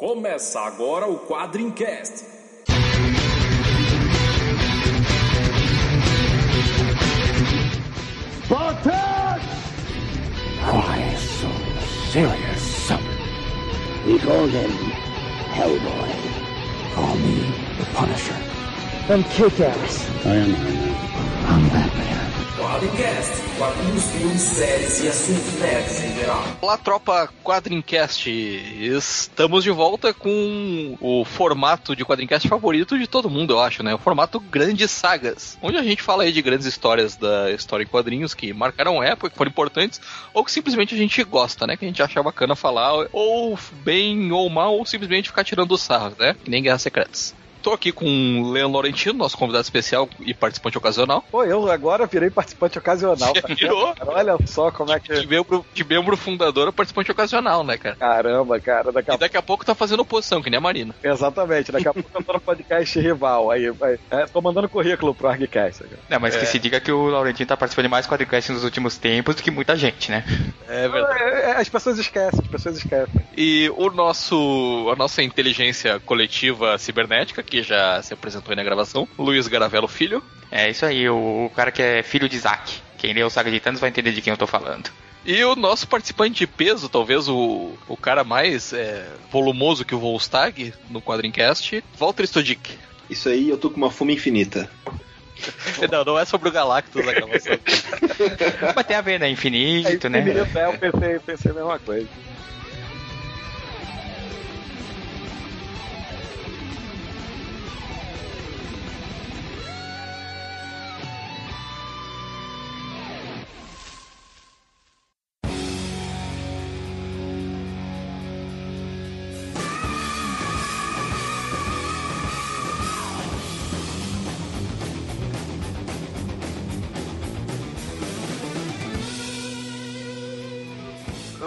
Começa agora o Quadrincast. Spartan! Why so serious? We call him Hellboy. Call me the Punisher. I'm Kick-Ass. I am Iron Man. I'm Batman. Quadrincast, quadrinhos, filmes, séries e assuntos nerds em geral. Olá, tropa Quadrincast. Estamos de volta com o formato de Quadrincast favorito de todo mundo, eu acho, né? O formato Grandes Sagas, onde a gente fala aí de grandes histórias da história em quadrinhos que marcaram época, que foram importantes, ou que simplesmente a gente gosta, né? Que a gente acha bacana falar, ou bem ou mal, ou simplesmente ficar tirando sarro, né? Que nem Guerras Secretas. Tô aqui com o Leon Laurentino, nosso convidado especial e participante ocasional. Pô, eu agora virei participante ocasional. Tá virou? cara? Olha só como é De que. membro, de membro fundador a participante ocasional, né, cara? Caramba, cara. Daqui a... E daqui a pouco tá fazendo oposição, que nem a Marina. Exatamente, daqui a pouco eu tô no podcast rival. Aí, vai. É, tô mandando currículo pro ArgCast. cara. Não, mas É. que se diga que o Laurentino tá participando de mais quadricasts nos últimos tempos do que muita gente, né? É verdade. É, é, as pessoas esquecem, as pessoas esquecem. E o nosso, a nossa inteligência coletiva cibernética, que já se apresentou aí na gravação, Luiz Garavello Filho. É isso aí, o, o cara que é filho de Isaac. Quem leu o Saga de Thanos vai entender de quem eu tô falando. E o nosso participante de peso, talvez o, o cara mais é, volumoso que o Volstag no Quadrincast, Walter Stodic. Isso aí eu tô com uma fome infinita. Não, não é sobre o Galactus a gravação. Mas tem a ver, né? Infinito, né? menino, é, eu pensei, pensei a mesma coisa.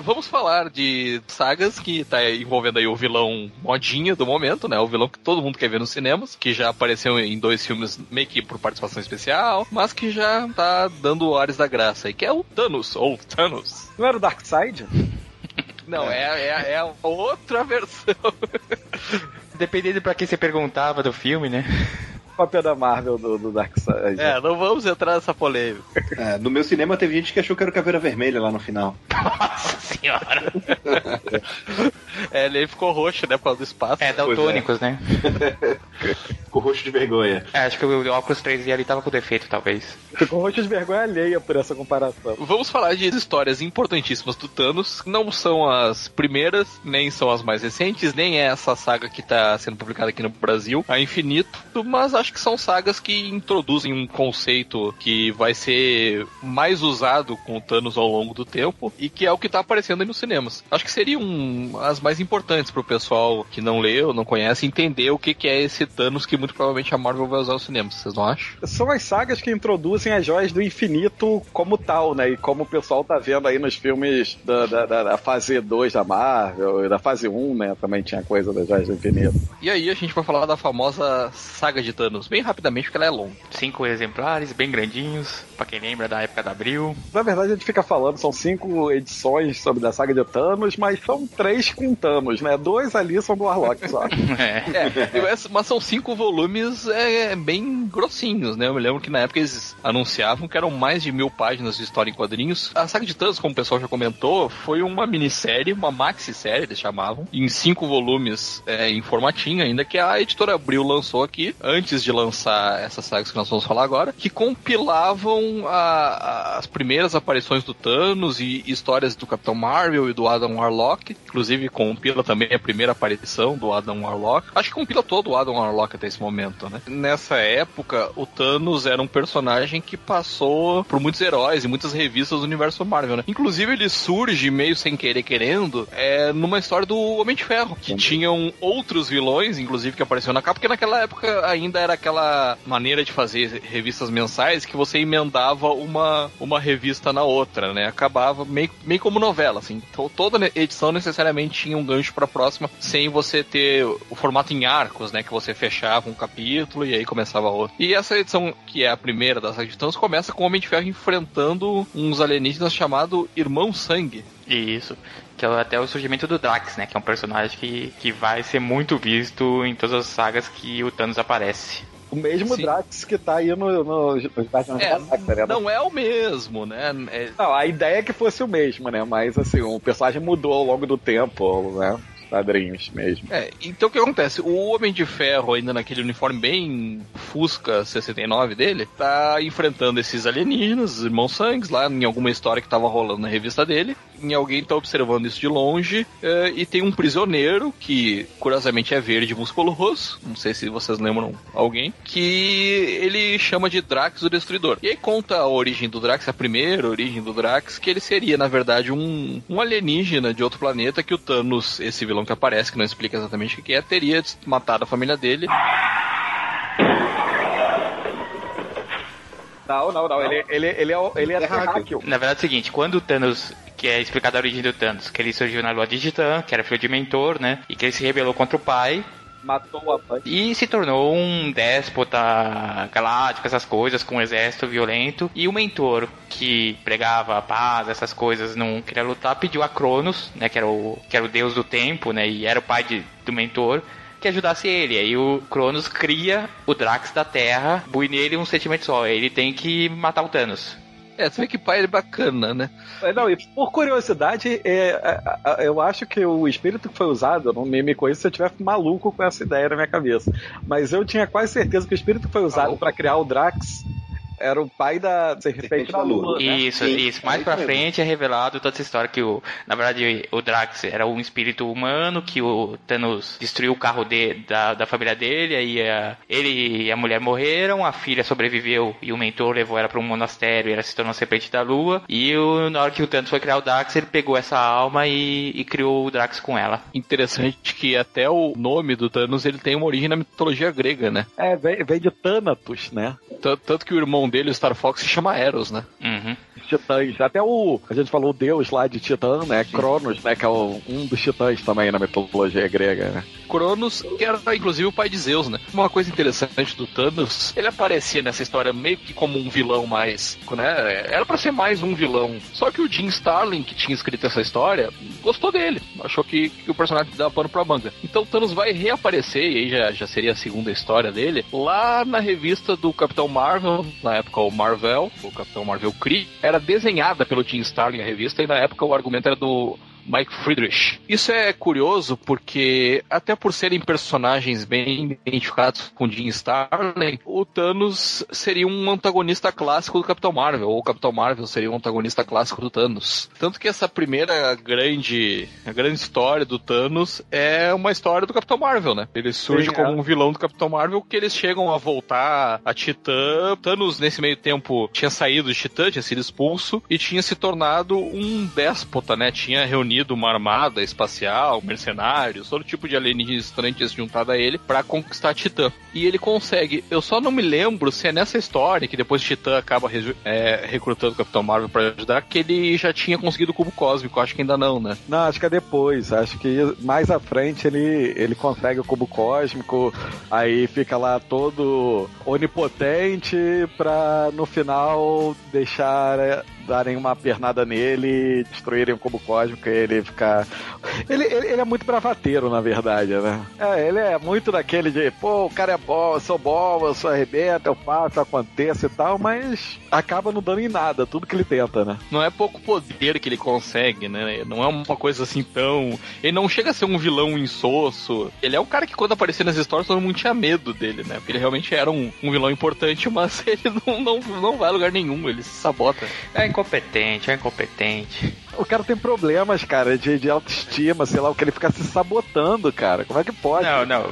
Vamos falar de sagas que tá envolvendo aí o vilão modinha do momento, né? O vilão que todo mundo quer ver nos cinemas, que já apareceu em dois filmes meio que por participação especial, mas que já tá dando ares da graça aí, que é o Thanos, ou Thanos. Não era o Darkseid? Não, é, é, é a outra versão. Dependendo pra quem você perguntava do filme, né? Cópia da Marvel do, do Darkseid. É, não vamos entrar nessa polêmica. É, no meu cinema teve gente que achou que era o Caveira Vermelha lá no final. Nossa senhora! É, ele ficou roxo, né, por causa do espaço. É, daltônicos, né? Com roxo de vergonha. É, acho que o óculos 3D ali tava com defeito, talvez. Ficou roxo de vergonha alheia por essa comparação. Vamos falar de histórias importantíssimas do Thanos. Não são as primeiras, nem são as mais recentes, nem é essa saga que está sendo publicada aqui no Brasil, a Infinito, mas acho que são sagas que introduzem um conceito que vai ser mais usado com o Thanos ao longo do tempo e que é o que está aparecendo aí nos cinemas. Acho que seriam as mais importantes para o pessoal que não leu, não conhece, entender o que, que é esse Thanos que muito provavelmente a Marvel vai usar nos cinemas. Vocês não acham? São as sagas que introduzem as joias do infinito como tal, né? E como o pessoal tá vendo aí nos filmes da, da, da- da fase 2 da Marvel, da fase 1, né? Também tinha coisa das joias do infinito. E aí a gente vai falar da famosa saga de Thanos, bem rapidamente, porque ela é longa. Cinco exemplares, bem grandinhos, pra quem lembra da época da Abril. Na verdade, a gente fica falando, são cinco edições sobre a saga de Thanos, mas são três com Thanos, né? Dois ali são do Warlock só. É. É, mas- mas são cinco volumes é, bem grossinhos, né? Eu me lembro que na época eles anunciavam que eram mais de mil páginas de história em quadrinhos. A saga de Thanos, como o pessoal já comentou, foi uma minissérie, uma maxi-série, eles chamavam, em cinco volumes é, em formatinho ainda, que a editora Abril lançou aqui, antes de lançar essas sagas que nós vamos falar agora, que compilavam a- a- as primeiras aparições do Thanos e histórias do Capitão Marvel e do Adam Warlock. Inclusive compila também a primeira aparição do Adam Warlock. Acho que compila todo o Adam Warlock até esse momento, né? Nessa época, o Thanos era um personagem que passou por muitos heróis e muitas revistas do universo Marvel, né? Inclusive ele surge meio sem querer querendo é, numa história do Homem de Ferro, que tinham outros vilões, inclusive que apareceram na capa, porque naquela época ainda era aquela maneira de fazer revistas mensais que você emendava uma, uma revista na outra, né? Acabava meio, meio como novela, assim. To- Toda edição necessariamente tinha um gancho pra próxima, sem você ter o formato em arcos, né? Que você fechava um capítulo e aí começava outro. E essa edição, que é a primeira da saga de Thanos, começa com o Homem de Ferro enfrentando uns alienígenas chamado Irmão Sangue. Isso. Que é até o surgimento do Drax, né? Que é um personagem que, que vai ser muito visto em todas as sagas que o Thanos aparece. O mesmo Sim. Drax que tá aí no, no, nos Guardiões É, da Galáxia, né? não é o mesmo, né? É- Não, a ideia é que fosse o mesmo, né? Mas assim, o personagem mudou ao longo do tempo, né? Os Quadrinhos mesmo. É, então o que acontece? O Homem de Ferro, ainda naquele uniforme bem Fusca 69 dele, tá enfrentando esses alienígenas, os irmãos sangues, lá em alguma história que tava rolando na revista dele. E alguém tá observando isso de longe. é, e tem um prisioneiro, que curiosamente é verde e musculoso. Não sei se vocês lembram alguém. Que ele chama de Drax o Destruidor. E aí conta a origem do Drax, a primeira origem do Drax, que ele seria, na verdade, um, um alienígena de outro planeta que o Thanos, esse vilão que aparece, que não explica exatamente o que é, teria matado a família dele. Não, não, não. Ele, ele, ele é, ele é Terráqueo. Na verdade é o seguinte, quando o Thanos, que é explicado a origem do Thanos, que ele surgiu na lua de Titã, que era filho de mentor, né? E que ele se rebelou contra o pai Matou a e se tornou um déspota galáctico, essas coisas, com um exército violento. E o mentor, que pregava a paz, essas coisas, não queria lutar, pediu a Cronos, né? Que era o, que era o deus do tempo, né? E era o pai de, do mentor. Que ajudasse ele. Aí o Cronos cria o Drax da Terra, bui nele um sentimento só. Ele tem que matar o Thanos. É, você vê que pai é bacana, né? É, Não, e por curiosidade, é, é, é, eu acho que o espírito que foi usado, eu não me, me conheço se eu estiver maluco com essa ideia na minha cabeça. Mas eu tinha quase certeza que o espírito que foi usado pra criar o Drax era o pai da Serpente da Lua. Lua. né? Isso, Sim, isso. Mais é pra frente é revelado toda essa história que o, na verdade, o Drax era um espírito humano que o Thanos destruiu o carro de, da, da família dele, aí a, ele e a mulher morreram, a filha sobreviveu e o mentor levou ela pra um monastério e ela se tornou serpente da lua. E o, na hora que o Thanos foi criar o Drax, ele pegou essa alma e, e criou o Drax com ela. Interessante que até o nome do Thanos ele tem uma origem na mitologia grega, né? É, vem, vem de Thanatos, né? Tanto que o irmão dele, o Star Fox, se chama Eros, né? Uhum. Titãs. Até o. A gente falou o deus lá de Titã, né? Cronos, né? Que é o- um dos titãs também na mitologia grega, né? Cronos, que era inclusive o pai de Zeus, né? Uma coisa interessante do Thanos, ele aparecia nessa história meio que como um vilão mais, né? Era pra ser mais um vilão. Só que o Jim Starlin, que tinha escrito essa história, gostou dele. Achou que, que o personagem dava pano pra manga. Então o Thanos vai reaparecer, e aí já, já seria a segunda história dele, lá na revista do Capitão Marvel, na época o Marvel, o Capitão Marvel Kree, era desenhada pelo Jim Starlin a revista, e na época o argumento era do Mike Friedrich. Isso é curioso porque, até por serem personagens bem identificados com Jim Starlin, o Thanos seria um antagonista clássico do Capitão Marvel, ou o Capitão Marvel seria um antagonista clássico do Thanos. Tanto que essa primeira grande, a grande história do Thanos é uma história do Capitão Marvel, né? Ele surge Sim, como é. um vilão do Capitão Marvel que eles chegam a voltar a Titã. Thanos, nesse meio tempo, tinha saído de Titã, tinha sido expulso e tinha se tornado um déspota, né? Tinha reunido uma armada espacial, mercenários, todo tipo de alienígenas estranhos juntado a ele pra conquistar Titã. E ele consegue. Eu só não me lembro se é nessa história que depois Titã acaba é, recrutando o Capitão Marvel pra ajudar, que ele já tinha conseguido o cubo cósmico. Acho que ainda não, né? Não, acho que é depois. Acho que mais à frente ele, ele consegue o cubo cósmico, aí fica lá todo onipotente pra no final deixar é, darem uma pernada nele, destruírem o cubo cósmico e ele ficar. Ele, ele, ele é muito bravateiro, na verdade, né? É, ele é muito daquele de, pô, o cara é bom, eu sou bom, eu sou arrebenta, eu faço, aconteça e tal, mas acaba não dando em nada, tudo que ele tenta, né? Não é pouco poder que ele consegue, né? Não é uma coisa assim tão. Ele não chega a ser um vilão insosso. Ele é um cara que, quando aparecia nas histórias, todo mundo tinha medo dele, né? Porque ele realmente era um, um vilão importante, mas ele não, não, não vai a lugar nenhum, ele se sabota. É incompetente, é incompetente. O cara tem problemas, cara, de, de autoestima, sei lá, o que ele fica se sabotando, cara. Como é que pode? Não, não.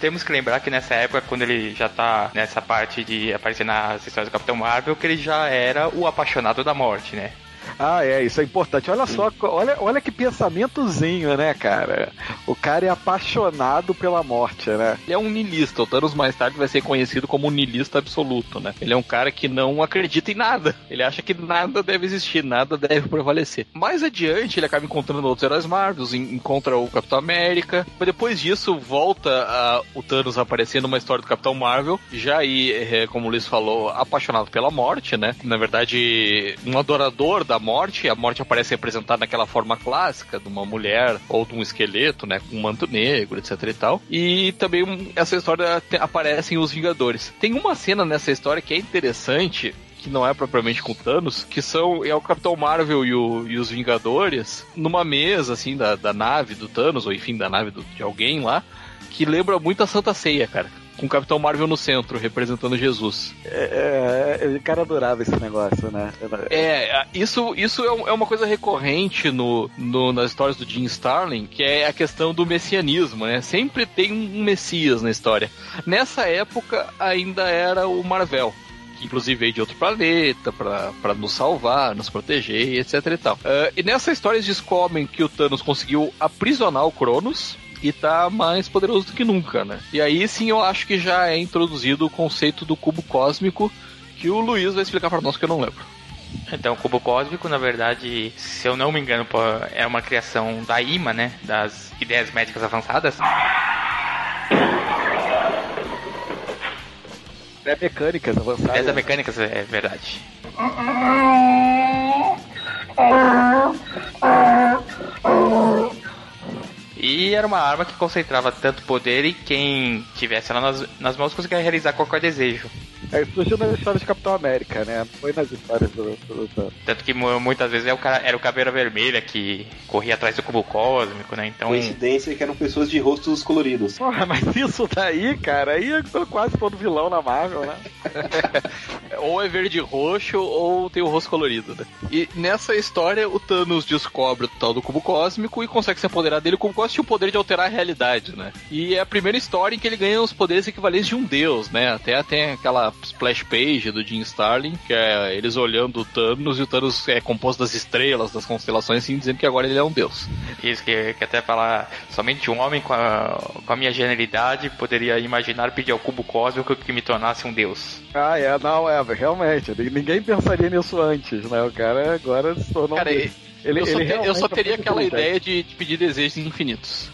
Temos que lembrar que nessa época, quando ele já tá nessa parte de aparecer nas histórias do Capitão Marvel, que ele já era o apaixonado da morte, né? Ah, é, isso é importante. Olha só, olha, olha que pensamentozinho, né, cara? O cara é apaixonado pela morte, né? Ele é um niilista. O Thanos mais tarde vai ser conhecido como um niilista absoluto, né? Ele é um cara que não acredita em nada. Ele acha que nada deve existir, nada deve prevalecer. Mais adiante, ele acaba encontrando outros heróis Marvel, en- encontra o Capitão América. Mas depois disso, volta a- o Thanos aparecer numa história do Capitão Marvel. Já aí, é, como o Luiz falou, apaixonado pela morte, né? Na verdade, um adorador da morte. A morte aparece representada naquela forma clássica de uma mulher ou de um esqueleto, né? Com um manto negro, etc e tal. E também essa história aparecem os Vingadores. Tem uma cena nessa história que é interessante, que não é propriamente com Thanos, que são é o Capitão Marvel e, o- e os Vingadores numa mesa assim da, da nave do Thanos, ou enfim, da nave do- de alguém lá, que lembra muito a Santa Ceia, cara. Com o Capitão Marvel no centro, representando Jesus. É, é, o cara adorava esse negócio, né? É, isso, isso é, é uma coisa recorrente no, no- nas histórias do Jim Starlin, que é a questão do messianismo, né? Sempre tem um messias na história. Nessa época ainda era o Marvel. Que inclusive veio de outro planeta pra nos salvar, nos proteger, etc e tal. Ah, e nessa história eles descobrem que o Thanos conseguiu aprisionar o Cronos e tá mais poderoso do que nunca, né? E aí sim eu acho que já é introduzido o conceito do cubo cósmico que o Luiz vai explicar pra nós que eu não lembro. Então, o cubo cósmico, na verdade, se eu não me engano, é uma criação da IMA, né? Das ideias médicas avançadas. É mecânicas avançadas. Ideias mecânicas, é verdade. E era uma arma que concentrava tanto poder e quem tivesse ela nas, nas mãos conseguia realizar qualquer desejo. É, isso surgiu nas histórias de Capitão América, né? Não foi nas histórias do. do, do- Tanto que mu- muitas vezes é o cara, era o Caveira Vermelha que corria atrás do cubo cósmico, né? Então. Coincidência que eram pessoas de rostos coloridos. Porra, mas isso daí, cara, aí é quase todo vilão na Marvel, né? Ou é verde e roxo, ou tem o rosto colorido, né? E nessa história, o Thanos descobre o tal do cubo cósmico e consegue se apoderar dele. O cubo cósmico tinha o poder de alterar a realidade, né? E é a primeira história em que ele ganha os poderes equivalentes de um deus, né? Até tem aquela splash page do Jim Starlin, que é eles olhando o Thanos e o Thanos é composto das estrelas, das constelações, assim, dizendo que agora ele é um deus. Isso que, que até falar, somente um homem com a, com a minha genialidade poderia imaginar pedir ao cubo cósmico que me tornasse um deus. Ah, é, não, é, realmente. Ninguém pensaria nisso antes, né? O cara agora se tornou. Cara, um... ele, ele, eu, só ele te- eu só é teria aquela ideia de, de pedir desejos infinitos.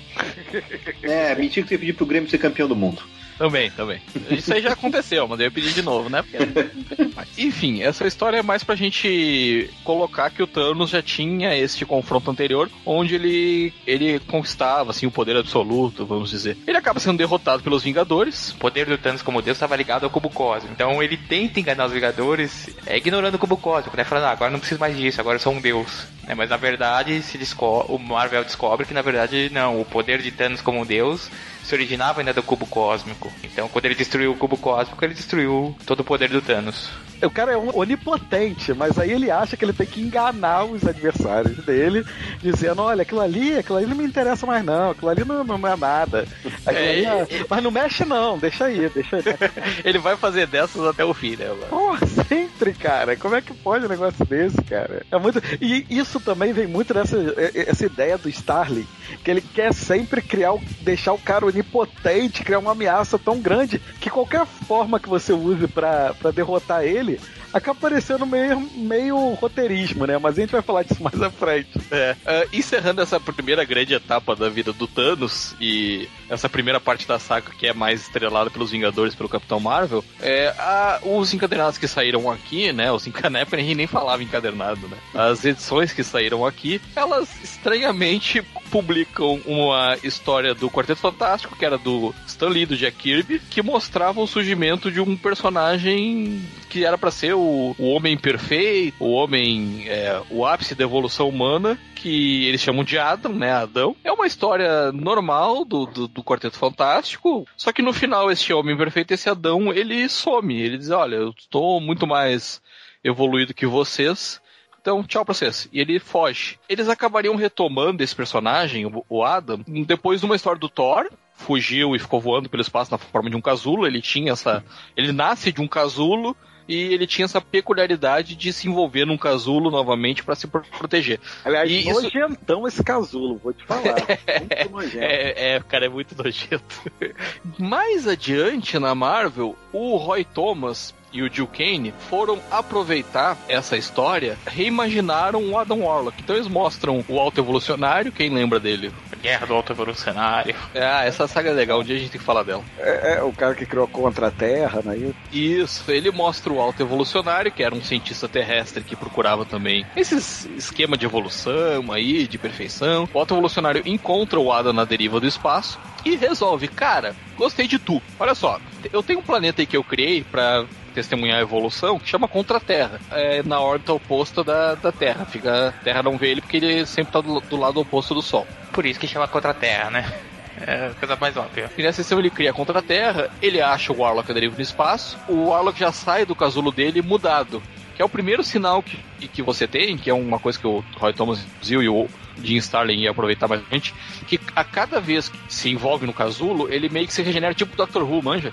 É, mentira que você ia pedir pro Grêmio ser campeão do mundo. Também, também. Isso aí já aconteceu, mas eu ia pedir de novo, né? Porque. Enfim, essa história é mais pra gente colocar que o Thanos já tinha este confronto anterior, onde ele, ele conquistava assim, o poder absoluto, vamos dizer. Ele acaba sendo derrotado pelos Vingadores. O poder do Thanos como deus estava ligado ao cubo cósmico. Então ele tenta enganar os Vingadores, é, ignorando o cubo cósmico, né? Falando, ah, agora não preciso mais disso, agora eu sou um deus. Né? Mas na verdade, se o Marvel descobre que na verdade não, o poder de Thanos como um deus se originava ainda do cubo cósmico. Então quando ele destruiu o cubo cósmico, ele destruiu todo o poder do Thanos. O cara é um onipotente, mas aí ele acha que ele tem que enganar os adversários dele, dizendo: olha, aquilo ali, aquilo ali não me interessa mais, não, aquilo ali não, não é nada. Aquilo É, ali é- Mas não mexe, não, deixa aí, deixa aí. Ele vai fazer dessas até o fim, né? mano? Porra, sempre, cara. Como é que pode um negócio desse, cara? É muito. E isso também vem muito dessa essa ideia do Starling, que ele quer sempre criar, o- deixar o cara onipotente, criar uma ameaça tão grande que qualquer forma que você use pra derrotar ele acaba parecendo meio, meio roteirismo, né? Mas a gente vai falar disso mais à frente. É, ah, encerrando essa primeira grande etapa da vida do Thanos e essa primeira parte da saga que é mais estrelada pelos Vingadores pelo Capitão Marvel, é, a- os encadernados que saíram aqui, né? Os enca- na época a gente nem falava encadernado, né? As edições que saíram aqui, elas estranhamente publicam uma história do Quarteto Fantástico, que era do Stan Lee, do Jack Kirby, que mostrava o surgimento de um personagem que era pra ser o, o homem perfeito, o homem, é, o ápice da evolução humana, que eles chamam de Adam, né, Adão. É uma história normal do, do, do Quarteto Fantástico, só que no final esse homem perfeito, esse Adão, ele some, ele diz, olha, eu estou muito mais evoluído que vocês, então, tchau pra vocês. E ele foge. Eles acabariam retomando esse personagem, o- Adam, depois de uma história do Thor. Fugiu e ficou voando pelo espaço na forma de um casulo. Ele tinha essa. Ele nasce de um casulo e ele tinha essa peculiaridade de se envolver num casulo novamente para se pro- proteger. Aliás, E isso- nojentão esse casulo, vou te falar. Muito nojento. É, é, cara, é muito nojento. Mais adiante na Marvel, o Roy Thomas e o Jill Kane foram aproveitar essa história, reimaginaram o Adam Warlock. Então eles mostram o Alto Evolucionário, quem lembra dele? Guerra do Alto Evolucionário. Ah, essa saga é legal, um dia a gente tem que falar dela. É, é o cara que criou contra a Terra, né? E Isso, ele mostra o Alto Evolucionário, que era um cientista terrestre que procurava também esses esquema de evolução aí, de perfeição. O Alto Evolucionário encontra o Adam na deriva do espaço e resolve, cara, gostei de tu. Olha só, eu tenho um planeta aí que eu criei pra testemunhar a evolução que chama Contra a Terra. É na órbita oposta da, da Terra. Fica, a Terra não vê ele porque ele sempre tá do, do lado oposto do Sol. Por isso que chama Contra a Terra, né? É a coisa mais óbvia. E nessa sessão ele cria contra a Terra, ele acha o Warlock deriva no espaço, o Warlock já sai do casulo dele mudado. Que é o primeiro sinal que, que você tem, que é uma coisa que o Roy Thomas viu e o Jim Starlin ia aproveitar mais gente, que a cada vez que se envolve no casulo, ele meio que se regenera tipo Dr. Who, manja?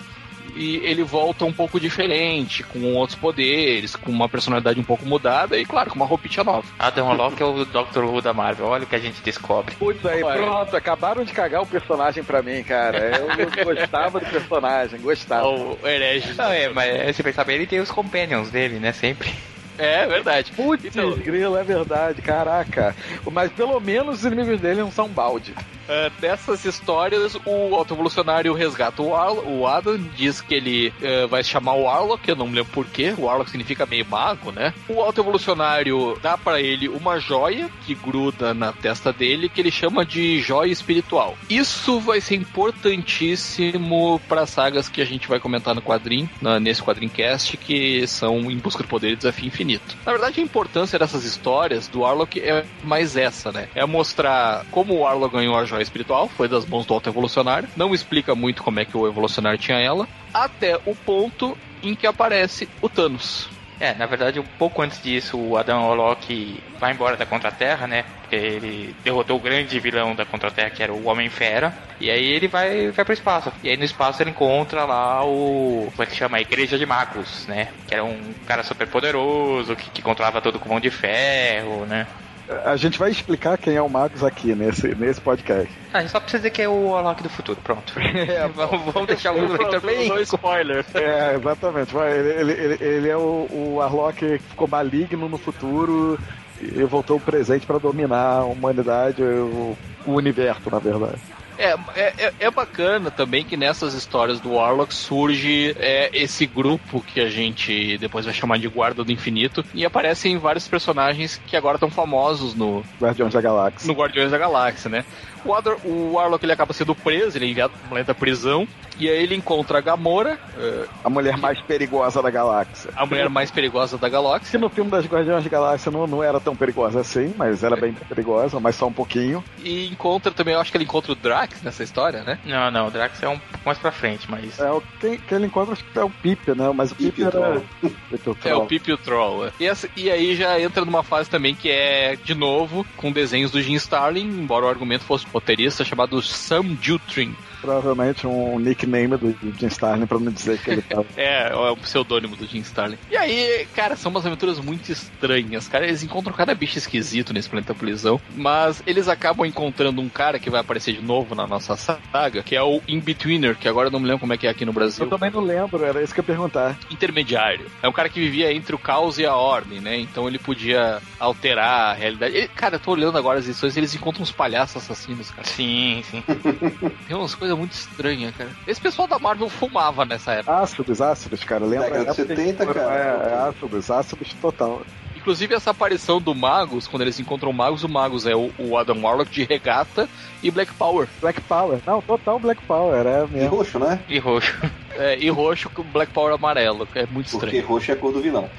E ele volta um pouco diferente, com outros poderes, com uma personalidade um pouco mudada e, claro, com uma roupinha nova. Adam Warlock é o Dr. Who da Marvel. Olha o que a gente descobre. Putz, aí, Olha. pronto, acabaram de cagar o personagem pra mim, cara. Eu gostava do personagem, gostava. O herege. Não, é, mas se pensar bem, ele tem os companions dele, né? Sempre. É verdade. Putz, Então, grilo, é verdade, caraca. Mas pelo menos os inimigos dele não são balde. É, dessas histórias, o autoevolucionário resgata o, o Adam, diz que ele é, vai se chamar o Warlock, eu não me lembro porquê, o Warlock significa meio mago, né? O autoevolucionário dá pra ele uma joia que gruda na testa dele, que ele chama de joia espiritual. Isso vai ser importantíssimo para sagas que a gente vai comentar no quadrinho, na- nesse quadrincast, que são Em Busca do Poder e Desafio Infinito. Na verdade, a importância dessas histórias do Warlock é mais essa, né? É mostrar como o Warlock ganhou a joia espiritual, foi das mãos do Alto Evolucionário. Não explica muito como é que o Evolucionário tinha ela, até o ponto em que aparece o Thanos. É, na verdade, um pouco antes disso, o Adam Warlock vai embora da Contra-Terra, né? Porque ele derrotou o grande vilão da Contra-Terra, que era o Homem-Fera. E aí ele vai, vai pro espaço. E aí no espaço ele encontra lá o... Como é que chama? A Igreja de Magos, né? Que era um cara super poderoso, que, que controlava todo com mão de ferro, né? A gente vai explicar quem é o Magus aqui nesse, nesse podcast. Ah, a gente só precisa dizer que é o Warlock do futuro, pronto. vamos, vamos deixar o leitor bem... No spoiler. É, exatamente. Ele, ele, ele, ele é o, o Arlok que ficou maligno no futuro e voltou ao presente pra dominar a humanidade, o, o universo, na verdade. É, é, é- é bacana também que nessas histórias do Warlock surge é, esse grupo que a gente depois vai chamar de Guarda do Infinito e aparecem vários personagens que agora estão famosos no, Guardiões da Galáxia. no Guardiões da Galáxia, né? O, Ador, o Warlock ele acaba sendo preso, ele é enviado para planeta prisão e aí ele encontra a Gamora, é, A mulher mais perigosa da galáxia. a mulher mais perigosa da Que galáxia, no filme das Guardiões da Galáxia não, não era tão perigosa assim, mas era bem perigosa, mas só um pouquinho. e encontra também, eu acho que ele encontra o Drax nessa história, né? Não, não, o Drax é um pouco mais pra frente, mas... É, o quem, quem ele encontra acho que é o Pip, né? Mas o Pip Pip, o era. O É o Pip e o Troll. é. E, essa- e aí já entra numa fase também que é, de novo, com desenhos do Jim Starlin, embora o argumento fosse roteirista, chamado Sam Jutrin. Provavelmente um nickname do Jim Starlin pra não dizer que ele tava. É, é o pseudônimo do Jim Starlin. E aí, cara, são umas aventuras muito estranhas. Cara, eles encontram cada bicho esquisito nesse planeta prisão. Mas eles acabam encontrando um cara que vai aparecer de novo na nossa saga, que é o In-Betweener, que agora eu não me lembro como é que é aqui no Brasil. Eu também não lembro, era isso que eu ia perguntar. intermediário. É um cara que vivia entre o caos e a ordem, né? Então ele podia alterar a realidade. Ele- cara, eu tô olhando agora as edições eles encontram uns palhaços assassinos, cara. Sim, sim. Tem umas coisas muito estranhas, cara. Esse pessoal da Marvel fumava nessa época. Ácidos, ácidos, cara. Lembra? Década de a época 70, que foram- cara. É, é ácidos, ácidos total. Inclusive essa aparição do Magus, quando eles encontram o Magus, o Magus é o, o Adam Warlock de regata e Black Power. Black Power. Não, total Black Power, é E mesmo. roxo, né? E roxo. É, e roxo com Black Power amarelo, é muito Porque estranho. roxo é a cor do vilão.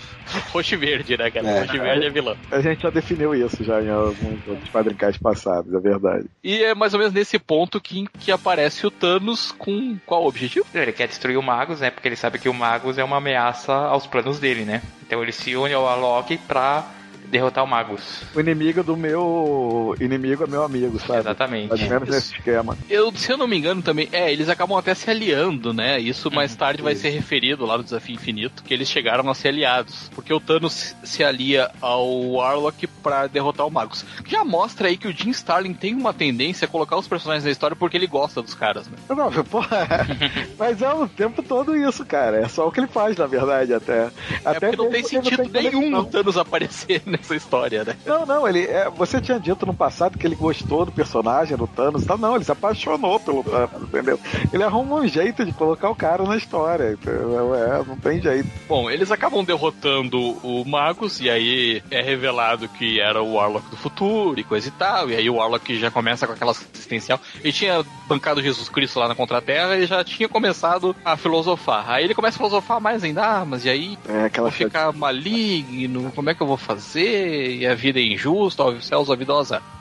Roxo e verde, né, cara? É. Roxo e verde é vilão. A gente já definiu isso já em alguns outros quadrincais passados, é verdade. E é mais ou menos nesse ponto que, que aparece o Thanos com qual objetivo? Ele quer destruir o Magus, né? Porque ele sabe que o Magus é uma ameaça aos planos dele, né? Então ele se une ao Alok pra derrotar o Magus. O inimigo do meu inimigo é meu amigo, sabe? Exatamente. Mais ou menos nesse esquema. Eu, se eu não me engano também, é, eles acabam até se aliando, né? Isso mais tarde vai ser referido lá no Desafio Infinito, que eles chegaram a ser aliados. Porque o Thanos se alia ao Warlock pra derrotar o Magus. Já mostra aí que o Jim Starlin tem uma tendência a colocar os personagens na história porque ele gosta dos caras, né? Não, porra, mas é o tempo todo isso, cara. É só o que ele faz, na verdade, até. É até porque não tem sentido tem nenhum o Thanos aparecer nessa história, né? Não, não, ele. é, você tinha dito no passado que ele gostou do personagem do Thanos e tal. Não, ele se apaixonou pelo Thanos, entendeu? Ele arruma um jeito de colocar o cara na história. entendeu? É, não tem jeito. Bom, eles acabam derrotando o Magus e aí é revelado que era o Warlock do futuro e coisa e tal. E aí o Warlock já começa com aquela existencial. Ele tinha bancado Jesus Cristo lá na Contra-Terra e já tinha começado a filosofar. Aí ele começa a filosofar mais ainda, ah, mas e aí É aquela vou ficar maligno, como é que eu vou fazer? E a vida é injusta, ó, os céus, a vida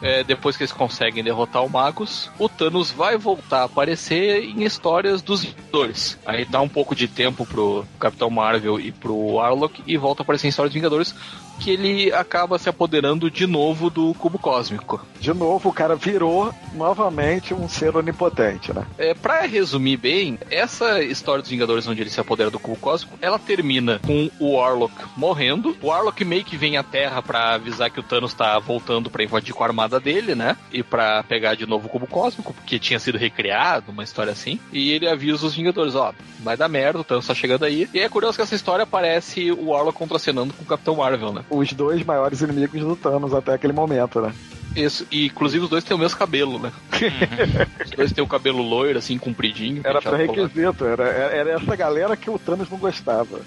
é. É, depois que eles conseguem derrotar o Magus, o Thanos vai voltar a aparecer em histórias dos Vingadores. Aí dá um pouco de tempo pro Capitão Marvel e pro Warlock e volta a aparecer em histórias dos Vingadores, que ele acaba se apoderando de novo do cubo cósmico. De novo, o cara virou novamente um ser onipotente, né? É, pra resumir bem, essa história dos Vingadores onde ele se apodera do cubo cósmico, ela termina com o Warlock morrendo. O Warlock meio que vem à Terra pra avisar que o Thanos tá voltando pra invadir com a armada dele, né? E pra pegar de novo o cubo cósmico, porque tinha sido recriado, uma história assim. E ele avisa os Vingadores, ó, vai dar merda, o Thanos tá chegando aí. E é curioso que essa história parece o Warlock contracenando com o Capitão Marvel, né? Os dois maiores inimigos do Thanos até aquele momento, né? Isso, e inclusive os dois têm o mesmo cabelo, né? os dois têm o cabelo loiro, assim, compridinho. Era penteado pra pro lado. requisito, era, era essa galera que o Thanos não gostava.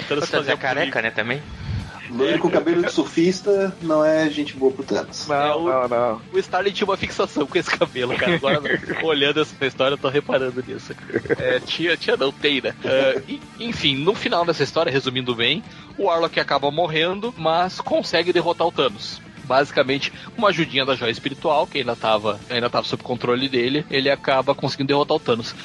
O Thanos Você fazia é careca, né, também? Loiro com cabelo de surfista não é gente boa pro Thanos. Não, É, o- não, não. O Starling tinha uma fixação com esse cabelo, cara. Agora, olhando essa história, eu tô reparando nisso. É, tinha, tinha não, tem, né? E- enfim, no final dessa história, resumindo bem, o Warlock acaba morrendo, mas consegue derrotar o Thanos. Basicamente, uma ajudinha da joia espiritual, que ainda tava, ainda tava sob controle dele, ele acaba conseguindo derrotar o Thanos.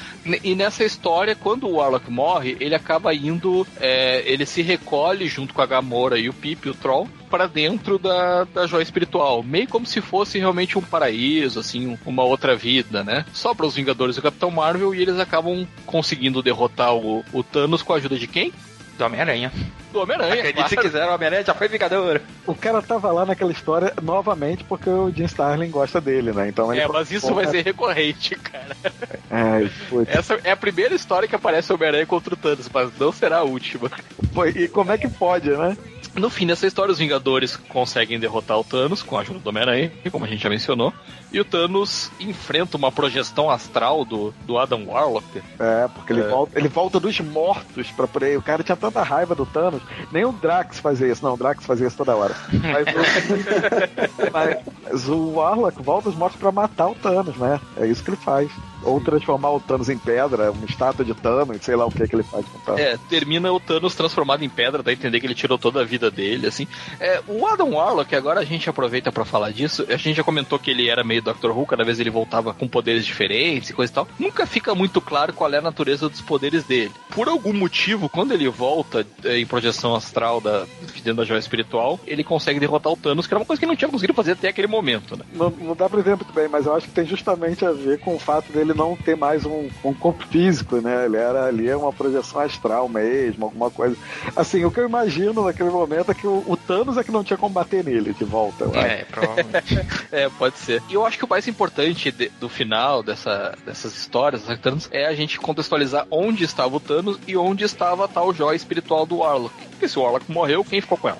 E nessa história, quando o Warlock morre, ele acaba indo. é, ele se recolhe junto com a Gamora e o Pip, o Troll, para dentro da, da joia espiritual, meio como se fosse realmente um paraíso, assim, um- uma outra vida, né? Só para os Vingadores e o Capitão Marvel e eles acabam conseguindo derrotar o, o Thanos com a ajuda de quem? Do Homem-Aranha. Do Homem-Aranha. Acredite se claro. quiser, o Homem-Aranha já foi Vingador. O cara tava lá naquela história novamente porque o Jim Starlin gosta dele, né? Então ele É, mas isso vai ser recorrente, cara. É, putz. Essa é a primeira história que aparece o Homem-Aranha contra o Thanos, mas não será a última. E como é que pode, né? No fim dessa história, os Vingadores conseguem derrotar o Thanos com a ajuda do Homem-Aranha, como a gente já mencionou. E o Thanos enfrenta uma projeção astral do, do Adam Warlock. É, porque ele, É. Volta, ele volta dos mortos pra por aí. O cara tinha tanta raiva do Thanos. Nem o Drax fazia isso. Não, o Drax fazia isso toda hora. Mas o, mas o Warlock volta dos mortos pra matar o Thanos, né? É isso que ele faz. Ou transformar o Thanos em pedra, uma estátua de Thanos, sei lá o que, que ele faz com o Thanos. É, termina o Thanos transformado em pedra, dá a entender que ele tirou toda a vida dele, assim. É, o Adam Warlock, agora a gente aproveita pra falar disso, a gente já comentou que ele era meio Dr. Who, cada vez ele voltava com poderes diferentes e coisa e tal. Nunca fica muito claro qual é a natureza dos poderes dele. Por algum motivo, quando ele volta é, em projeção astral da, de dentro da joia espiritual, ele consegue derrotar o Thanos, que era uma coisa que ele não tinha conseguido fazer até aquele momento, né? Não, não dá pra ver muito bem, mas eu acho que tem justamente a ver com o fato dele não ter mais um, um corpo físico, né? Ele era ali uma projeção astral mesmo, alguma coisa. Assim, o que eu imagino naquele momento é que o, o Thanos é que não tinha como bater nele de volta. É, provavelmente. É, pode ser. E eu acho que o mais importante de- do final dessa, dessas histórias, dessas Thanos, é a gente contextualizar onde estava o Thanos e onde estava a tal joia espiritual do Warlock. Porque se o Warlock morreu, quem ficou com ela?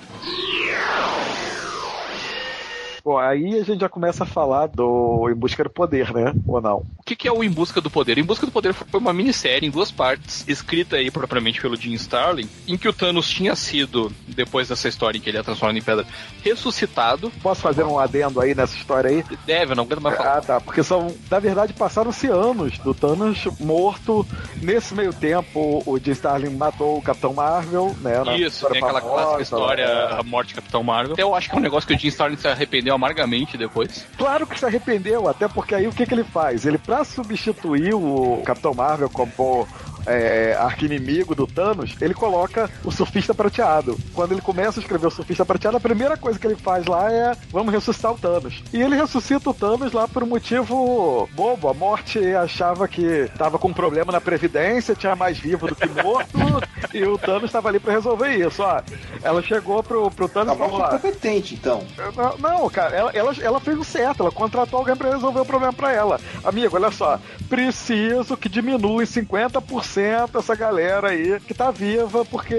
Bom, aí a gente já começa a falar do Em Busca do Poder, né? Ou não? O que, que é o Em Busca do Poder? Em Busca do Poder foi uma minissérie em duas partes, escrita aí propriamente pelo Jim Starlin, em que o Thanos tinha sido, depois dessa história em que ele é transformado em pedra, ressuscitado. Posso fazer um adendo aí nessa história aí? Deve, não aguento mais falar. Ah, tá. Porque são, na verdade, passaram-se anos do Thanos morto. Nesse meio tempo, o Jim Starlin matou o Capitão Marvel, né? Isso, tem aquela famosa, clássica história, é. a morte de Capitão Marvel. Até eu acho que é um negócio que o Jim Starlin se arrependeu amargamente depois. Claro que se arrependeu, até porque aí o que, que ele faz? Ele, pra substituir o Capitão Marvel como é, arqui-inimigo do Thanos, ele coloca o surfista prateado. Quando ele começa a escrever o surfista prateado, a primeira coisa que ele faz lá é vamos ressuscitar o Thanos. E ele ressuscita o Thanos lá por um motivo bobo. A morte achava que tava com um problema na Previdência, tinha mais vivo do que morto, e o Thanos estava ali para resolver isso. Ó, ela chegou pro, pro Thanos e falou: morte é "Ó, competente, então. não, não, cara, ela, ela, ela fez o certo, ela contratou alguém pra resolver o problema pra ela. Amigo, olha só, preciso que diminua em 50% essa galera aí que tá viva porque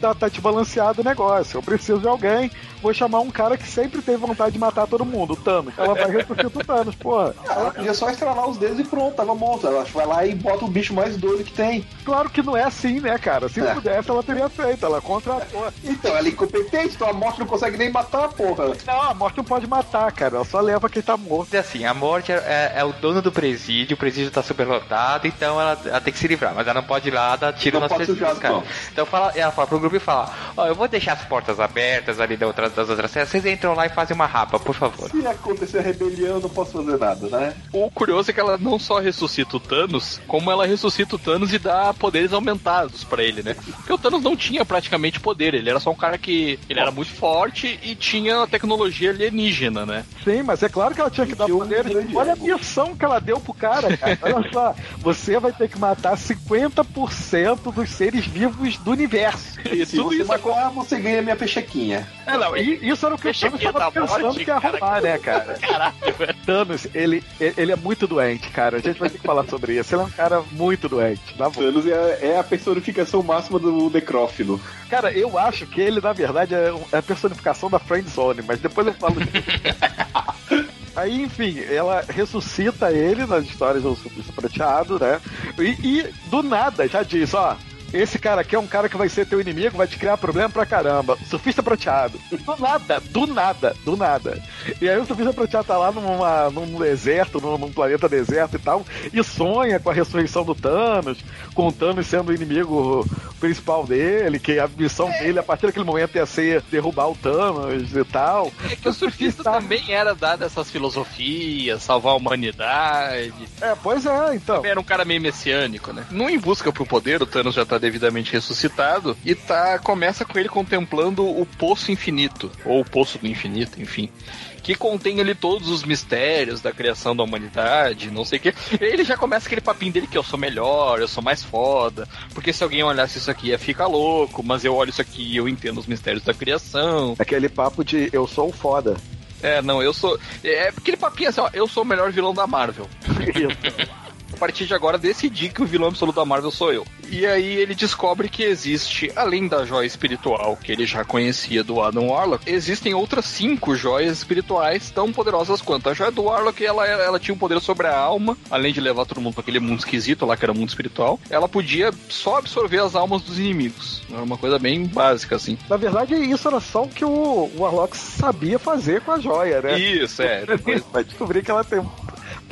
tá, tá desbalanceado o negócio. Eu preciso de alguém, vou chamar um cara que sempre teve vontade de matar todo mundo, o Thanos. Ela vai ressuscitar o Thanos, porra. Ela podia só estralar os dedos e pronto, tava morto. Ela vai lá e bota o bicho mais doido que tem. Claro que não é assim, né, cara? Se É. pudesse, ela teria feito, ela contratou. Então, ela é incompetente, então a morte não consegue nem matar, porra. Não, a morte não pode matar, cara, ela só leva quem tá morto. É assim, a morte é, é- é o dono do presídio, o presídio tá superlotado, então ela, ela tem que se livrar, mas ela não pode ir lá dar tiro nas pessoas, as cara. Então fala, ela fala pro grupo e fala, ó, eu vou deixar as portas abertas ali da outra, das outras cenas, vocês entram lá e fazem uma rapa, por favor. Se acontecer a rebelião, eu não posso fazer nada, né? O curioso é que ela não só ressuscita o Thanos, como ela ressuscita o Thanos e dá poderes aumentados pra ele, né? Porque o Thanos não tinha praticamente poder, ele era só um cara que ele era muito forte e tinha tecnologia alienígena, né? Sim, mas é claro que ela tinha que dar grande Olha a missão que ela deu pro cara, cara. Olha só, você vai ter que matar 50% dos seres vivos do universo. E Se tudo você isso matar, você ganha minha peixequinha. É, não, isso era o que o Thanos estava pensando morte, que ia cara. arrumar, né, cara? Caralho, velho. Thanos, ele, ele é muito doente, cara. A gente vai ter que falar sobre isso. Ele é um cara muito doente, na boa. Thanos é, é a personificação máxima do necrófilo. Cara, eu acho que ele, na verdade, é é a personificação da Friend Zone, mas depois eu falo disso. Aí, enfim, ela ressuscita ele nas histórias do Surfista Prateado, né? E, e, do nada já diz, ó. Esse cara aqui é um cara que vai ser teu inimigo, vai te criar problema pra caramba. Surfista prateado. Do nada, do nada, do nada. E aí o surfista prateado tá lá numa, num deserto, num, num planeta deserto e tal, e sonha com a ressurreição do Thanos, com o Thanos sendo o inimigo principal dele, que a missão dele a partir daquele momento ia ser derrubar o Thanos e tal. É que o surfista Tá. também era dado essas filosofias, salvar a humanidade. É, pois é, então. Era um cara meio messiânico, né? No Em Busca pro Poder, o Thanos já tá devidamente ressuscitado e tá começa com ele contemplando o Poço Infinito, ou o Poço do Infinito, enfim. Que contém ali todos os mistérios da criação da humanidade, não sei o quê. E aí ele já começa aquele papinho dele que eu sou melhor, eu sou mais foda. Porque se alguém olhasse isso aqui ia ficar louco, mas eu olho isso aqui e eu entendo os mistérios da criação. Aquele papo de eu sou o foda. É, não, eu sou. É aquele papinho assim, ó, eu sou o melhor vilão da Marvel. A partir de agora, decidi que o vilão absoluto da Marvel sou eu. E aí ele descobre que existe, além da joia espiritual que ele já conhecia do Adam Warlock, existem outras cinco joias espirituais tão poderosas quanto. A joia do Warlock, ela, ela tinha um poder sobre a alma, além de levar todo mundo para aquele mundo esquisito lá, que era o mundo espiritual. Ela podia só absorver as almas dos inimigos. Era uma coisa bem básica, assim. Na verdade, isso era só o que o Warlock sabia fazer com a joia, né? Isso, é. Depois, Vai descobrir que ela tem,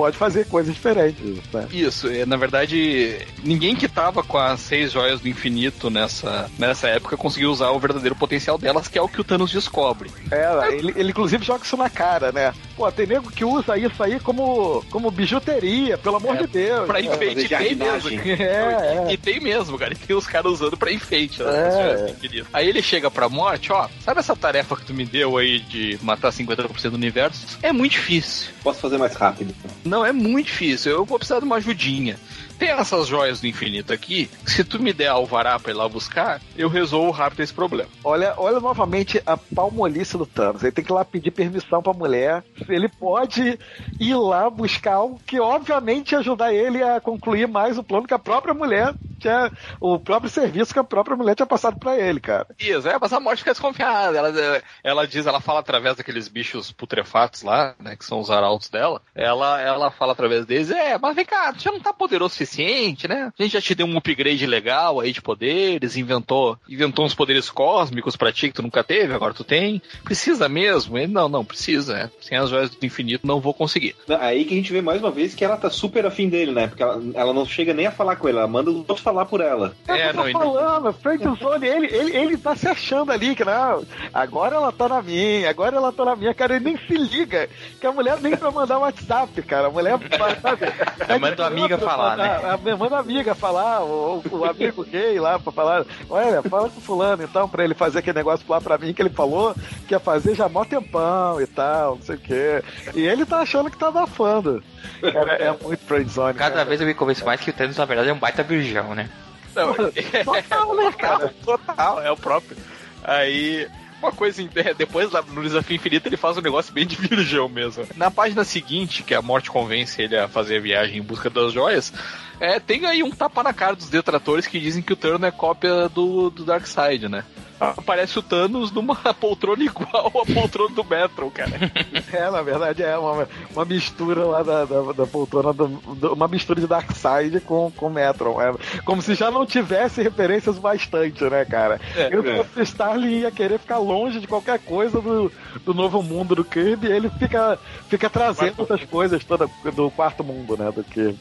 pode fazer coisas diferentes, né? Isso, é, na verdade, ninguém que tava com as seis joias do infinito nessa, nessa época conseguiu usar o verdadeiro potencial delas, que é o que o Thanos descobre. É, ele, ele inclusive joga isso na cara, né? Pô, tem nego que usa isso aí como, como bijuteria, pelo amor É, de Deus. Pra né? enfeite, fazer tem mesmo. É, E, e tem mesmo, cara. E tem os caras usando pra enfeite. né, É. as joias do infinito. Aí ele chega pra morte, ó, sabe essa tarefa que tu me deu aí de matar 50% do universo? É muito difícil. Posso fazer mais rápido. Não, é muito difícil. Eu vou precisar de uma ajudinha. Tem essas joias do infinito aqui. Se tu me der alvará pra ir lá buscar, eu resolvo rápido esse problema. Olha, olha novamente a palmolice do Thanos. Ele tem que ir lá pedir permissão pra mulher. Ele pode ir lá buscar algo que, obviamente, ia ajudar ele a concluir mais o plano que a própria mulher tinha. O próprio serviço que a própria mulher tinha passado pra ele, cara. Isso, é, mas a morte fica desconfiada. Ela, ela diz, ela fala através daqueles bichos putrefatos lá, né, que são os arautos dela. Ela, ela fala através deles, é, mas vem cá, tu já não tá poderoso o suficiente, né? A gente já te deu um upgrade legal aí de poderes, inventou, inventou uns poderes cósmicos pra ti que tu nunca teve, agora tu tem. Precisa mesmo? Ele, não, não, precisa, é. Sem as joias do infinito não vou conseguir. Aí que a gente vê mais uma vez que ela tá super afim dele, né? Porque ela, ela não chega nem a falar com ele, ela manda os outros falar por ela. É, É, eu tô não, e- falando, friend zone, ele, ele, ele tá se achando ali, que não, agora ela tá na minha, agora ela tá na minha, cara, ele nem se liga, que a mulher nem pra mandar WhatsApp, cara, a mulher, sabe, É, manda a amiga falar, né? Mandar- a- Manda a amiga falar, o, o amigo gay lá pra falar, olha, fala com fulano então, pra ele fazer aquele negócio lá pra mim que ele falou que ia fazer já mó tempão e tal, não sei o quê. E ele tá achando que tá abafando. Cara, é muito friendzone. Cada cara. vez eu me convenço mais que o Thanos, na verdade, é um baita virgão, né? Não, Total, né, cara? Total, é o próprio. Aí, uma coisa, é, depois lá no Desafio Infinito ele faz um negócio bem de virgão mesmo. Na página seguinte, que a morte convence ele a fazer a viagem em busca das joias, é, tem aí um tapa na cara dos detratores que dizem que o Thanos é cópia do, do Darkseid, né? Aparece o Thanos numa poltrona igual à poltrona do Metro, cara. É, na verdade é uma, uma mistura lá da, da, da poltrona, do, do- uma mistura de Darkseid com, com Metron. É, como se já não tivesse referências bastante, né, cara? É, Eu, é. o Starling ia querer ficar longe de qualquer coisa do, do novo mundo do Kirby, e ele fica, fica trazendo essas coisas toda do quarto mundo, né, do Kirby.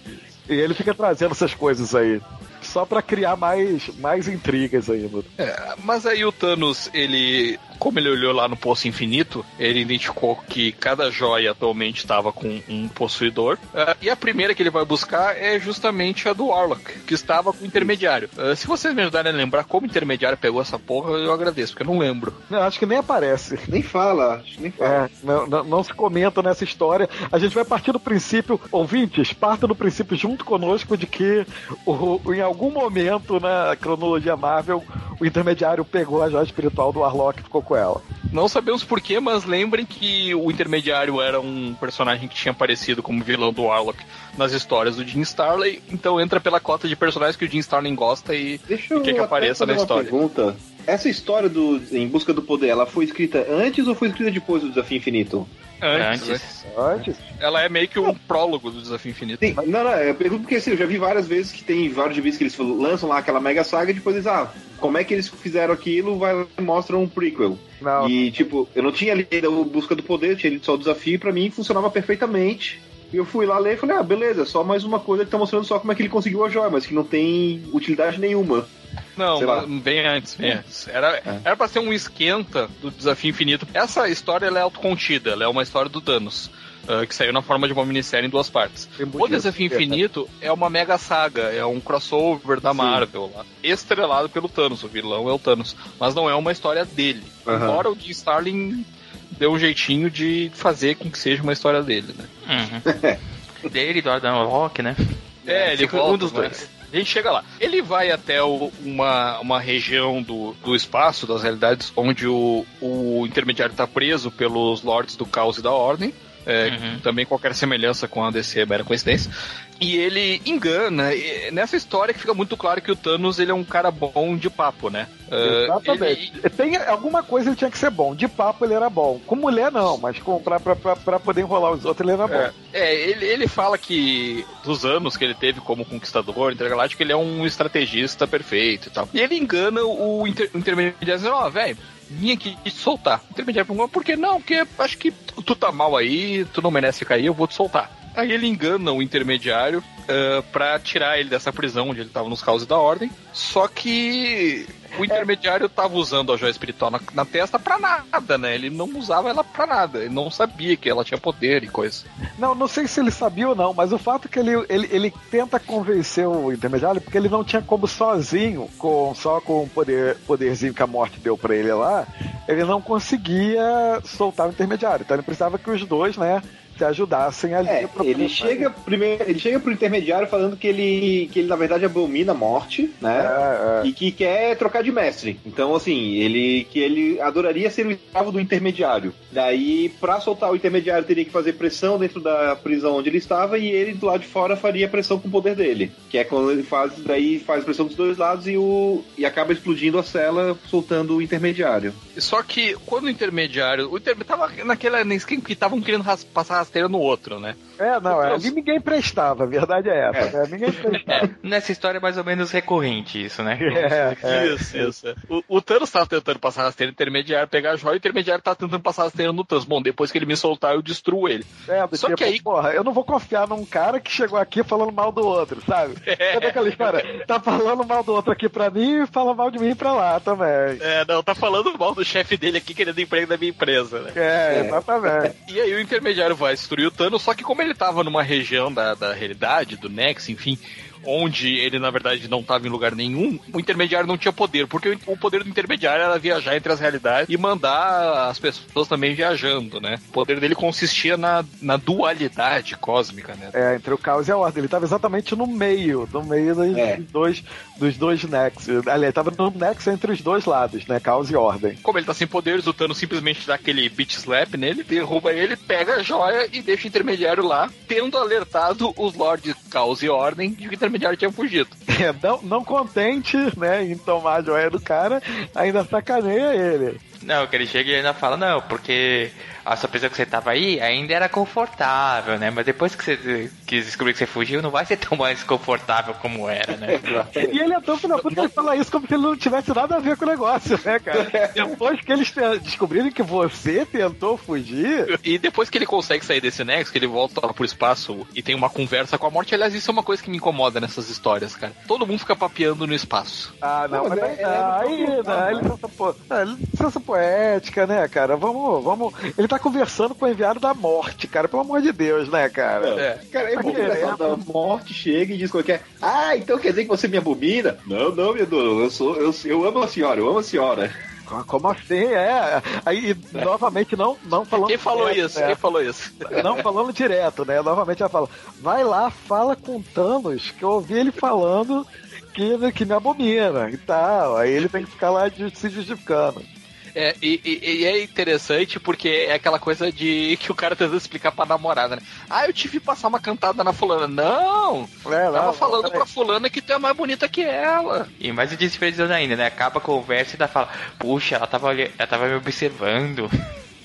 E ele fica trazendo essas coisas aí. Só pra criar mais, mais intrigas ainda. É, mas aí o Thanos, ele, como ele olhou lá no Poço Infinito, ele identificou que cada joia atualmente estava com um possuidor. É, e a primeira que ele vai buscar é justamente a do Warlock, que estava com o intermediário. É, se vocês me ajudarem a lembrar como o intermediário pegou essa porra, eu agradeço, porque eu não lembro. Eu acho que nem aparece. Nem fala, acho que nem fala. É, não, não, não se comenta nessa história. A gente vai partir do princípio, ouvintes, parta do princípio junto conosco de que o, o- em algum momento na cronologia Marvel, o intermediário pegou a joia espiritual do Warlock e ficou com ela. Não sabemos porquê, mas lembrem que o intermediário era um personagem que tinha aparecido como vilão do Warlock nas histórias do Jim Starley, então entra pela cota de personagens que o Jim Starley gosta e, Deixa e quer que apareça na história. pergunta. Essa história do Em Busca do Poder, ela foi escrita antes ou foi escrita depois do Desafio Infinito? Antes? Antes. Antes, Ela é meio que um prólogo do Desafio Infinito. Sim, não, não, eu pergunto porque assim, eu já vi várias vezes que tem vários gibis que eles lançam lá aquela mega saga e depois eles, ah, como é que eles fizeram aquilo, vai lá e mostra um prequel. não. E, tipo, eu não tinha lido o Busca do Poder, eu tinha lido só o desafio, e pra mim funcionava perfeitamente. Eu fui lá ler e falei, ah, beleza, só mais uma coisa que tá mostrando só como é que ele conseguiu a joia, mas que não tem utilidade nenhuma. Não, vem antes, vem antes. Era, É. era pra ser um esquenta do Desafio Infinito. Essa história ela é autocontida, ela é uma história do Thanos. ah, que saiu na forma de uma minissérie em duas partes. O Desafio isso. Infinito é uma mega saga, é um crossover da Marvel lá, estrelado pelo Thanos. O vilão é o Thanos, mas não é uma história dele. Aham. Embora o Jim Starlin deu um jeitinho de fazer com que seja uma história dele, né? Uhum. Dele, do Adam Rock, né? É, ele Fica volta, um dos mas dois. A gente chega lá. Ele vai até o- uma, uma região do, do espaço, das realidades, onde o, o intermediário está preso pelos Lords do Caos e da Ordem. É, Uhum. Também qualquer semelhança com a DC é mera coincidência. E ele engana. e nessa história que fica muito claro que o Thanos ele é um cara bom de papo, né? É, Exatamente. ele- Tem alguma coisa ele tinha que ser bom. De papo ele era bom. Com mulher não, mas com, pra, pra, pra, pra poder enrolar os outros ele era bom. É, é, ele, ele fala que dos anos que ele teve como conquistador intergaláctico, ele é um estrategista perfeito e tal. E ele engana o, inter, o intermediário dizendo, ó, velho, vim aqui te soltar. O intermediário pergunta, por que não? Porque acho que tu, tá mal aí, tu não merece cair, eu vou te soltar. Aí ele engana o intermediário ah, pra tirar ele dessa prisão onde ele tava nos causos da ordem. Só que o intermediário tava usando a joia espiritual na, na testa pra nada, né? Ele não usava ela pra nada. Ele não sabia que ela tinha poder e coisa. Não, não sei se ele sabia ou não, mas o fato é que ele, ele, ele tenta convencer o intermediário porque ele não tinha como sozinho, com só com o poder, poderzinho que a morte deu pra ele lá, ele não conseguia soltar o intermediário. Então ele precisava que os dois, né, se ajudassem ali. É, ele chega primeiro, ele chega pro intermediário falando que ele, que ele na verdade abomina a morte, né? É, é. E que quer trocar de mestre. Então, assim, ele que ele adoraria ser o escravo do intermediário. Daí, pra soltar o intermediário, teria que fazer pressão dentro da prisão onde ele estava e ele do lado de fora faria pressão com o poder dele. Que é quando ele faz, daí faz pressão dos dois lados e, o, e acaba explodindo a cela, soltando o intermediário. Só que quando o intermediário. O intermediário tava naquela esquema que estavam querendo ras- passar rasteira no outro, né? É, não, Então, ali ninguém prestava, a verdade é essa, né? Ninguém prestava. Nessa história é mais ou menos recorrente isso, né? É, é. Isso, isso. O, o Thanos tava tentando passar rasteira no intermediário, pegar a joia, e o intermediário tava tentando passar rasteira no Thanos. Bom, depois que ele me soltar, eu destruo ele. É, do Só tipo, que aí- porra, eu não vou confiar num cara que chegou aqui falando mal do outro, sabe? É. Aquela história? Tá falando mal do outro aqui pra mim e fala mal de mim pra lá também. É, não, tá falando mal do chefe dele aqui querendo emprego da minha empresa, né? É, exatamente. E aí o intermediário vai destruir o Thanos, só que como ele tava numa região da, da realidade, do Nex, enfim, onde ele na verdade não tava em lugar nenhum, o intermediário não tinha poder, porque o, poder do intermediário era viajar entre as realidades e mandar as pessoas também viajando, né? O poder dele consistia na, na dualidade cósmica, né? É, entre o caos e a ordem. Ele tava exatamente no meio, no meio dos, É. dois, dos dois nexos. Aliás, tava no nexo entre os dois lados, né? Caos e ordem. Como ele tá sem poderes, o Thanos simplesmente dá aquele beat slap nele, derruba ele, pega a joia e deixa o intermediário lá, tendo alertado os Lords Caos e Ordem de que o intermediário tinha fugido. É, não, não contente, né, em tomar a joia do cara, ainda sacaneia ele. Não, que ele chega e ainda fala, não, porque a sua prisão que você tava aí ainda era confortável, né? Mas depois que você quis descobrir que você fugiu, não vai ser tão mais confortável como era, né? E ele é tão filho da puta que fala isso como se ele não tivesse nada a ver com o negócio, né, cara? Depois que eles descobrirem que você tentou fugir, E depois que ele consegue sair desse nexo, que ele volta lá pro espaço e tem uma conversa com a morte, aliás, isso é uma coisa que me incomoda nessas histórias, cara. Todo mundo fica papeando no espaço. Ah, não, Não, mas, mas é- ah, é aí, muito né, bom, licença, po... ah, licença poética, né, cara? Vamos, vamos. Ele tá conversando com o enviado da morte, cara, pelo amor de Deus, né, cara? É. Cara, é Tá bom que o pessoal da morte chega e diz qualquer. Ah, então quer dizer que você me abomina? Não, não, meu Deus, eu sou. Eu, eu amo a senhora, eu amo a senhora. Como assim? É. Aí, novamente, não, não falando. Quem falou direto, isso? né? Quem falou isso? Não falando direto, né? Novamente ela fala: vai lá, fala com Thanos, que eu ouvi ele falando que, que me abomina e tal. Aí ele tem que ficar lá de- se justificando. É, e, e- e é interessante porque é aquela coisa de que o cara tentando explicar pra namorada, né? Ah, eu tive que passar uma cantada na fulana. Não! É, Tava não, falando peraí. pra fulana que tu é mais bonita que ela. E mais desesperador ainda, né? Acaba a conversa e ainda fala, puxa, ela tava, ela tava me observando.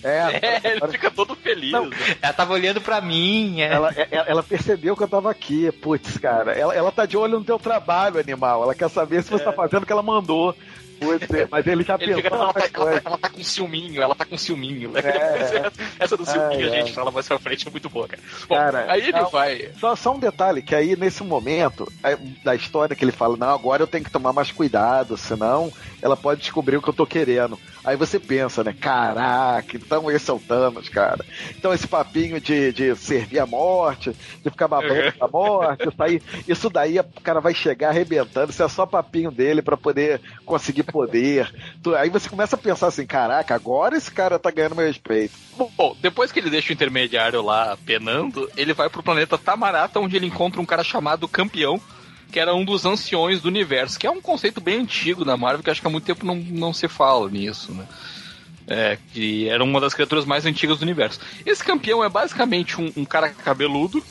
É, É, ele fica todo feliz. Não. Ela tava olhando pra mim, é. Ela, é- ela percebeu que eu tava aqui. Putz, cara. Ela, ela tá de olho no teu trabalho, animal. Ela quer saber se você tá fazendo o que ela mandou. Putz, mas ele já Ele pensou ela, tá, ela, tá, ela tá com ciúminho, ela tá com ciúminho. né? É. Essa do ciúminho Ai, a gente ai. fala mais pra frente é muito boa, cara. Bom, Cara, aí ele não. vai. Só, só um detalhe, que aí nesse momento aí, da história que ele fala, não, agora eu tenho que tomar mais cuidado, senão ela pode descobrir o que eu tô querendo. Aí você pensa, né? Caraca, então esse é o Thanos, cara. Então esse papinho de, de servir a morte, de ficar babando a morte, isso, aí, isso daí o cara vai chegar arrebentando, isso é só papinho dele pra poder conseguir poder. Aí você começa a pensar assim, caraca, agora esse cara tá ganhando meu respeito. Bom, depois que ele deixa o intermediário lá penando, ele vai pro planeta Tamarata, onde ele encontra um cara chamado Campeão, que era um dos anciões do universo, que é um conceito bem antigo da Marvel, que acho que há muito tempo não, não se fala nisso, né? É, que era uma das criaturas mais antigas do universo. Esse campeão é basicamente um, um cara cabeludo,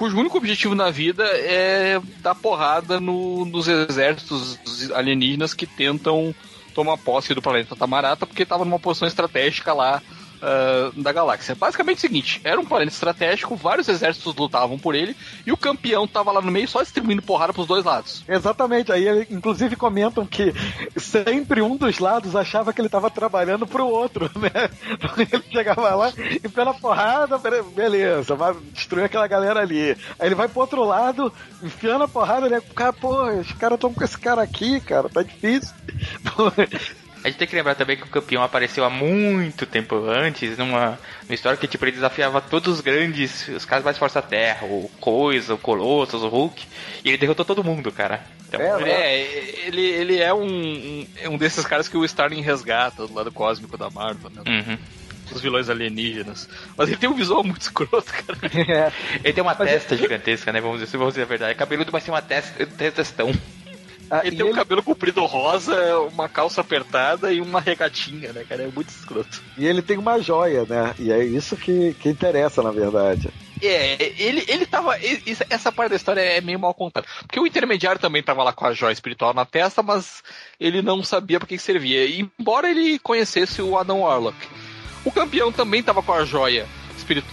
cujo único objetivo na vida é dar porrada no- nos exércitos alienígenas que tentam tomar posse do planeta Tamarata, porque estava numa posição estratégica lá ah, da galáxia. Basicamente é o seguinte: era um planeta estratégico, vários exércitos lutavam por ele, e o campeão tava lá no meio só distribuindo porrada pros dois lados. Exatamente, aí inclusive comentam que sempre um dos lados achava que ele tava trabalhando pro outro, né? Ele chegava lá e pela porrada, beleza, vai destruir aquela galera ali. Aí ele vai pro outro lado, enfiando a porrada, né? Cara, pô, os caras estão com esse cara aqui, cara, tá difícil. A gente tem que lembrar também que o campeão apareceu há muito tempo antes, numa, numa história que tipo, ele desafiava todos os grandes, os caras mais fortes da Terra, o Coisa, o Colossus, o Hulk, e ele derrotou todo mundo, cara. Então, É, né? É, ele, ele é um, um, é um desses caras que o Starling resgata do lado cósmico da Marvel, né? Uhum. Os vilões alienígenas. Mas ele tem um visual muito escroto, cara. É, Ele tem uma testa gigantesca, né? Vamos dizer, vamos dizer a verdade. É cabeludo, mas tem uma testa, testão. Ah, Ele tem um ele- cabelo comprido rosa, uma calça apertada e uma regatinha, né, cara? É muito escroto. E ele tem uma joia, né? E é isso que, que interessa, na verdade. É, ele, ele tava. ele- essa parte da história é meio mal contada. Porque o intermediário também tava lá com a joia espiritual na testa, mas ele não sabia para que servia. E, embora ele conhecesse o Adam Warlock. O campeão também tava com a joia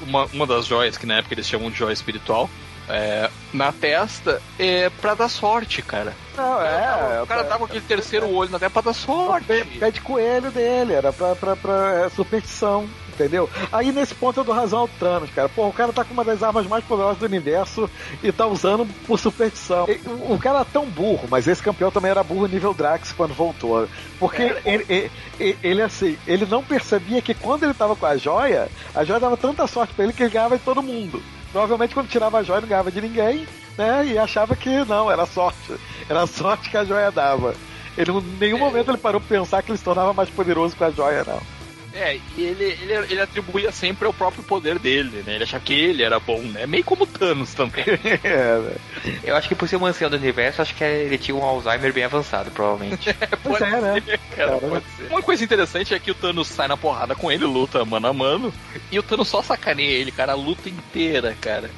uma, uma das joias que na época eles chamam de joia espiritual. É, na testa é pra dar sorte, cara. Não, é. o cara tava com aquele terceiro olho na testa pra dar sorte. Pé, pé de coelho dele, era pra, pra, pra é, superstição, entendeu? Aí nesse ponto eu dou razão ao Thanos, cara. Pô, o cara tá com uma das armas mais poderosas do universo e tá usando por superstição. O, o cara é tão burro, mas esse campeão também era burro nível Drax quando voltou. Porque ele, ele, ele, ele, assim, ele não percebia que quando ele tava com a joia, a joia dava tanta sorte pra ele que ele ganhava de todo mundo. Provavelmente quando tirava a joia não ganhava de ninguém, né? E achava que não, era sorte. Era sorte que a joia dava. Ele, em nenhum momento ele parou pra pensar que ele se tornava mais poderoso com a joia, não. É, e ele, ele, ele atribuía sempre ao próprio poder dele, né? Ele achava que ele era bom, né? Meio como o Thanos também. é, né? Eu acho que por ser um ancião do universo, acho que ele tinha um Alzheimer bem avançado, provavelmente. Pois é, né? Cara, Cara, pode ser. Uma coisa interessante é que o Thanos sai na porrada com ele, luta mano a mano, e o Thanos só sacaneia ele, cara, a luta inteira, cara.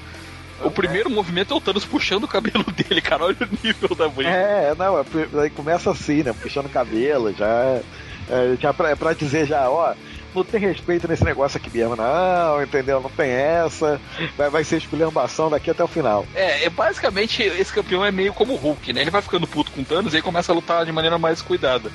O primeiro movimento é o Thanos puxando o cabelo dele, cara. Olha o nível da briga. É, não, é, aí começa assim, né? Puxando o cabelo, já. É, já pra, pra dizer já, ó. Não tem respeito nesse negócio aqui mesmo, não, entendeu? Não tem essa. Vai, vai ser esculhambação daqui até o final. É, é, basicamente esse campeão é meio como o Hulk, né? Ele vai ficando puto com Thanos e aí começa a lutar de maneira mais cuidada.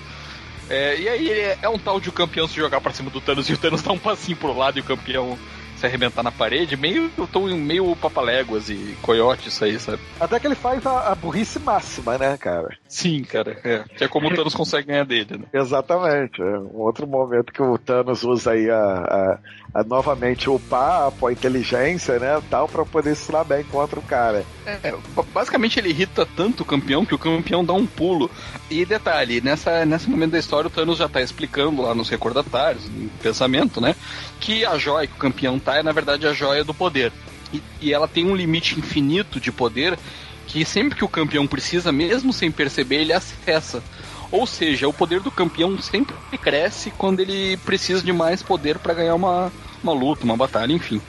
É, e aí é, é um tal de o campeão se jogar pra cima do Thanos e o Thanos dá um passinho pro lado e o campeão se arrebentar na parede, meio, tão meio papaléguas e coiote isso aí, sabe? Até que ele faz a, a burrice máxima, né, cara? Sim, cara. É. Que é como o Thanos consegue ganhar dele, né? Exatamente. É um outro momento que o Thanos usa aí a, a, a novamente o papo, a inteligência, né, tal, pra poder se dar bem contra o cara. É, basicamente ele irrita tanto o campeão que o campeão dá um pulo. E detalhe, nessa, nesse momento da história o Thanos já tá explicando lá nos recordatários, no pensamento, né, que a joia que o campeão tá é na verdade a joia do poder. E, e ela tem um limite infinito de poder que sempre que o campeão precisa, mesmo sem perceber, ele acessa. Ou seja, o poder do campeão sempre cresce quando ele precisa de mais poder para ganhar uma, uma luta, uma batalha, enfim.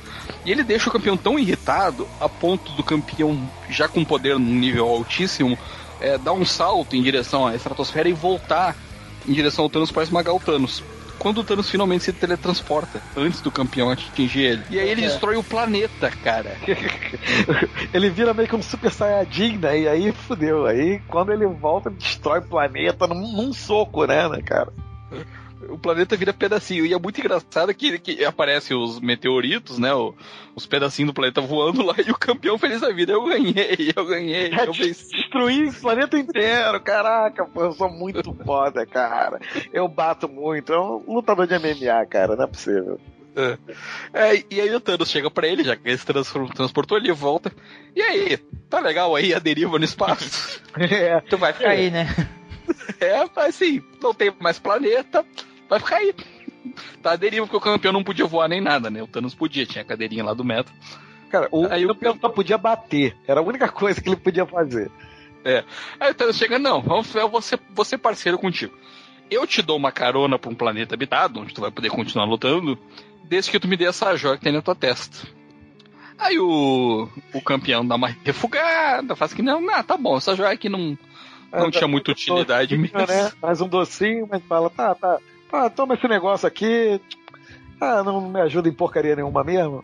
E ele deixa o campeão tão irritado a ponto do campeão, já com poder num nível altíssimo, é, dar um salto em direção à estratosfera e voltar em direção ao Thanos para esmagar o Thanos. Quando o Thanos finalmente se teletransporta, antes do campeão atingir ele. E aí ele É. destrói o planeta, cara. ele vira meio que um super saiyajin, né? E aí fudeu. Aí quando ele volta, ele destrói o planeta num, num soco, né, né, cara? O planeta vira pedacinho. E é muito engraçado que, que aparecem os meteoritos, né? o- os pedacinhos do planeta voando lá e o campeão feliz da vida. Eu ganhei, eu ganhei, eu venci. Destruí o planeta inteiro, caraca, pô, eu sou muito foda, cara. Eu bato muito, é um lutador de MMA, cara, não é possível. É, e aí o Thanos chega pra ele, já que ele se transportou, ele volta. E aí, tá legal aí a deriva no espaço? É, Tu vai ficar aí, né? é, assim, não tem mais planeta, vai ficar aí. Tá a deriva porque o campeão não podia voar nem nada, né? O Thanos podia, tinha a cadeirinha lá do meta. cara, o Aí o campeão só podia bater, era a única coisa que ele podia fazer. Aí o Thanos chega, não, vamos, eu vou ser, vou ser parceiro contigo. Eu te dou uma carona pra um planeta habitado, onde tu vai poder continuar lutando, desde que tu me dê essa joia que tem na tua testa. Aí o, o campeão dá uma refugada, faz que não, não, tá bom, essa joia aqui não, não tinha muita utilidade mesmo. Né? Faz um docinho, mas fala, tá, tá, tá, toma esse negócio aqui. Ah, não me ajuda em porcaria nenhuma mesmo.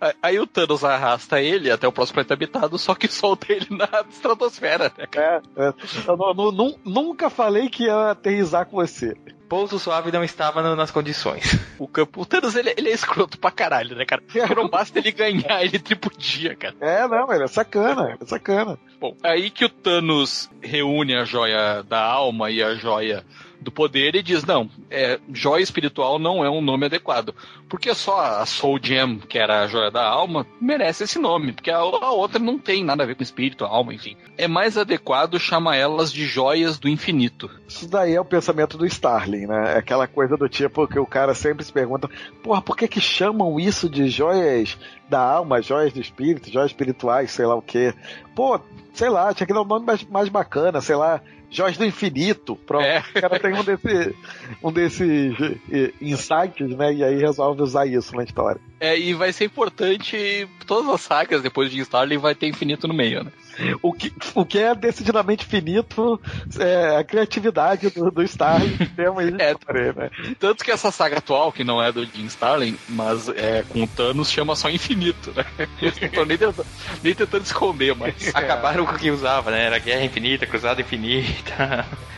Aí- Aí o Thanos arrasta ele até o próximo planeta habitado, só que solta ele na estratosfera, né, cara? É, é. Eu nu- nu- nu- nunca falei que ia aterrizar com você. Pouso suave não estava no- nas condições. O, campo, o Thanos, ele, ele é escroto pra caralho, né, cara? Porque não basta ele ganhar, ele tripudia, cara. É, não, ele é sacana, é sacana. Bom, aí que o Thanos reúne a joia da alma e a joia do poder e diz: não, é, joia espiritual não é um nome adequado. Porque só a Soul Gem, que era a joia da alma, merece esse nome, porque a, a outra não tem nada a ver com espírito, alma, enfim. É mais adequado chamar elas de joias do infinito. Isso daí é o pensamento do Starling, né? É aquela coisa do tipo que o cara sempre se pergunta: porra, por que que chamam isso de joias da alma, joias do espírito, joias espirituais, sei lá o quê? Pô, sei lá, tinha que dar um nome mais, mais bacana, sei lá. Joias do Infinito, pronto. É. O cara tem um, desse, um desses eh, insights, né? E aí resolve usar isso na história. É, e vai ser importante todas as sagas depois de Starling vai ter infinito no meio, né? O que, o que é decididamente finito é a criatividade do, do Starling que temos aí É. história, né? Tanto que essa saga atual, que não é do Jim Starlin, mas é com o Thanos, chama só Infinito, né? Eles não estão nem, tentando- nem tentando esconder, mas. Acabaram com o que usava, né? Era Guerra Infinita, Cruzada Infinita,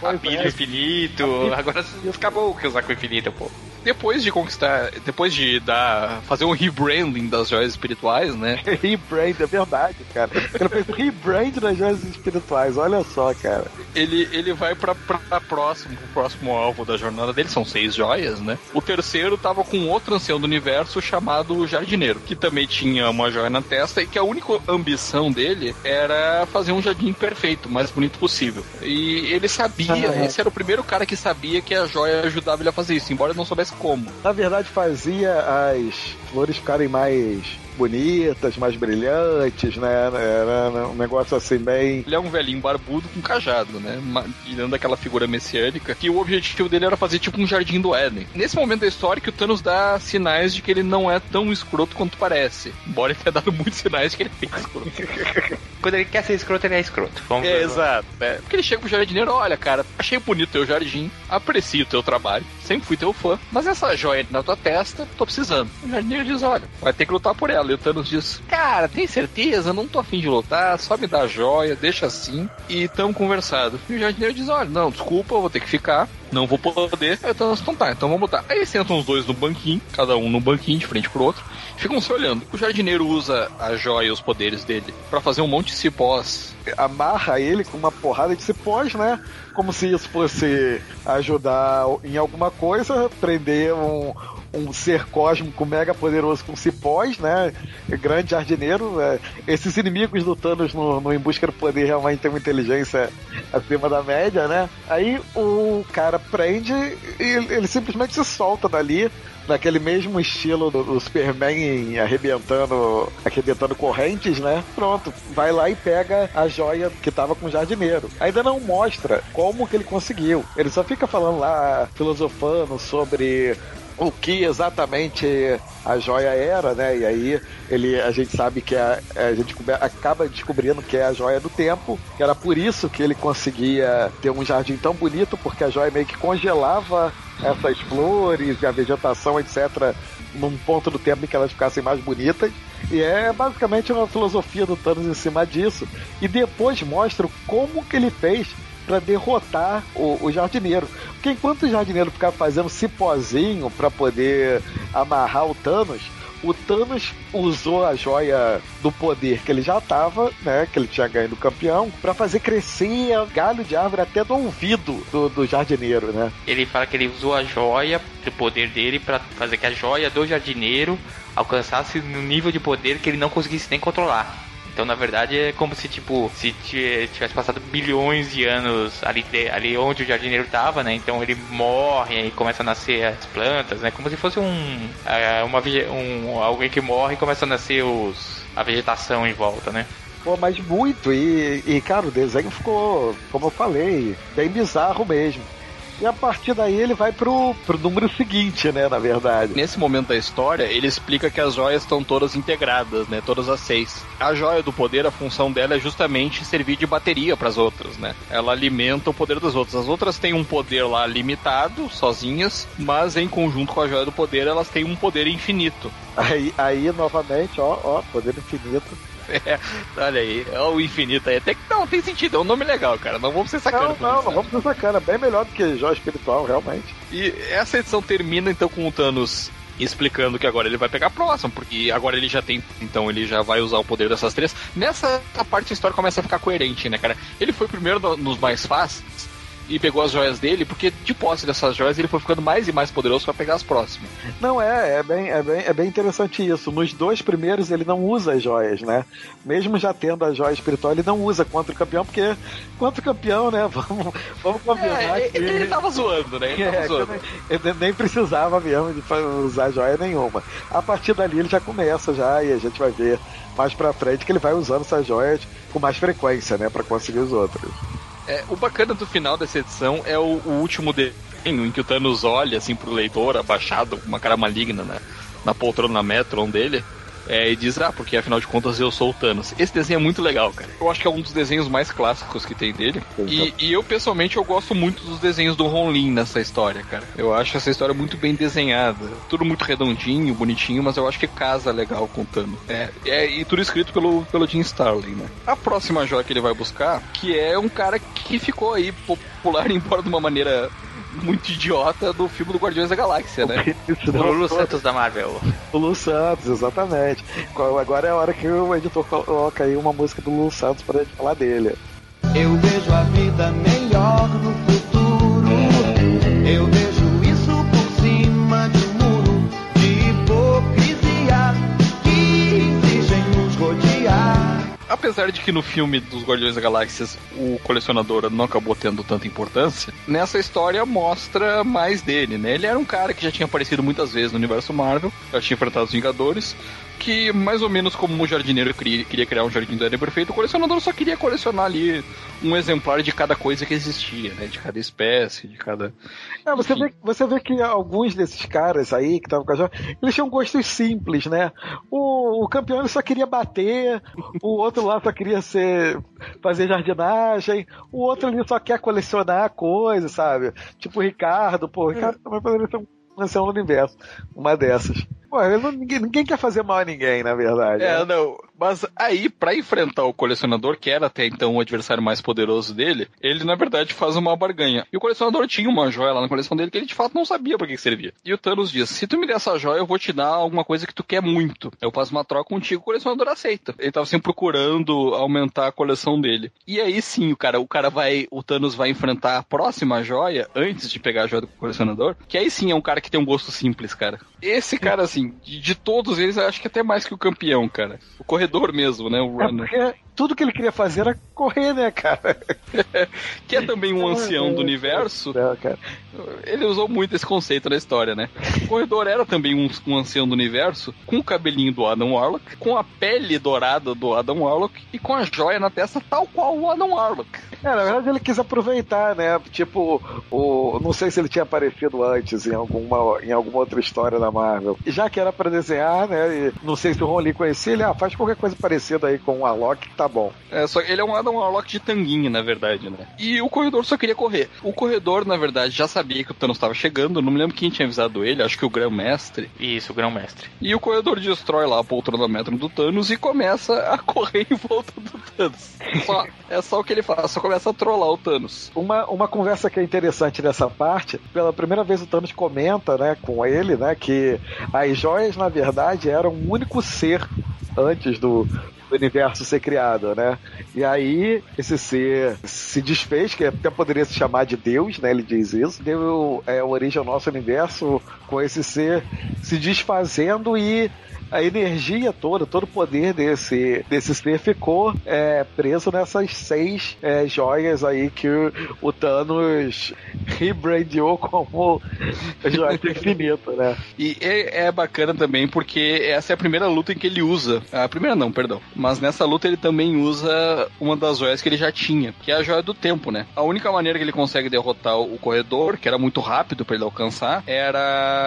Pois Apílio é. Infinito. Agora acabou que usar com Infinita, pô. Depois de conquistar, depois de dar, fazer um rebranding das joias espirituais, né? Rebrand, é verdade, cara. Ele fez rebrand das joias espirituais, olha só, cara. Ele, ele vai pra, pra próximo, pro próximo alvo da jornada dele, são seis joias, né? O terceiro tava com outro ancião do universo chamado Jardineiro, que também tinha uma joia na testa e que a única ambição dele era fazer um jardim perfeito, mais bonito possível. E ele sabia, Ah. esse era o primeiro cara que sabia que a joia ajudava ele a fazer isso, embora ele não soubesse como. Na verdade, fazia as flores ficarem mais bonitas, mais brilhantes, né? Era um negócio assim bem. Ele é um velhinho barbudo com cajado, né? Tirando aquela figura messiânica, que o objetivo dele era fazer tipo um jardim do Éden. Nesse momento da história que o Thanos dá sinais de que ele não é tão escroto quanto parece. Embora ele tenha dado muitos sinais de que ele é bem escroto. Quando ele quer ser escroto, ele é escroto. Vamos É, ver. exato. É. Porque ele chega pro jardineiro, olha, cara, achei bonito teu jardim, aprecio teu trabalho, sempre fui teu fã, mas essa joia na tua testa, tô precisando. O jardineiro diz, olha, vai ter que lutar por ela. E o Thanos diz, cara, tem certeza? Não tô afim de lutar, só me dá joia, deixa assim, e tamo conversado. E o jardineiro diz, olha, não, desculpa, eu vou ter que ficar. Não vou poder. Aí o Thanos, então tá, então vamos botar. Aí sentam os dois no banquinho, cada um no banquinho, de frente pro outro. Ficam se olhando. O jardineiro usa a joia e os poderes dele pra fazer um monte de cipós Amarra ele com uma porrada de cipós, né? Como se isso fosse ajudar em alguma coisa, prender um, um ser cósmico mega poderoso com cipós, né? Grande jardineiro. é. Esses inimigos do Thanos no, no Em Busca do Poder realmente têm uma inteligência acima da média, né? Aí o cara prende e ele, ele simplesmente se solta dali. Naquele mesmo estilo do, do Superman arrebentando, arrebentando correntes, né? Pronto, vai lá e pega a joia que tava com o jardineiro. Ainda não mostra como que ele conseguiu. Ele só fica falando lá, filosofando sobre o que exatamente a joia era, né? E aí ele, a gente sabe que a, a gente acaba descobrindo que é a joia do tempo, que era por isso que ele conseguia ter um jardim tão bonito, porque a joia meio que congelava essas flores e a vegetação, etc., num ponto do tempo em que elas ficassem mais bonitas. E é basicamente uma filosofia do Thanos em cima disso. E depois mostra como que ele fez para derrotar o, o jardineiro. Porque enquanto o jardineiro ficava fazendo cipózinho para poder amarrar o Thanos, o Thanos usou a joia do poder que ele já tava, né, que ele tinha ganho do campeão, para fazer crescer galho de árvore até do ouvido do, do jardineiro, né? Ele fala que ele usou a joia, o poder dele, pra fazer que a joia do jardineiro alcançasse no nível de poder que ele não conseguisse nem controlar. Então, na verdade, é como se, tipo, se ti- tivesse passado bilhões de anos ali, de- ali onde o jardineiro tava, né? Então ele morre e começa a nascer as plantas, né? Como se fosse um, é, uma, um alguém que morre e começa a nascer os, a vegetação em volta, né? Pô, mas muito. E, e, cara, o desenho ficou, como eu falei, bem bizarro mesmo. E a partir daí ele vai pro, pro número seguinte, né, na verdade. Nesse momento da história, ele explica que as joias estão todas integradas, né? Todas as seis. A joia do poder, a função dela é justamente servir de bateria para as outras, né? Ela alimenta o poder das outras. As outras têm um poder lá limitado, sozinhas, mas em conjunto com a joia do poder, elas têm um poder infinito. Aí, aí novamente, ó, ó, poder infinito. É, olha aí, é o infinito aí. Até que não, tem sentido, é um nome legal, cara. Não vamos ser sacana. Não, não, não vamos ser sacana. Bem melhor do que joia espiritual, realmente. E essa edição termina então com o Thanos explicando que agora ele vai pegar a próxima, porque agora ele já tem, então ele já vai usar o poder dessas três. Nessa parte a história começa a ficar coerente, né, cara? Ele foi primeiro no- nos mais fáceis e pegou as joias dele, porque de posse dessas joias ele foi ficando mais e mais poderoso pra pegar as próximas. Não, é, é bem, é, bem, é bem interessante isso. Nos dois primeiros ele não usa as joias, né? Mesmo já tendo a joia espiritual, ele não usa contra o campeão, porque contra o campeão, né? Vamos, vamos combinar É, que... ele, ele tava zoando, né? Ele tava É, zoando. ele nem precisava mesmo de usar joia nenhuma. A partir dali ele já começa já e a gente vai ver mais pra frente que ele vai usando essas joias com mais frequência, né, Pra conseguir os outros. É, o bacana do final dessa edição é o, o último desenho em que o Thanos olha assim pro leitor, abaixado, com uma cara maligna, né? na poltrona Metron dele. É, e diz, ah, porque afinal de contas eu sou o Thanos. Esse desenho é muito legal, cara. Eu acho que é um dos desenhos mais clássicos que tem dele. E, e eu, pessoalmente, eu gosto muito dos desenhos do Ron Lin nessa história, cara. Eu acho essa história muito bem desenhada. Tudo muito redondinho, bonitinho, mas eu acho que casa legal com o Thanos. É, é, e tudo escrito pelo, pelo Jim Starlin, né? A próxima joia que ele vai buscar, que é um cara que ficou aí popular, embora de uma maneira muito idiota do filme do Guardiões da Galáxia, né? Isso, O Lulu Santos da Marvel. O Lu Santos, exatamente. Agora é a hora que o editor coloca aí uma música do Lu Santos pra gente falar dele. Eu vejo a vida melhor no futuro. Eu vejo isso por cima de um muro de hipocrisia que exigem nos rodear. Apesar de que no filme dos Guardiões da Galáxia o colecionador não acabou tendo tanta importância, nessa história mostra mais dele, né? Ele era um cara que já tinha aparecido muitas vezes no universo Marvel, já tinha enfrentado os Vingadores, que mais ou menos como o jardineiro queria, queria criar um jardim do Éden perfeito, o colecionador só queria colecionar ali um exemplar de cada coisa que existia, né? De cada espécie, de cada. É, você, Enfim. vê, você vê que alguns desses caras aí que estavam com a joia, eles tinham gostos simples, né? O, o campeão só queria bater, o outro lá só queria ser fazer jardinagem, o outro ali só quer colecionar coisas, sabe? Tipo o Ricardo, pô, o Ricardo também poderia ser um ancião do universo, uma dessas. Pô, não- ninguém, ninguém quer fazer mal a ninguém, na verdade. É, né? não. Mas aí, pra enfrentar o colecionador, que era até então o adversário mais poderoso dele, ele na verdade faz uma barganha. E o colecionador tinha uma joia lá na coleção dele que ele de fato não sabia pra que servia. E o Thanos diz: Se tu me der essa joia, eu vou te dar alguma coisa que tu quer muito. Eu faço uma troca contigo, o colecionador aceita. Ele tava sempre procurando aumentar a coleção dele. E aí sim, o cara, o cara vai. O Thanos vai enfrentar a próxima joia antes de pegar a joia do colecionador. Que aí sim é um cara que tem um gosto simples, cara. Esse cara, assim, de, de todos eles, eu acho que até mais que o campeão, cara. O corredor mesmo, né? O É runner. porque tudo que ele queria fazer era correr, né, cara? Que é também um ancião do universo. Cara. Ele usou muito esse conceito na história, né? O corredor era também um, um ancião do universo, com o cabelinho do Adam Warlock, com a pele dourada do Adam Warlock e com a joia na testa, tal qual o Adam Warlock. É, na verdade ele quis aproveitar, né? Tipo, o, não sei se ele tinha aparecido antes em alguma, em alguma outra história da Marvel. E já que era pra desenhar, né? E não sei se o Ron Lee conhecia, ele, ah, faz qualquer coisa parecida aí com o Warlock que tá bom. É, só ele é um Adam Warlock de tanguinha, na verdade, né? E o corredor só queria correr. O corredor, na verdade, já sabia que o Thanos estava chegando, não me lembro quem tinha avisado ele, acho que o Grão-Mestre. Isso, o grão-mestre. E o corredor destrói lá a poltrona metro do Thanos e começa a correr em volta do Thanos. Só, é só o que ele faz, só começa a trollar o Thanos. Uma, uma conversa que é interessante nessa parte, pela primeira vez o Thanos comenta, né, com ele, né, que as joias, na verdade, eram um único ser antes do, do universo ser criado, né? E aí esse ser se desfez, que até poderia se chamar de Deus, né? Ele diz isso. Deu é, origem ao nosso universo com esse ser se desfazendo e a energia toda, todo o poder desse, desse ser ficou é, preso nessas seis é, joias aí que o, o Thanos rebrandeou como joia do infinito, né? E é, é bacana também porque essa é a primeira luta em que ele usa. A primeira não, perdão. Mas nessa luta ele também usa uma das joias que ele já tinha, que é a joia do tempo, né? A única maneira que ele consegue derrotar o corredor, que era muito rápido para ele alcançar, era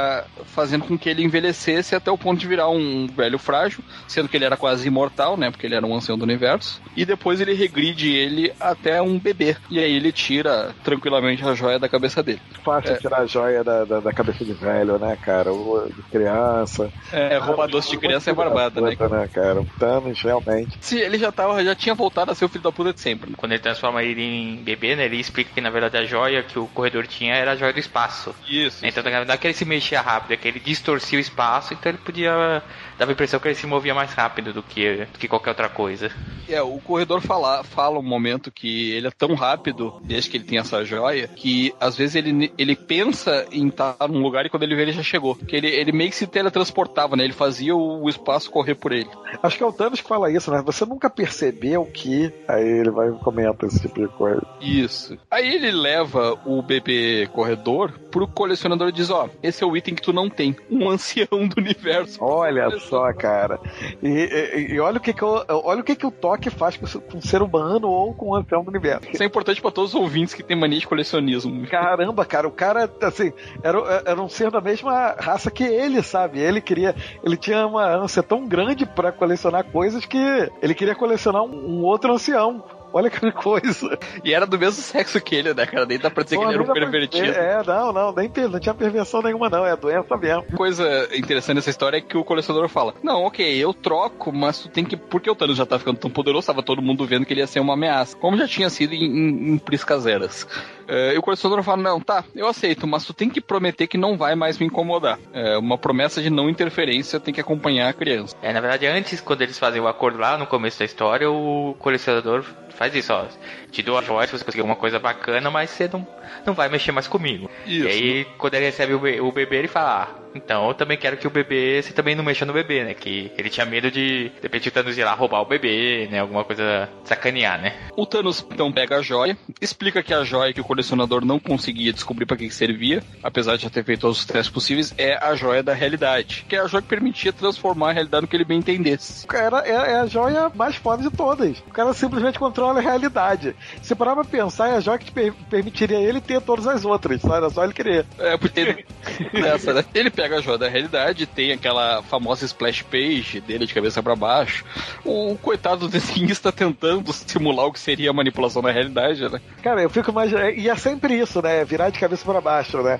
fazendo com que ele envelhecesse até o ponto de virar um velho frágil, sendo que ele era quase imortal, né? Porque ele era um ancião do universo. E depois ele regride ele até um bebê. E aí ele tira tranquilamente a joia da cabeça dele. Fácil tirar a joia da, da, da cabeça de velho, né, cara? Ou de criança. É, roubar doce de criança é barbada, né? Puta, né, cara? O Thanos, realmente. Se ele já tava, já tinha voltado a ser o filho da puta de sempre. né? Quando ele transforma ele em bebê, né, ele explica que na verdade a joia que o corredor tinha era a joia do espaço. Isso. Então, na verdade, que ele se mexia rápido, é que ele distorcia o espaço, então ele podia. dava a impressão que ele se movia mais rápido do que, do que qualquer outra coisa. É, o corredor fala, fala um momento que ele é tão rápido, desde que ele tem essa joia, que às vezes ele, ele pensa em estar num lugar e quando ele vê ele já chegou. Que ele, ele meio que se teletransportava, né? Ele fazia o, o espaço correr por ele. Acho que é o Thanos que fala isso, né? Você nunca percebeu que. Aí ele vai e comenta esse tipo de coisa. Isso. Aí ele leva o bebê corredor pro colecionador e diz: Ó, esse é o item que tu não tem. Um ancião do universo. Olha só, cara. E, e- e olha o que que, o- olha o, que que o toque faz com, com um ser humano ou com o ancião do universo. Isso é importante pra todos os ouvintes que têm mania de colecionismo. Caramba, cara, o cara, assim, era, era um ser da mesma raça que ele, sabe? Ele queria. Ele tinha uma ânsia tão grande pra colecionar coisas que ele queria colecionar um, um outro ancião. Olha que coisa. E era do mesmo sexo que ele, né, cara? Nem dá pra dizer que ele era um Pô, pervertido. É, não, não, nem não tinha perversão nenhuma, não. É doença mesmo. coisa interessante nessa história é que o colecionador fala: Não, ok, eu troco, mas tu tem que. Porque o Thanos já tá ficando tão poderoso, tava todo mundo vendo que ele ia ser uma ameaça. Como já tinha sido em, em, em Priscas Eras. É, e o colecionador fala: Não, tá, eu aceito, mas tu tem que prometer que não vai mais me incomodar. É uma promessa de não interferência, tem que acompanhar a criança. É, na verdade, antes, quando eles fazem o acordo lá no começo da história, o colecionador faz isso, ó. Te dou a joia se você conseguir alguma coisa bacana, mas você não, não vai mexer mais comigo. Isso. E aí, quando ele recebe o, be- o bebê, ele fala, ah, então eu também quero que o bebê, você também não mexa no bebê, né? Que ele tinha medo de, de repente, o Thanos ir lá roubar o bebê, né? Alguma coisa sacanear, né? O Thanos então pega a joia, explica que a joia que o colecionador não conseguia descobrir para que, que servia, apesar de já ter feito todos os testes possíveis, é a joia da realidade, que é a joia que permitia transformar a realidade no que ele bem entendesse. Era, é, é a joia mais foda de todas. O cara simplesmente controla a realidade. Se parar pra pensar, é a joia que te per- permitiria ele ter todas as outras, sabe? Era só ele querer. É, porque ele, nessa, né? ele pega a joia da realidade, tem aquela famosa splash page dele de cabeça para baixo. O coitado do desenhista tentando simular o que seria a manipulação da realidade, né? Cara, eu fico imaginando. E é sempre isso, né? Virar de cabeça pra baixo, né?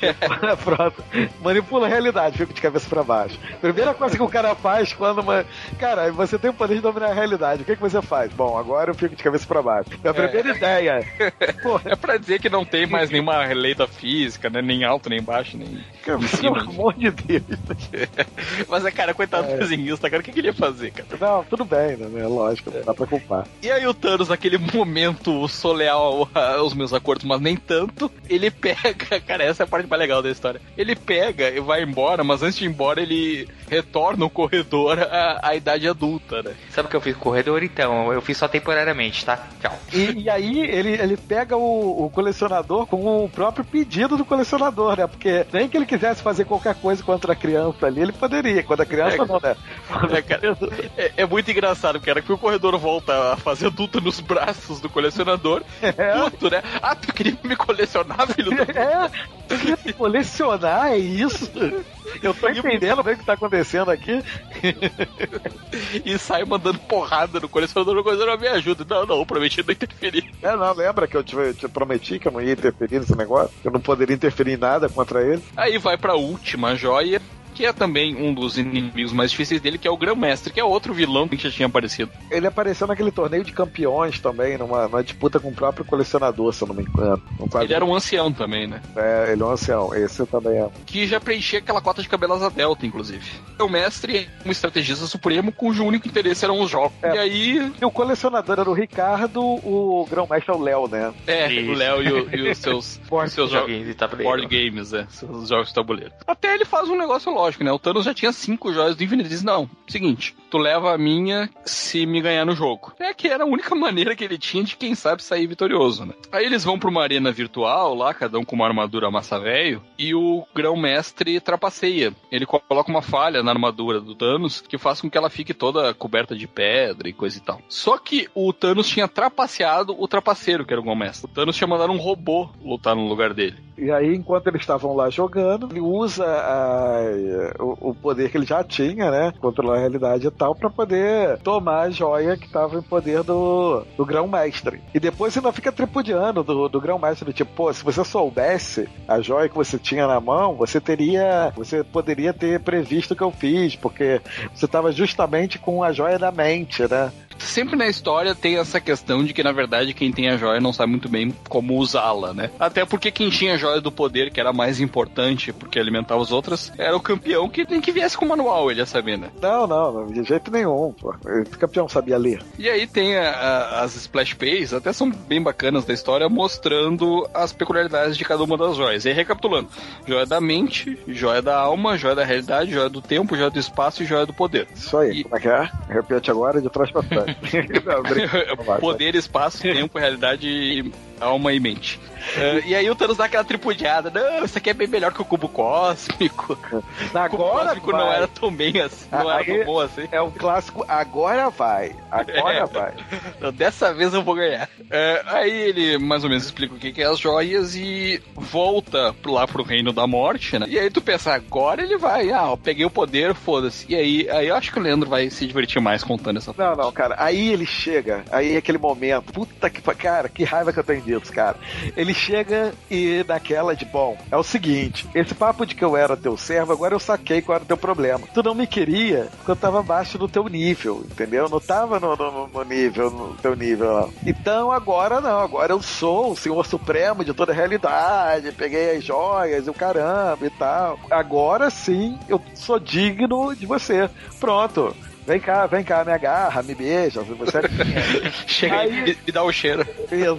Pronto. Manipula a realidade, fico de cabeça pra baixo. Primeira coisa que o cara faz quando. Uma... Cara, você tem o poder de dominar a realidade. O que, que você faz? Bom, agora eu fico de cabeça pra baixo. É a primeira ideia. Pô, É pra dizer que não tem mais nenhuma lei da física, né? Nem alto, nem baixo, nem cara, pelo amor de Deus. Mas é, cara, coitado do desenhista, cara, o que, que ele ia fazer, cara? Não, tudo bem, né? Lógico, não dá pra culpar. E aí o Thanos, naquele momento, sou leal a- aos meus acordos, mas nem tanto, ele pega, cara, essa é a parte mais legal da história. Ele pega e vai embora, mas antes de ir embora, ele retorna o corredor à, à idade adulta, né? Sabe o que eu fiz com o corredor? Então, eu fiz só temporariamente, tá? Tchau. E, e aí ele, ele pega o, o colecionador com o próprio pedido do colecionador, né? Porque nem que ele quisesse fazer qualquer coisa contra a criança ali, ele poderia. Quando a criança É, não, né? É, cara, é, é muito engraçado, cara, que o corredor volta a fazer adulta nos braços do colecionador. Puto, né? Ah, tu queria me colecionar, filho do... É, eu queria colecionar, é isso? Eu tô entendendo bem o que tá acontecendo aqui. E sai mandando porrada no colecionador, o colecionador me ajuda. Não, não, eu prometi não interferir. É, não, lembra que eu te, te prometi que eu não ia interferir nesse negócio? Que eu não poderia interferir em nada contra ele. Aí vai pra última joia, que é também um dos inimigos mais difíceis dele, que é o Grão-Mestre, que é outro vilão que já tinha aparecido. Ele apareceu naquele torneio de campeões também, numa, numa disputa com o próprio colecionador, se eu não me engano. Quadro- Ele era um ancião também, né? É, ele é um ancião. Esse também é. Que já preenchia aquela cota de cabelasa delta, inclusive. O mestre é um estrategista supremo cujo único interesse eram os jogos. É. E aí, E o colecionador era o Ricardo, o grão-mestre é o Léo, né? é, Isso. o Léo e, o- e os seus, os seus jogos. Joguinhos de tabuleiro. Board games, é, seus jogos de tabuleiro. Até ele faz um negócio lógico, né? O Thanos já tinha cinco joias do infinito. Ele diz: Não, seguinte, tu leva a minha se me ganhar no jogo. É que era a única maneira que ele tinha de, quem sabe, sair vitorioso, né? Aí eles vão pra uma arena virtual lá, cada um com uma armadura massa velho, e o grão-mestre trapaceia. Ele coloca uma falha na armadura do Thanos que faz com que ela fique toda coberta de pedra e coisa e tal. Só que o Thanos tinha trapaceado o trapaceiro, que era o grão-mestre. O Thanos tinha mandado um robô lutar no lugar dele. E aí, enquanto eles estavam lá jogando, ele usa a- o, o poder que ele já tinha, né? Controlar a realidade e tal, pra poder tomar a joia que tava em poder do, do grão-mestre. E depois ainda fica tripudiando do, do grão-mestre, tipo, pô, se você soubesse a joia que você tinha na mão, você teria. Você poderia ter previsto o que eu fiz, porque você tava justamente com a joia da mente, né? Sempre na história tem essa questão de que, na verdade, quem tem a joia não sabe muito bem como usá-la, né? Até porque quem tinha a joia do poder, que era mais importante porque alimentava os outros, era o campeão que tem que viesse com o manual, ele ia saber, né? Não, não, não, de jeito nenhum, pô. Esse campeão sabia ler. E aí tem a- a- as splash pages, até são bem bacanas da história, mostrando as peculiaridades de cada uma das joias. E aí, recapitulando: joia da mente, joia da alma, joia da realidade, joia do tempo, joia do espaço e joia do poder. Isso aí, E- como é que é? Repete agora de trás pra frente. Poder, espaço, tempo, realidade alma e mente. É, e aí o Thanos dá aquela tripudiada. Não, isso aqui é bem melhor que o cubo cósmico. o cubo Agora cósmico não vai. era tão bem assim. Não Aí- era tão bom assim. É o clássico, agora vai. Agora É. vai. Então, dessa vez eu vou ganhar. É, aí ele mais ou menos explica o que que é as joias e volta lá pro reino da morte, né? E aí tu pensa, agora ele vai. Ah, eu peguei o poder, foda-se. E aí, aí eu acho que o Leandro vai se divertir mais contando essa Não, não, cara. Aí ele chega, aí é aquele momento. Puta que. Cara, que raiva que eu tenho disso, cara. Ele chega e daquela de bom. É o seguinte: esse papo de que eu era teu servo, agora eu saquei qual era o teu problema. Tu não me queria porque eu tava abaixo do teu nível, entendeu? Eu não tava no, no- no nível, no teu nível. Então agora não, agora eu sou o Senhor Supremo de toda a realidade. Peguei as joias e o caramba e tal. Agora sim eu sou digno de você. Pronto. Vem cá, vem cá, me agarra, me beija. Você é minha. Chega aí, Aí- me, dá o cheiro.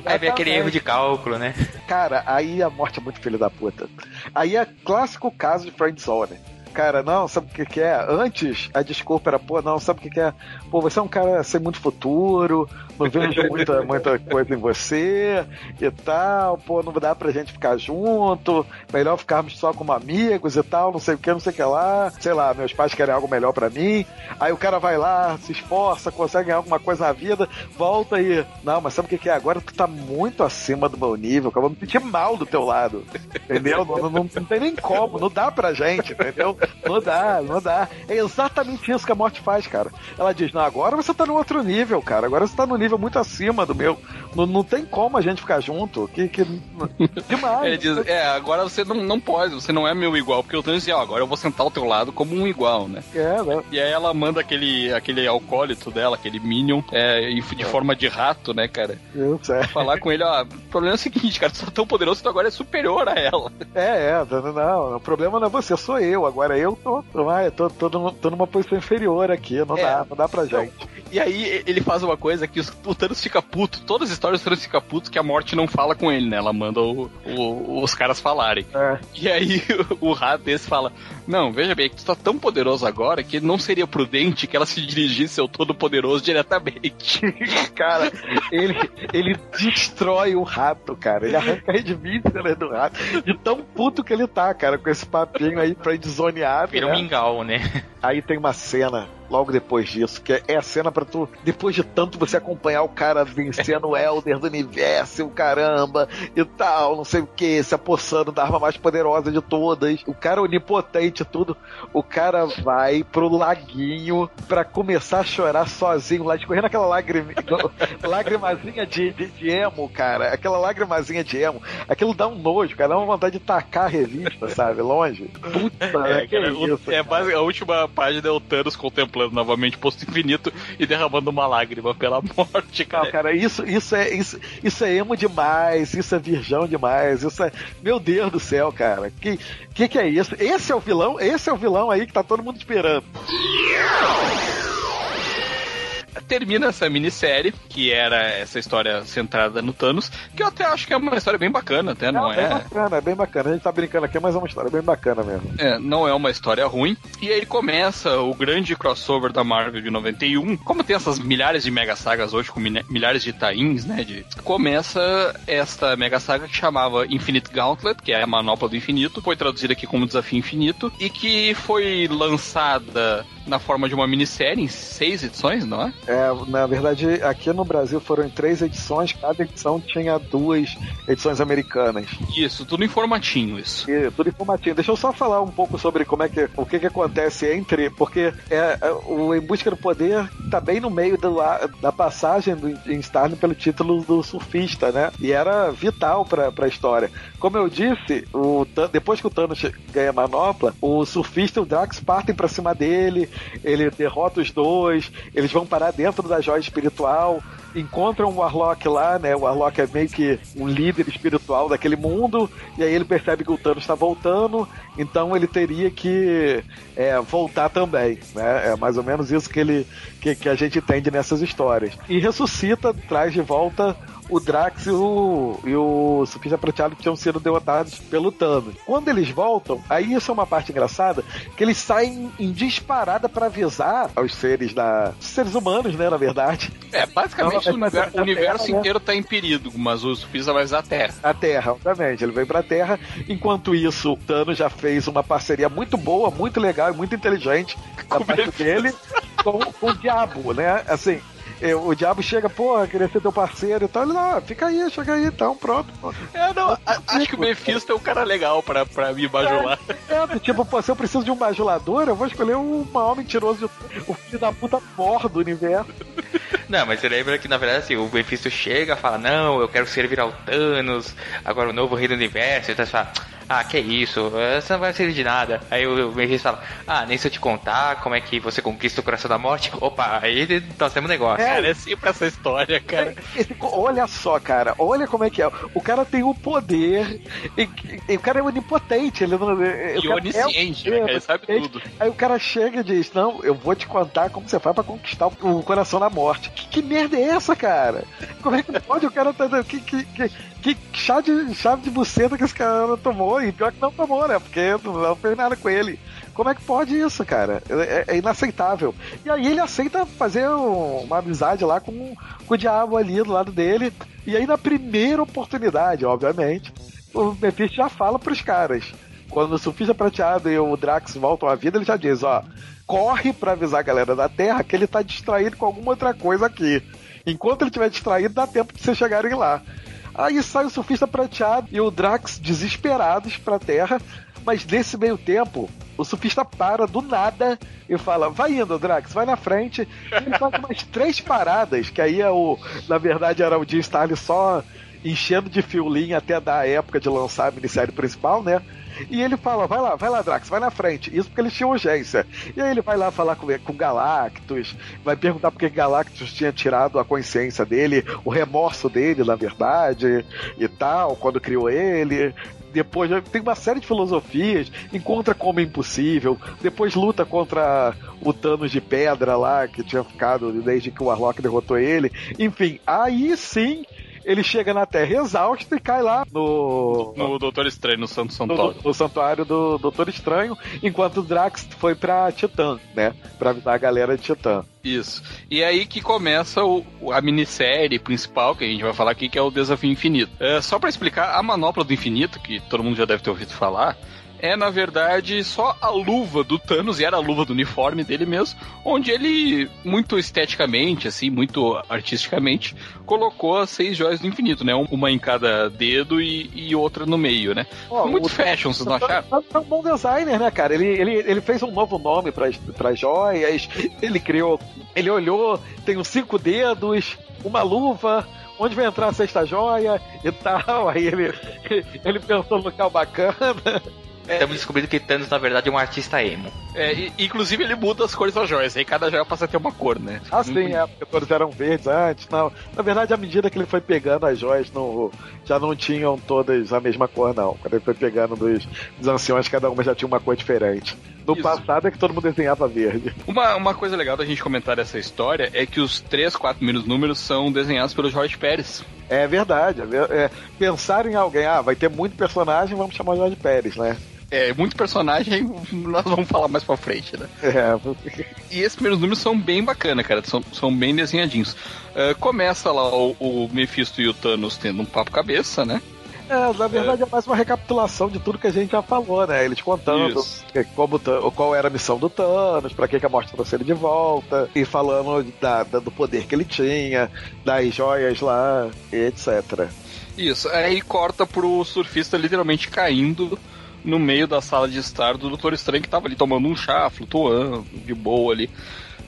Aí vem aquele erro de cálculo, né? Cara, aí a morte é muito filho da puta. Aí é clássico caso de friendzone. Cara, não, sabe o que, que é? Antes a desculpa era, pô, não, sabe o que, que é? Pô, você é um cara sem muito futuro, não vejo muita, muita coisa em você e tal, pô, não dá pra gente ficar junto, melhor ficarmos só como amigos e tal, não sei o que, não sei o que lá, sei lá, meus pais querem algo melhor pra mim. Aí o cara vai lá, se esforça, consegue ganhar alguma coisa na vida, volta e. Não, mas sabe o que, é? Agora tu tá muito acima do meu nível, eu vou me sentir mal do teu lado. Entendeu? Não, não, não, não tem nem como, não dá pra gente, entendeu? Não dá, não dá. É exatamente isso que a morte faz, cara. Ela diz: Não, agora você tá no outro nível, cara. Agora você tá no nível muito acima do meu. Não, não tem como a gente ficar junto. Que, que... Demais. Ele diz, é, agora você não, não pode, você não é meu igual, porque o Thanos dizia, ó, agora eu vou sentar ao teu lado como um igual, né? É, né? E aí ela manda aquele, aquele alcoólito dela, aquele Minion, é, de forma de rato, né, cara? Eu sei. Falar com ele, ó, o problema é o seguinte, cara, tu tá tão poderoso que tu agora é superior a ela. É, é, não, não, o problema não é você, sou eu. Agora eu tô, tô, tô, tô, numa- tô numa posição inferior aqui, não É. dá, não dá pra gente. E aí ele faz uma coisa que os- o Thanos fica puto, todas as histórias do Thanos fica puto que a morte não fala com ele, né? Ela manda o- o- os caras falarem. É. E aí o, o rato desse fala: Não, veja bem, que tu tá tão poderoso agora que não seria prudente que ela se dirigisse ao todo-poderoso diretamente. Cara, ele, ele destrói o rato, cara. Ele arranca a rede vísceras do rato. De tão puto que ele tá, cara, com esse papinho aí pra desonear. Vira um né? mingau, né? Aí tem uma cena logo depois disso, que é a cena pra tu, depois de tanto você acompanhar o cara vencendo o Elder do universo, e o caramba, e tal, não sei o que, se apossando da arma mais poderosa de todas, o cara onipotente e tudo, o cara vai pro laguinho pra começar a chorar sozinho lá, escorrendo aquela lágrima, lagrimazinha de, de, de emo, cara, aquela lagrimazinha de emo, aquilo dá um nojo, cara, dá uma vontade de tacar a revista, sabe, longe. Puta, né, que cara, o- isso, é base- a última página é o Thanos contemplando novamente o posto infinito e derramando uma lágrima pela morte, cara. Não, cara, isso, isso, é, isso, isso é emo demais, isso é virgão demais, isso é. Meu Deus do céu, cara. Que, que que é isso? Esse é o vilão? Esse é o vilão aí que tá todo mundo esperando. Termina essa minissérie, que era essa história centrada no Thanos, que eu até acho que é uma história bem bacana, até, não, bem é? bacana, é bem bacana. A gente tá brincando aqui, mas é uma história bem bacana mesmo. É, não é uma história ruim. E aí começa o grande crossover da Marvel de 91. Como tem essas milhares de mega sagas hoje, com milha- milhares de tains, né? De... Começa esta mega saga que chamava Infinite Gauntlet, que é a manopla do infinito. Foi traduzida aqui como Desafio Infinito. E que foi lançada na forma de uma minissérie em seis edições, não é? É, na verdade, aqui no Brasil foram em três edições, cada edição tinha duas edições americanas. Isso, tudo em formatinho, isso. E tudo informativo. Deixa eu só falar um pouco sobre como é que o que, que acontece entre. Porque é, é, o Em Busca do Poder tá bem no meio do, a- da passagem do em Starling pelo título do surfista, né? E era vital pra, pra história. Como eu disse, o, depois que o Thanos ganha a manopla, o surfista e o Drax partem pra cima dele, ele derrota os dois, eles vão parar dentro da joia espiritual encontram o Warlock lá, né? O Warlock é meio que um líder espiritual daquele mundo, e aí ele percebe que o Thanos está voltando, então ele teria que é, voltar também, né? É mais ou menos isso que ele que, que a gente entende nessas histórias. E ressuscita, traz de volta o Drax e o, e o Surfista Prateado tinham sido derrotados pelo Thanos. Quando eles voltam, aí isso é uma parte engraçada, que eles saem em disparada pra avisar aos seres da. seres humanos, né, na verdade. É, basicamente Não, o univer- universo Terra, né? inteiro tá em perigo, mas o surfista vai usar a Terra. A Terra, obviamente. Ele veio pra Terra. Enquanto isso, o Thanos já fez uma parceria muito boa, muito legal e muito inteligente da parte dele com, com o Diabo, né? Assim. Eh, O diabo chega, porra, queria ser teu parceiro e tal. Ele, não, fica aí, chega aí, então, pronto. É, não, a- acho que o Mephisto é um cara legal pra, pra me bajular. É, tipo, pô, se eu preciso de um bajulador, eu vou escolher o maior mentiroso, o filho da puta mor do universo. Não, mas você lembra que na verdade assim, o Mephisto chega fala, não, eu quero servir ao Thanos, agora o novo rei do universo, e o Thanos fala, ah, que isso, você não vai servir de nada. Aí o Mephisto fala, ah, nem se eu te contar como é que você conquista o coração da morte. Opa, aí nós temos um negócio. Cara, é sempre essa história, cara. Co- olha só, cara, olha como é que é. O cara tem o poder, e, e o cara é onipotente, ele não. E o cara onisciente, é né, cara? Ele sabe é- tudo. Aí o cara chega e diz: Não, eu vou te contar como você faz pra conquistar o, o coração da morte. Que, que merda é essa, cara? Como é que pode o cara tá. Que, que, que, que chá de, chave de buceta que esse cara tomou? E pior que não tomou, né? Porque não fez nada com ele. Como é que pode isso, cara? É, é inaceitável. E aí ele aceita fazer um- uma amizade lá com, com o diabo ali do lado dele. E aí na primeira oportunidade, obviamente, o Mephisto já fala pros caras. Quando o Surfista Prateado e o Drax voltam à vida, ele já diz, ó, corre pra avisar a galera da Terra que ele tá distraído com alguma outra coisa aqui. Enquanto ele estiver distraído, dá tempo de vocês chegarem lá. Aí sai o Surfista Prateado e o Drax desesperados pra Terra, mas nesse meio tempo, o surfista para do nada e fala: Vai indo, Drax, vai na frente. Ele faz umas três paradas, que aí é o. Na verdade, era o Jim Starlin só enchendo de fiolinho até da época de lançar a minissérie principal, né? E ele fala, vai lá, vai lá, Drax, vai na frente. Isso porque eles tinham urgência. E aí ele vai lá falar com, com Galactus, vai perguntar porque Galactus tinha tirado a consciência dele, o remorso dele, na verdade, e tal, quando criou ele. Depois tem uma série de filosofias, encontra como impossível, depois luta contra o Thanos de pedra lá, que tinha ficado desde que o Warlock derrotou ele. Enfim, aí sim ele chega na Terra exausto e cai lá no, No Doutor Estranho, no Santo no, Santuário. no santuário do Doutor Estranho, enquanto o Drax foi pra Titã, né? Pra avisar a galera de Titã. Isso. E aí que começa o, a minissérie principal, que a gente vai falar aqui, que é o Desafio Infinito. É, só pra explicar, a manopla do infinito, que todo mundo já deve ter ouvido falar, é na verdade só a luva do Thanos, e era a luva do uniforme dele mesmo, onde ele, muito esteticamente, assim, muito artisticamente, colocou as seis joias do infinito, né? Uma em cada dedo e, e outra no meio, né? Ó, muito fashion, vocês não acharam? É um bom designer, né, cara? Ele, ele, ele fez um novo nome para joias, ele criou, ele olhou, tem uns cinco dedos, uma luva, onde vai entrar a sexta joia e tal. Aí ele, ele pensou no local bacana. Estamos descobrindo que Thanos, na verdade, é um artista emo. É, e- inclusive ele muda as cores das joias, aí cada joia passa a ter uma cor, né? Ah, sim, é, porque todos eram verdes antes. Não. Na verdade, à medida que ele foi pegando as joias, não, já não tinham todas a mesma cor, não. Quando ele foi pegando dos, dos anciões, cada uma já tinha uma cor diferente. No Isso. passado é que todo mundo desenhava verde. Uma, uma coisa legal da gente comentar dessa história é que os três, quatro primeiros números são desenhados pelo Jorge Pérez. É verdade. é é, pensar em alguém, ah, vai ter muito personagem, vamos chamar o Jorge Pérez, né? É, muito personagem, nós vamos falar mais pra frente, né? É, E esses primeiros números são bem bacana, cara, são, são bem desenhadinhos. Ah, começa lá o, o Mephisto e o Thanos tendo um papo cabeça, né? É, na verdade é mais uma recapitulação de tudo que a gente já falou, né? Eles contando como, qual era a missão do Thanos, pra que, que a morte trouxe ele de volta, e falando da- da- do poder que ele tinha, das joias lá, etc. Isso, aí corta pro surfista literalmente caindo no meio da sala de estar do Doutor Estranho que tava ali tomando um chá, flutuando, de boa ali,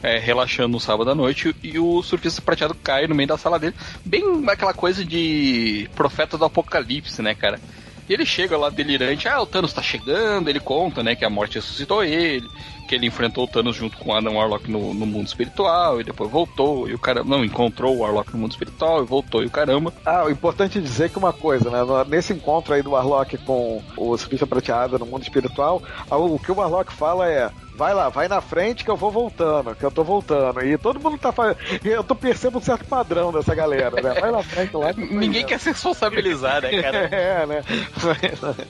é, relaxando no sábado à noite, e o surfista prateado cai no meio da sala dele, bem aquela coisa de profeta do apocalipse, né, cara? E ele chega lá delirante, ah, o Thanos tá chegando, ele conta, né, que a morte ressuscitou ele, que ele enfrentou o Thanos junto com o Adam Warlock no, no mundo espiritual e depois voltou e o cara não encontrou o Warlock no mundo espiritual e voltou e o caramba. Ah, o importante é dizer que uma coisa, né? Nesse encontro aí do Warlock com o Surfista Prateado no mundo espiritual, o que o Warlock fala é. Vai lá, vai na frente que eu vou voltando, que eu tô voltando. E todo mundo tá fazendo. Eu tô percebendo um certo padrão dessa galera, né? Vai na frente lá. que Ninguém quer se responsabilizar, né, cara? É, né?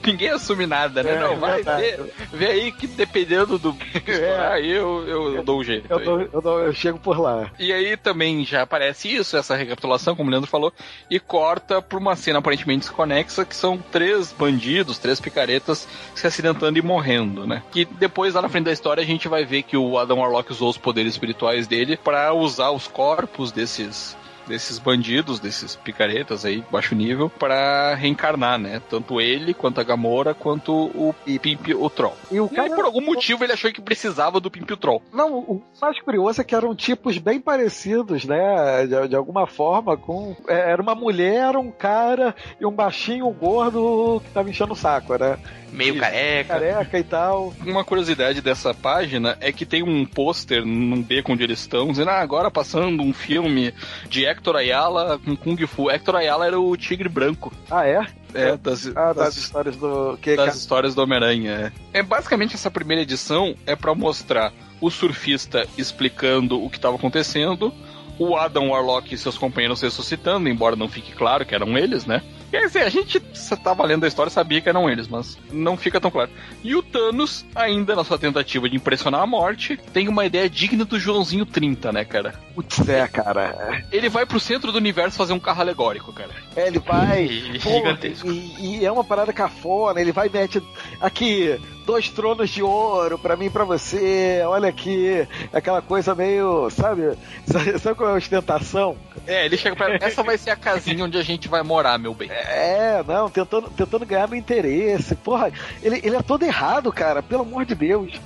Ninguém assume nada, né? É, não, vai verdade. ver, vê aí que dependendo do que estourar, aí eu, eu dou um jeito. Eu, dou- eu dou- eu chego por lá. E aí também já aparece isso, essa recapitulação, como o Leandro falou, e corta pra uma cena aparentemente desconexa, que são três bandidos, três picaretas se acidentando e morrendo, né? Que depois, lá na frente da história, a gente vai ver que o Adam Warlock usou os poderes espirituais dele pra usar os corpos desses desses bandidos, desses picaretas aí, baixo nível, pra reencarnar, né? Tanto ele, quanto a Gamora, quanto o Pimp, o Troll. E o E aí, cara. por algum motivo, ele achou que precisava do Pimp e o Troll. Não, o mais curioso é que eram tipos bem parecidos, né? De, de alguma forma, com. é, Era uma mulher, um cara e um baixinho, um gordo que tava enchendo o saco, né? Meio Isso. careca. Careca e tal. Uma curiosidade dessa página é que tem um pôster num beco onde eles estão, dizendo, ah, agora passando um filme de Hector Ayala com Kung Fu. Hector Ayala era o tigre branco. Ah, é? É, das, Ah, das das, histórias do. Que, das histórias do Homem-Aranha. É. É, basicamente, essa primeira edição é pra mostrar o surfista explicando o que estava acontecendo, o Adam Warlock e seus companheiros ressuscitando, embora não fique claro que eram eles, né? Quer dizer, a gente estava lendo a história sabia que eram eles, mas não fica tão claro. E o Thanos, ainda na sua tentativa de impressionar a morte, tem uma ideia digna do Joãozinho 30, né, cara? Putz, é, cara. Ele vai pro centro do universo fazer um carro alegórico, cara. É, ele vai. E- pô, gigantesco. E, e é uma parada cafona, ele vai e mete aqui dois tronos de ouro pra mim e pra você. Olha aqui, aquela coisa meio, sabe? Sabe, sabe qual é a ostentação? É, ele chega pra. Essa vai ser a casinha onde a gente vai morar, meu bem. É, não, tentando, tentando ganhar meu interesse. Porra, ele, ele é todo errado, cara, pelo amor de Deus.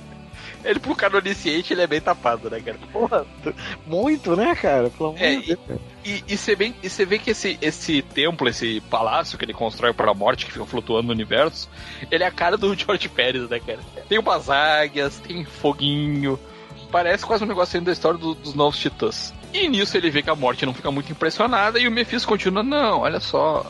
Ele, pro cara onisciente, ele é bem tapado, né, cara? Porra, muito, né, cara? Pelo amor É, de Deus. E, e você vê, e você vê que esse, esse templo, esse palácio que ele constrói para a morte, que fica flutuando no universo, ele é a cara do George Pérez, né, cara? Tem umas águias, tem foguinho. Parece quase um negócio da história do- dos novos titãs. E nisso ele vê que a morte não fica muito impressionada e o Mephisto continua, não, olha só,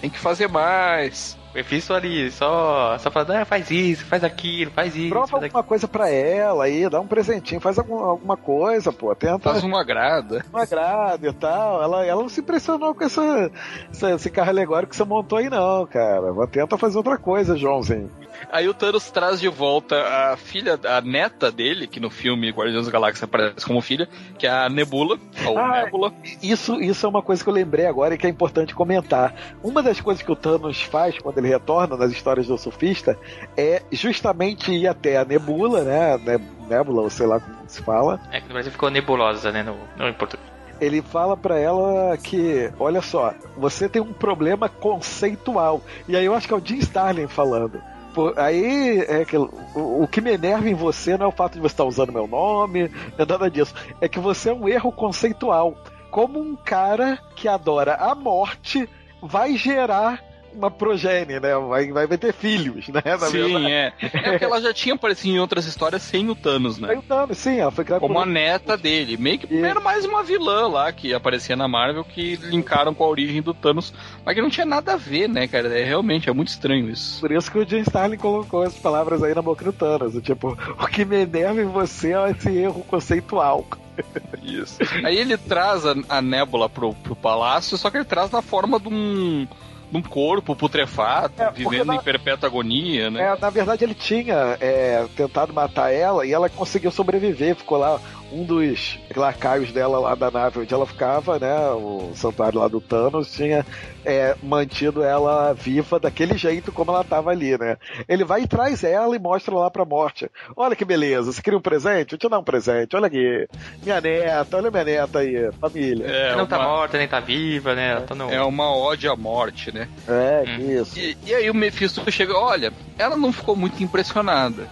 tem que fazer mais. O Mephisto ali só, só falando, ah, faz isso, faz aquilo, faz isso, Prova faz aquilo. alguma coisa pra ela aí, dá um presentinho, faz algum, alguma coisa, pô. Tenta Faz um agrada. um agrado e tal. Ela, ela não se impressionou com essa, essa- esse carro alegórico que você montou aí, não, cara. Tenta fazer outra coisa, Joãozinho. Aí o Thanos traz de volta a filha, a neta dele, que no filme Guardiões da Galáxia aparece como filha, que é a Nebula, ou Ah, Nebula. Isso, isso é uma coisa que eu lembrei agora e que é importante comentar. Uma das coisas que o Thanos faz quando ele retorna nas histórias do surfista é justamente ir até a Nebula, né? Ne- Nebula, ou sei lá como se fala. É que no Brasil ficou nebulosa, né, no, no em português. Ele fala pra ela que, olha só, você tem um problema conceitual. E aí eu acho que é o Jim Starlin falando. Pô, aí é que o, o que me enerva em você não é o fato de você estar usando meu nome, não é nada disso. É que você é um erro conceitual. Como um cara que adora a morte vai gerar uma progênie, né? Vai, vai, vai ter filhos, né? Na Sim, é. É porque ela já tinha aparecido em outras histórias sem o Thanos, né? Aí o Thanos, sim, ela foi criada Como por- a neta dele. Meio que E- era mais uma vilã lá que aparecia na Marvel que linkaram com a origem do Thanos. Mas que não tinha nada a ver, né, cara? É, realmente, é muito estranho isso. Por isso que o Jim Starlin colocou essas palavras aí na boca do Thanos. Tipo, o que me enerva em você é esse erro conceitual. Isso. Aí ele traz a, a Nébula pro, pro palácio, só que ele traz na forma de um, de um corpo putrefato, É, vivendo na- em perpétua agonia, né? É, na verdade, ele tinha é, tentado matar ela e ela conseguiu sobreviver. Ficou lá um dos lacaios dela lá da nave onde ela ficava, né? O santuário lá do Thanos tinha é, mantido ela viva daquele jeito como ela tava ali, né? Ele vai e traz ela e mostra lá pra morte. Olha que beleza, você queria um presente? Eu te dar um presente. Olha aqui, minha neta, olha minha neta aí, família. É, Ela não tá uma- morta, nem tá viva, né? Ela tá no... É uma ode à morte, né? É, Hum. isso. E, e aí o Mephisto chega, olha, ela não ficou muito impressionada.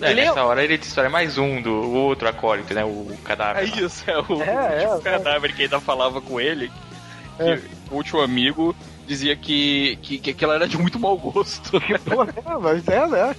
É, ele é- nessa hora ele destrói mais um do outro acólito, né? O cadáver. É isso, é o É, é, último cadáver que ainda falava com ele. Que É. O último amigo dizia que, que, que aquela era de muito mau gosto. né? Pô, é, mas é, né?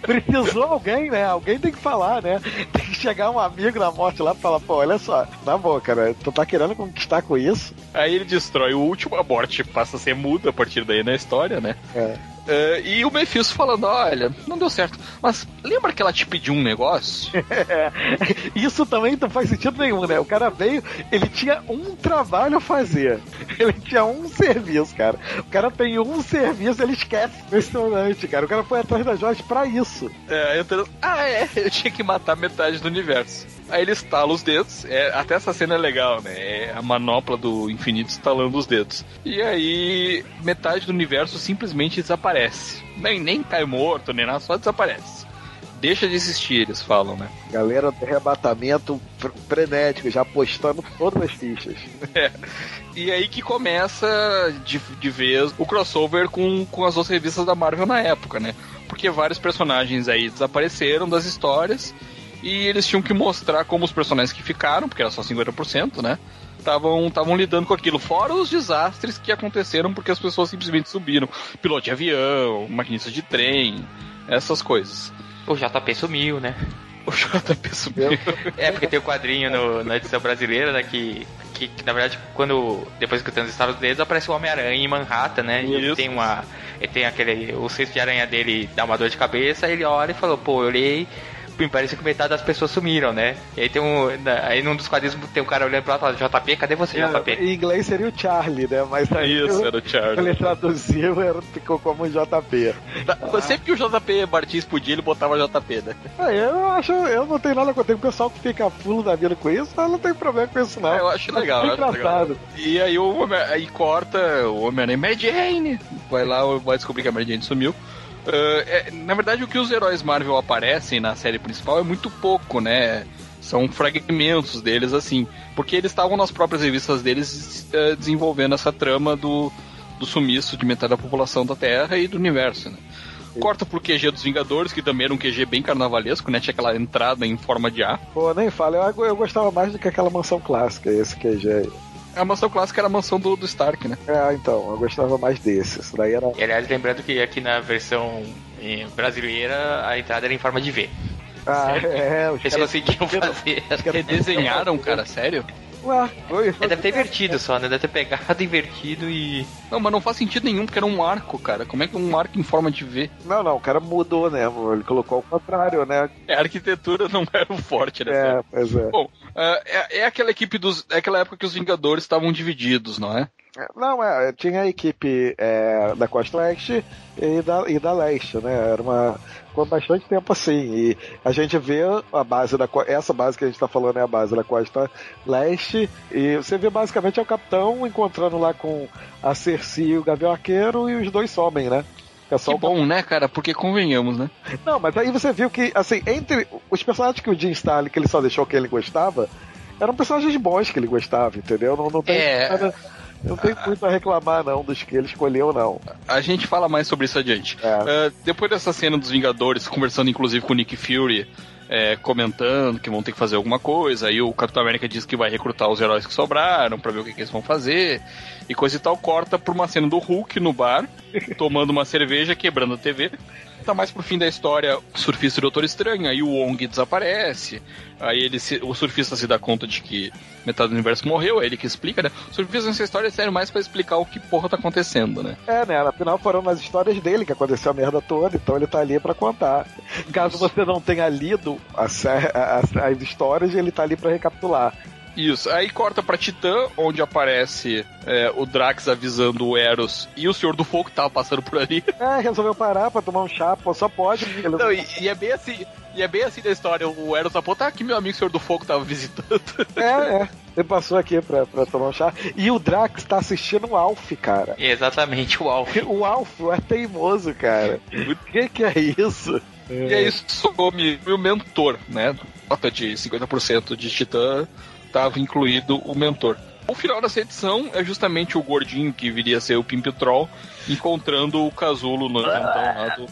Precisou alguém, né? Alguém tem que falar, né? Tem que chegar um amigo na morte lá e falar, pô, olha só, na boca, né? Tu tá querendo conquistar com isso? Aí ele destrói o último, a morte passa a ser muda a partir daí na história, né? É. É, e o Mephisto falando, olha, não deu certo. Mas lembra que ela te pediu um negócio? É. Isso também não faz sentido nenhum, né? O cara veio, ele tinha um trabalho a fazer. Ele tinha um serviço, cara. O cara tem um serviço, ele esquece. Impressionante, cara. O cara foi atrás da Joyce pra isso. É, eu tô... Ah, é, eu tinha que matar metade do universo. Aí ele estala os dedos, é, até essa cena é legal, né? É a manopla do infinito estalando os dedos. E aí, metade do universo simplesmente desaparece. Nem, nem cai morto, nem nada, só desaparece. Deixa de existir, eles falam, né? Galera do arrebatamento fr- frenético, já postando todas as fichas. É. E aí que começa de, de vez o crossover com, com as outras revistas da Marvel na época, né? Porque vários personagens aí desapareceram das histórias e eles tinham que mostrar como os personagens que ficaram, porque era só 50%, né? Estavam lidando com aquilo, fora os desastres que aconteceram porque as pessoas simplesmente subiram. Piloto de avião, maquinista de trem, essas coisas. O JP sumiu, né? O JP subiu. É, porque tem o quadrinho no- na edição brasileira, né? Que, que, que, na verdade, quando. Depois que estava os dedos, aparece o Homem-Aranha em Manhattan, né? E Isso. tem uma. Ele tem aquele. O cesto de aranha dele dá uma dor de cabeça, ele olha e falou, pô, eu olhei. Me parece que metade das pessoas sumiram, né? E aí tem um. Aí num dos quadrinhos tem um cara olhando outro lado, JP, cadê você, JP? Em inglês seria o Charlie, né? Mas aí Isso, era o Charlie. ele traduziu era- ficou como JP. Da- Sempre que o JP Martins podia, ele botava JP, né? Aí eu acho, eu não tenho nada contra o pessoal que fica fulo da vida com isso, eu não tenho problema com isso, não. Ah, eu acho legal, É eu engraçado. E aí o Homem- aí corta o Homem-Aranha Mary Jane. Vai lá, vai descobrir que a Mary Jane sumiu. Ah, é, na verdade, o que os heróis Marvel aparecem na série principal é muito pouco, né? São fragmentos deles, assim. Porque eles estavam nas próprias revistas deles eh, desenvolvendo essa trama do, do sumiço de metade da população da Terra e do universo, né? Corta pro QG dos Vingadores, que também era um QG bem carnavalesco, né? Tinha aquela entrada em forma de A. Pô, nem fala, eu, eu gostava mais do que aquela mansão clássica, esse QG aí. A mansão clássica era a mansão do, do Stark, né? É, então, eu gostava mais desse. Isso daí era. E aliás, lembrando que aqui na versão brasileira a entrada era em forma de V. Ah, é, os Eles caras. conseguiam fazer. Redesenharam, cara, sério? Ué, foi- É, deve ter invertido só, né? Deve ter pegado, invertido e. Não, mas não faz sentido nenhum, porque era um arco, cara. Como é que um arco em forma de V? Não, não, o cara mudou, né? Ele colocou ao contrário, né? É, a arquitetura não era o forte, né? É, pois é. Bom, ah, é, é aquela equipe dos. É aquela época que os Vingadores estavam divididos, não é? Não, é, tinha a equipe é, da Costa Oeste e da, e da Leste, né? Era uma. Ficou bastante tempo assim. E a gente vê a base da. Essa base que a gente tá falando é a base da Costa Leste. E você vê basicamente é o capitão encontrando lá com a Cersei e o Gavião Arqueiro e os dois somem, né? Fica só Que bom, né, cara? Porque convenhamos, né? Não, mas aí você viu que, assim, entre os personagens que o Jim Starlin, que ele só deixou que ele gostava, eram personagens bons que ele gostava, entendeu? Não, não tem É. nada- não tem muito a reclamar, não, dos que ele escolheu, não. A gente fala mais sobre isso adiante. É. Ah, depois dessa cena dos Vingadores, conversando inclusive com o Nick Fury, é, comentando que vão ter que fazer alguma coisa, aí o Capitão América diz que vai recrutar os heróis que sobraram pra ver o que, que eles vão fazer, e coisa e tal, corta por uma cena do Hulk no bar, tomando uma cerveja, quebrando a TV. Tá mais pro fim da história, o surfista e o Doutor Estranho, aí o Wong desaparece, aí ele se- o surfista se dá conta de que metade do universo morreu, é ele que explica, né? O surfista nessa história serve mais pra explicar o que porra tá acontecendo, né? É, né? Afinal, foram nas histórias dele que aconteceu a merda toda, então ele tá ali pra contar. Caso você não tenha lido a sé- as, as histórias, ele tá ali pra recapitular. Isso, aí corta pra Titã, onde aparece é, o Drax avisando o Eros e o Senhor do Fogo que tava passando por ali. É, resolveu parar pra tomar um chá, pô, só pode. Ele... Não, e, e é bem assim, e é bem assim da história. O Eros aponta, ah, que meu amigo Senhor do Fogo tava visitando. É, é. Ele passou aqui pra, pra tomar um chá. E o Drax tá assistindo o Alf, cara. Exatamente, o Alf. O Alf é teimoso, cara. O que que é isso? E aí some o mentor, né? Nota de 50% de Titã, tava incluído o mentor. O final dessa edição é justamente o gordinho que viria a ser o Pimp Troll encontrando o casulo no então, lá do...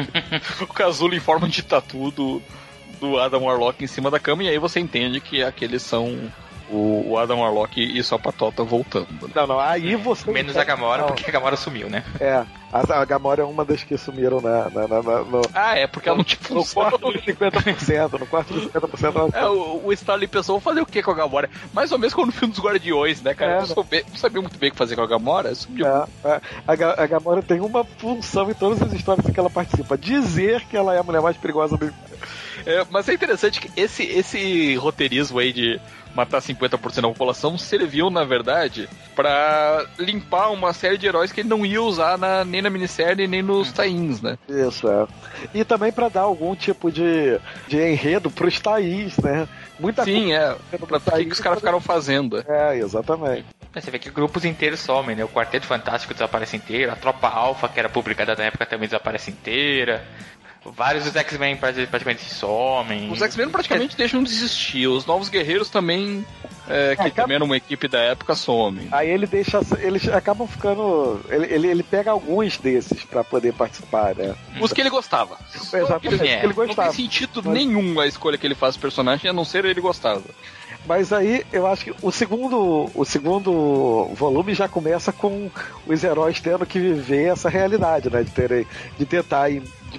o casulo em forma de tatu do, do Adam Warlock em cima da cama, e aí você entende que aqueles são o, o Adam Warlock e sua patota voltando. né? Não, não, aí você. Menos a Gamora, Não, porque a Gamora sumiu, né? É, a, a Gamora é uma das que sumiram na, na, na- na- no, Ah, é, porque ela não tinha no quarto de 50%. No quarto de 50% ela É, o, o Starling pensou, vou fazer o que com a Gamora? Mais ou menos como no filme dos Guardiões, né, cara? É, Eu não, soube- não sabia muito bem o que fazer com a Gamora. sumiu. É, é. a, Ga- a Gamora tem uma função em todas as histórias em que ela participa: dizer que ela é a mulher mais perigosa do. É, mas é interessante que esse, esse roteirismo aí de matar 50% da população serviu, na verdade, pra limpar uma série de heróis que ele não ia usar na- nem na minissérie nem nos tains, né? Isso, é. E também pra dar algum tipo de, de enredo pros Thaís, né? Muita Sim, é. Pra, pra que, que os caras ficaram fazendo? É, exatamente. Mas Você vê que grupos inteiros somem, né? O Quarteto Fantástico desaparece inteiro, a Tropa Alpha, que era publicada na época, também desaparece inteira. Vários dos X-Men prati- praticamente somem. Os X-Men praticamente deixam de existir. Os Novos Guerreiros também, é, que É, também era uma equipe da época, somem. Aí ele deixa. Eles acabam ficando. Ele, ele, ele pega alguns desses pra poder participar, né? Os que ele gostava. Exatamente, Ele, que ele não gostava. tem sentido Mas- nenhum a escolha que ele faz do personagem, a não ser ele gostava. Mas aí eu acho que o segundo, o segundo volume já começa com os heróis tendo que viver essa realidade, né? De, terem, de tentar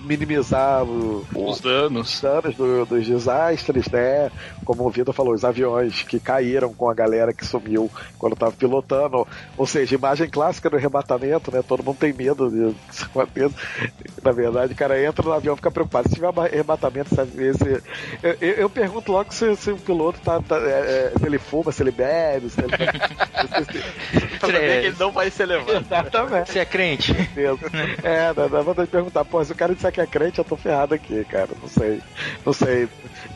minimizar o- o- Os danos. danos do- dos desastres, né? Como o Vitor falou, os aviões que caíram com a galera que sumiu quando tava pilotando. Ou seja, imagem clássica do arrebatamento, né? Todo mundo tem medo de aconteça. Na verdade, o cara entra no avião e fica preocupado. Se tiver arrebatamento, sabe? Esse, eu, eu- eu pergunto logo se, se o piloto tá. tá- é, é, se ele fuma, se ele bebe, se ele. Pra saber que ele não vai ser levado. Exatamente. Você é crente? É, dá, dá vontade de perguntar, pô, se o cara disser que é crente, eu tô ferrado aqui, cara. Não sei. Não sei.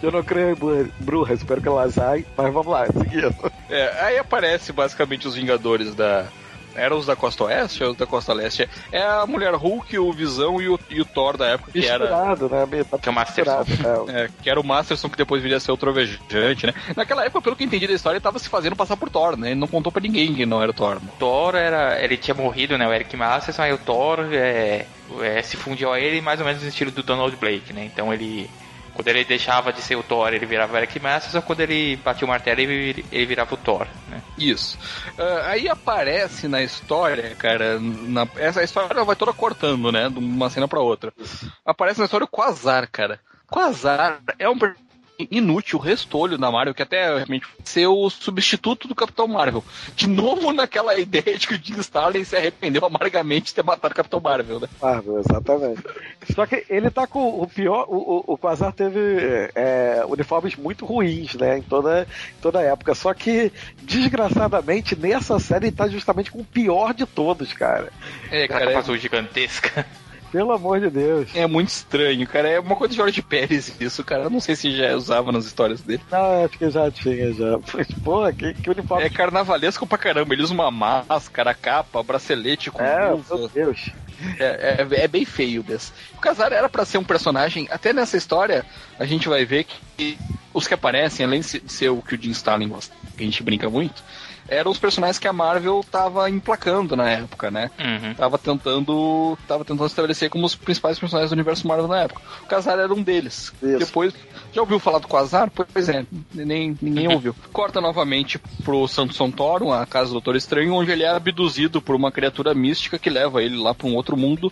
Eu não creio em bru- bruxa, espero que elas saem, mas vamos lá, seguindo. É, aí aparece basicamente os Vingadores da. Eram os da Costa Oeste ou os da Costa Leste? É a Mulher Hulk, o Visão e o, e o Thor da época, que era. Né? tá Que é o Masterson. é. É, que era o Masterson que depois viria a ser o Trovejante, né? Naquela época, pelo que eu entendi da história, ele tava se fazendo passar por Thor, né? Ele não contou pra ninguém que não era o Thor. né? Thor era. Ele tinha morrido, né? O Eric Masterson, aí o Thor é, é, se fundiu a ele mais ou menos no estilo do Donald Blake, né? Então ele. Quando ele deixava de ser o Thor, ele virava o Eric Masterson, quando ele batia o martelo, ele, ele virava o Thor, né? Isso. Ah, aí aparece na história, cara, na- essa história vai toda cortando, né? De uma cena pra outra. Aparece na história o Quasar, cara. Quasar é um inútil, restolho da Marvel, que até realmente ser o substituto do Capitão Marvel. De novo naquela ideia de que o Jim Starlin se arrependeu amargamente de ter matado o Capitão Marvel, né? Marvel, exatamente. Só que ele tá com o pior. O, o, o Quasar teve é, uniformes muito ruins, né? Em toda, em toda a época. Só que, desgraçadamente, nessa série ele tá justamente com o pior de todos, cara. É, cara, é, azul gigantesca. Pelo amor de Deus. é muito estranho, cara. É uma coisa de George Pérez isso, cara. Eu não sei se já usava nas histórias dele. Não, acho que já tinha já. Mas, porra, que, que uniforme. É carnavalesco pra caramba. Ele usa uma máscara, capa, bracelete com É, luva. meu Deus. É, é- é bem feio mesmo. O Casar era pra ser um personagem, até nessa história, a gente vai ver que os que aparecem, além de ser- o que o Jim Starlin gosta, que a gente brinca muito, eram os personagens que a Marvel tava emplacando na época, né? Uhum. Tava tentando, tava tentando estabelecer como os principais personagens do universo Marvel na época. O Casar era um deles. Isso. Depois, já ouviu falar do Quasar? Pois é, nem, ninguém ouviu. Corta novamente pro Samson Thorum, a casa do Doutor Estranho, onde ele é abduzido por uma criatura mística que leva ele lá pra um outro mundo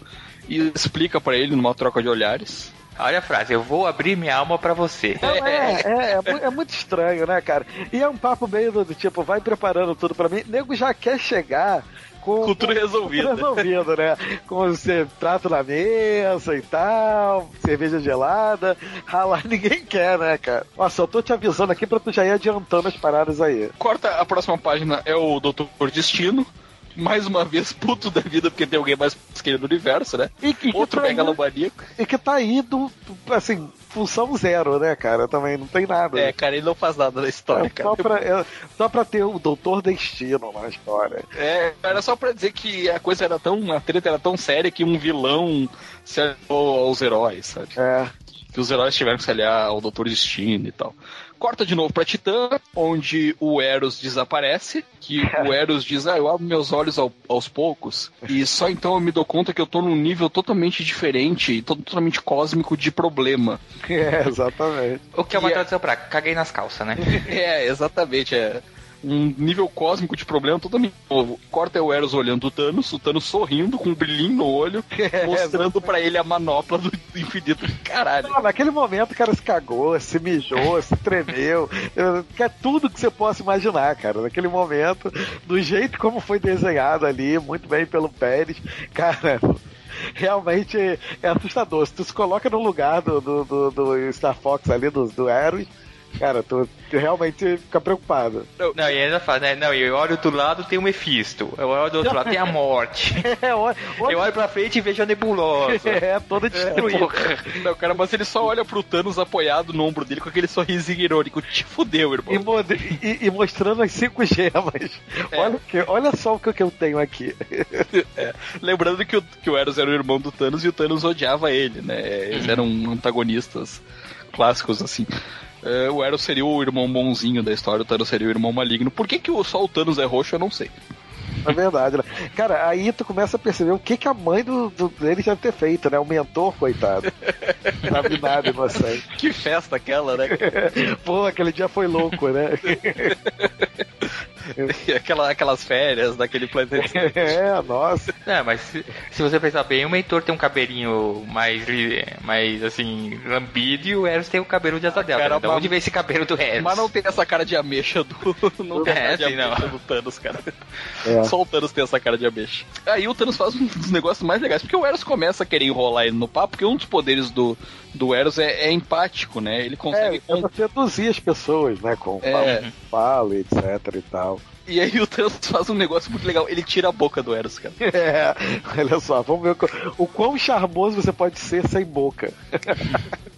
e explica pra ele numa troca de olhares. Olha a frase, eu vou abrir minha alma pra você. É, é, é, mu- é muito estranho, né, cara? E é um papo meio do, tipo, vai preparando tudo pra mim. Nego já quer chegar com. Com tudo resolvido. Com tudo resolvido, né? Com você prato na mesa e tal, cerveja gelada. Ralar ninguém quer, né, cara? Nossa, eu tô te avisando aqui pra tu já ir adiantando as paradas aí. Corta a próxima página é o Doutor Destino. Mais uma vez, puto da vida, porque tem alguém mais que no universo, né? E que, Outro que tá megalomaníaco. e que tá aí do, do- assim, função zero, né, cara? Também não tem nada. É, cara, ele não faz nada na história, É cara. só, pra, é só pra ter o Doutor Destino na história. É, era só pra dizer que a coisa era tão. A treta era tão séria que um vilão se aliou aos heróis, sabe? É. Que os heróis tiveram que se aliar ao Doutor Destino e tal. Corta de novo pra Titã, onde o Eros desaparece, que o Eros diz, ah, eu abro meus olhos ao- aos poucos, e só então eu me dou conta que eu tô num nível totalmente diferente, e to- totalmente cósmico de problema. É, exatamente. O que é uma é- tradução pra caguei nas calças, né? É, exatamente, é. Um nível cósmico de problema totalmente novo. Corta é o Eros olhando o Thanos, o Thanos sorrindo, com um brilhinho no olho, mostrando pra ele a manopla do infinito. Caralho. Não, naquele momento o cara se cagou, se mijou, se tremeu. Eu- É tudo que você possa imaginar, cara. Naquele momento, do jeito como foi desenhado ali, muito bem pelo Pérez, cara. Realmente é assustador. Se tu se coloca no lugar do, do, do, do Star Fox ali, do, do Eros, cara, tu, tu realmente fica preocupado. Não, e ainda fala, né? Não, eu olho do lado tem o Mephisto. Eu olho do outro lado tem a morte. É, olha, Eu olho pra frente e vejo a nebulosa. é toda destruída. Porra. Não, cara, mas ele só olha pro Thanos apoiado no ombro dele com aquele sorrisinho irônico. Te fudeu, irmão. E, e- e mostrando as cinco gemas. É. Olha, o que, olha só o que, que eu tenho aqui. Lembrando que o, que o Eros era o irmão do Thanos e o Thanos odiava ele, né? Eles eram antagonistas clássicos, assim. É, o Eros seria o irmão bonzinho da história, o Thanos seria o irmão maligno. Por que, que o, só o Thanos é roxo, eu não sei. É verdade, né? Cara, aí tu começa a perceber o que, que a mãe do, do, dele deve ter feito, né? O mentor, coitado. Não sabe nada, inocente. Que festa aquela, né? Pô, aquele dia foi louco, né? Aquela, aquelas férias daquele planeta. É, nossa. É, mas se, se você pensar bem, o Mentor tem um cabelinho mais, li- mais assim, lambido e o Eros tem o cabelo de asa delta. cara, né? Onde vem esse cabelo do Eros? Mas não tem essa cara de ameixa do. Não tem É, essa cara de sim, não. do Thanos, cara. É. Só o Thanos tem essa cara de ameixa. Aí o Thanos faz um dos negócios mais legais, porque o Eros começa a querer enrolar ele no papo, porque um dos poderes do, do Eros é, é empático, né? Ele É, consegue. com- seduzir as pessoas, né? Com É. fala, etc e tal. E aí o Thanos faz um negócio muito legal. Ele tira a boca do Eros, cara. É, olha só, vamos ver o, o quão charmoso você pode ser sem boca.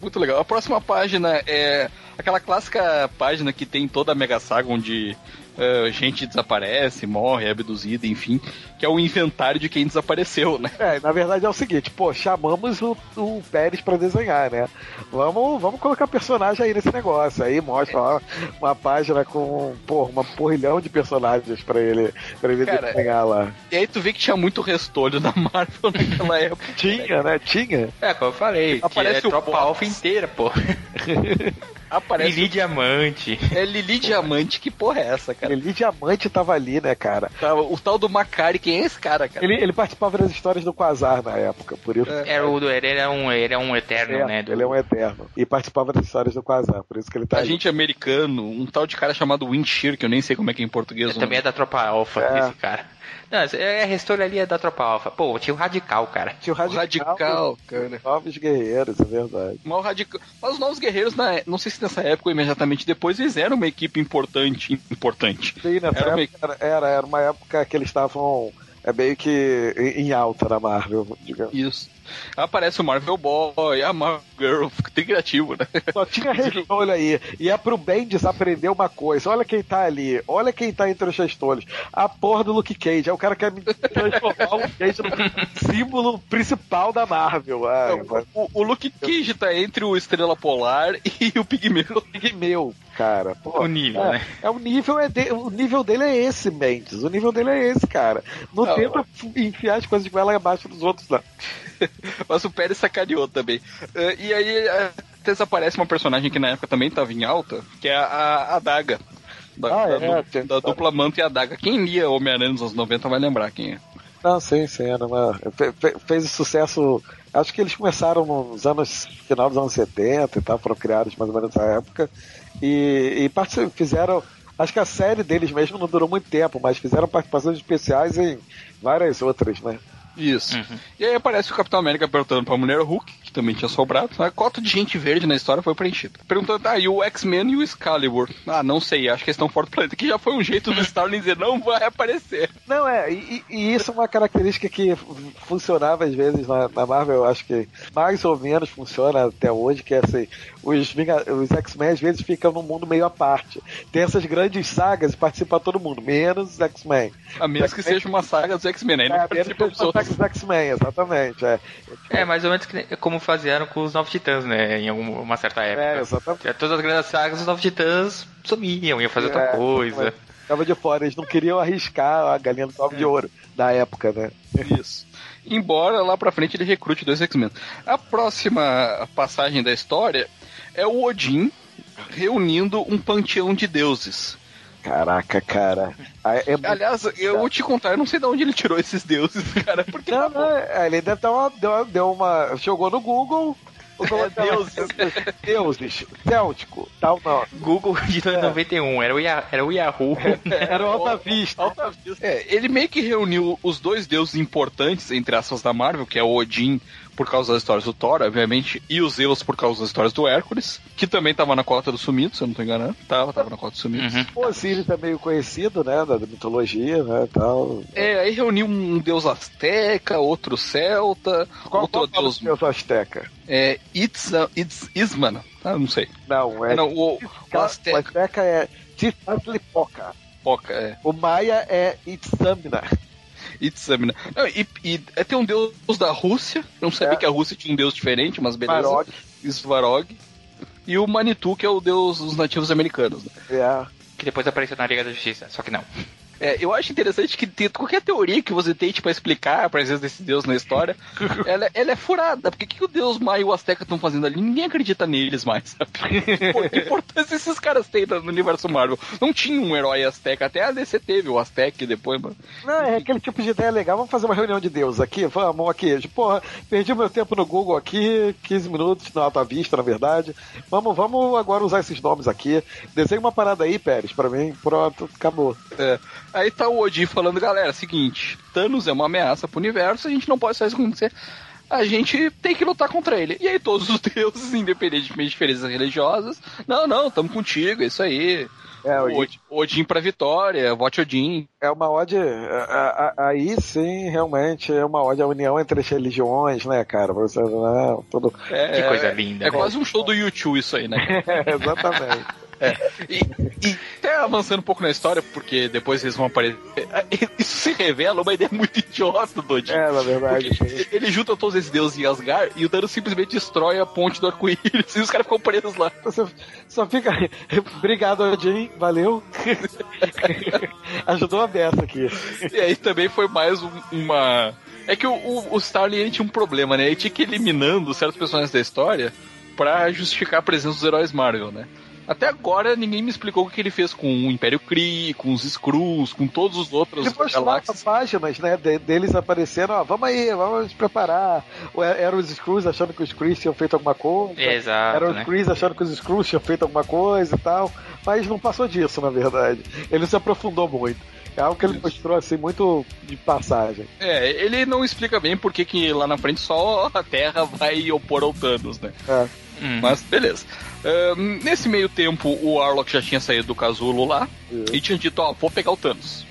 Muito legal. A próxima página é aquela clássica página que tem toda a Mega Saga onde eh, gente desaparece, morre, é abduzida, enfim, que é o inventário de quem desapareceu, né? É, na verdade é o seguinte, pô, chamamos o, o Pérez pra desenhar, né? Vamos, vamos colocar personagem aí nesse negócio. Aí mostra lá uma página com, pô, uma porrilhão de personagens pra ele, pra ele Cara, desenhar lá. E aí tu vê que tinha muito restolho da Marvel naquela época. Tinha, né? Tinha. É, como eu falei, Aparece que o é tropa Box. alfa inteira, pô. Aparece. Lili Diamante. É Lili Diamante, que porra é essa, cara? Ele Diamante tava ali, né, cara? Tava- O tal do Macari, quem é esse cara, cara? Ele, ele participava das histórias do Quasar na época, por isso. Era o ele era um, ele é um eterno, É, né? do- Ele é um eterno. E participava das histórias do Quasar, por isso que ele tá ali. Agente americano, um tal de cara chamado Windshear, que eu nem sei como é que é em português. Também é da tropa alfa, É. esse cara. Não, é a é da tropa alfa. Pô, tinha o radical, cara. Tinha o. Radical, Radical, cara. Novos Guerreiros, é verdade. Mas, o radical... Mas os Novos Guerreiros, na... não sei se nessa época ou imediatamente depois, eles eram uma equipe importante. Importante. Sim, nessa Era uma época, era, era, era uma época que eles estavam é meio que em alta na Marvel, digamos. Isso. Aparece o Marvel Boy, a Marvel Girl, fica bem criativo, né? Só tinha restolho aí. E é pro Bendis aprender uma coisa. Olha quem tá ali. Olha quem tá entre os restolhos. A porra do Luke Cage. É o cara que quer me transformar o Luke Cage no símbolo principal da Marvel. Ah, Então, o, o Luke Cage tá entre o Estrela Polar e o Pigmeu. Pigmeu, cara. Pô, O nível, é, né? É o nível é de- o nível dele é esse, Mendes. O nível dele é esse, cara. Não, Não, tenta enfiar as coisas de goela abaixo dos outros, não. Mas o Pérez sacaneou também. Eh, e aí eh, desaparece uma personagem que na época também tava em alta, que é a, a, a Daga. Da, Ah, da, é, da dupla Manto e a Daga. Quem lia Homem-Aranha nos anos 90 vai lembrar quem é. Não, sim, sim. Era uma, fe- fe- fez sucesso. Acho que eles começaram nos anos. final dos anos 70 e tal, foram criados mais ou menos nessa época. E, e fizeram. Acho que a série deles mesmo não durou muito tempo, mas fizeram participações especiais em várias outras, né? Isso. E aí aparece o Capitão América perguntando pra mulher Hulk, que também tinha sobrado. A cota de gente verde na história foi preenchida. Perguntando, ah, e o X-Men e o Excalibur? Ah, não sei, acho que eles estão fora do planeta. Que já foi um jeito do Starling dizer, não vai aparecer. Não, é, e, e isso é uma característica que funcionava às vezes na, na Marvel, eu acho que mais ou menos funciona até hoje, que é assim, os, os X-Men às vezes ficam num mundo meio à parte. Tem essas grandes sagas e participa todo mundo, menos os X-Men. A menos que seja uma saga dos X-Men, aí não É, menos participa os dos outros. X-Men, exatamente. É. É, mais ou menos como faziam com os Novos Titãs, né? Em alguma certa época. É, exatamente. Todas as grandes sagas, os Novos Titãs sumiam, iam fazer outra É, coisa. Tava de fora, eles não queriam arriscar a galinha do ovo de ouro da época, né? Isso. Embora lá pra frente ele recrute dois X-Men. A próxima passagem da história é o Odin reunindo um panteão de deuses. Caraca, cara. Ah, É muito... Aliás, eu vou te contar, eu não sei de onde ele tirou esses deuses, cara, porque Não, tá não, é, ele deve dar uma, deu, uma- deu uma. Jogou no Google. É, deuses. Deuses. Céltico. Tal não. Google de 91, era o, Yah- era o Yahoo. Era o Alta Vista. Alta Vista. É, ele meio que reuniu os dois deuses importantes, entre aspas, da Marvel, que é o Odin, por causa das histórias do Thor, obviamente, e os Zeus por causa das histórias do Hércules, que também tava na cota do sumido, se eu não tô enganando. Tava, tava na cota do sumido. Uhum. O Osiris é meio conhecido, né? Da mitologia, né? Tal. É, aí reuniu um deus azteca, outro celta, Qual, outro qual deus. o deus Azteca? É, Itza, Itz, Isman. Ah, não sei. Não, é. não, o, o o azteca. Azteca é Titlatlipoca. Foca, é. O Maia é Itzamna. Itzamina. Não, e, e é, tem um deus da Rússia. Eu não sabia É. que a Rússia tinha um deus diferente, mas beleza. Varog. Svarog. E o Manitou, que é o deus dos nativos americanos. né? É. que depois apareceu na Liga da Justiça, só que não. É, eu acho interessante que qualquer teoria que você tente pra explicar a presença desse deus na história, ela, ela é furada. Porque o que, o deus Maia e o Azteca estão fazendo ali? Ninguém acredita neles mais, sabe? Que importância esses caras têm no universo Marvel? Não tinha um herói Azteca, até a DC teve o Azteca depois, mano. Não, é aquele tipo de ideia legal. Vamos fazer uma reunião de Deus aqui? Vamos aqui. Porra, perdi meu tempo no Google aqui, 15 minutos na alta vista, na verdade. Vamos, vamos agora usar esses nomes aqui. Desenha uma parada aí, Pérez, pra mim. Pronto, acabou. É. Aí tá o Odin falando, galera, seguinte, Thanos é uma ameaça pro universo, a gente não pode só isso acontecer. A gente tem que lutar contra ele. E aí todos os deuses, independentemente de diferenças religiosas, não, não, tamo contigo, é isso aí. É, O Odin, Odin pra vitória, vote Odin. é uma ode. a- a- Aí sim, realmente, é uma ode à união entre as religiões, né, cara? Você, né, tudo. É, Que coisa é- linda, É né? quase um show do YouTube isso aí, né? Exatamente. E, e até avançando um pouco na história, porque depois eles vão aparecer. Isso se revela uma ideia muito idiota do Odin. É, na verdade. Ele junta todos esses deuses em Asgard e o Thanos simplesmente destrói a ponte do arco-íris e os caras ficam presos lá. Você só fica. Obrigado, Odin. Valeu. Ajudou a beça aqui. E aí também foi mais um- uma. É que o, o, o Starling ele tinha um problema, né? Ele tinha que ir eliminando certos personagens da história pra justificar a presença dos heróis Marvel, né? Até agora ninguém me explicou o que ele fez com o Império Kree, com os Skrulls, com todos os outros mostrava galáxias. páginas, né, de- deles aparecendo, ó, vamos aí, vamos nos preparar. Ou é- Eram os Screws achando que os Screws tinham feito alguma coisa. Exato, Eram os né? Achando que os Screws tinham feito alguma coisa e tal. Mas não passou disso, na verdade. Ele se aprofundou muito. É algo que ele mostrou, assim, muito de passagem. É, ele não explica bem por que que lá na frente só a Terra vai opor ao Thanos, né? É. Hum. Mas beleza. Nesse meio tempo, o Arlok já tinha saído do casulo lá e tinha dito, ó, vou pegar o Thanos.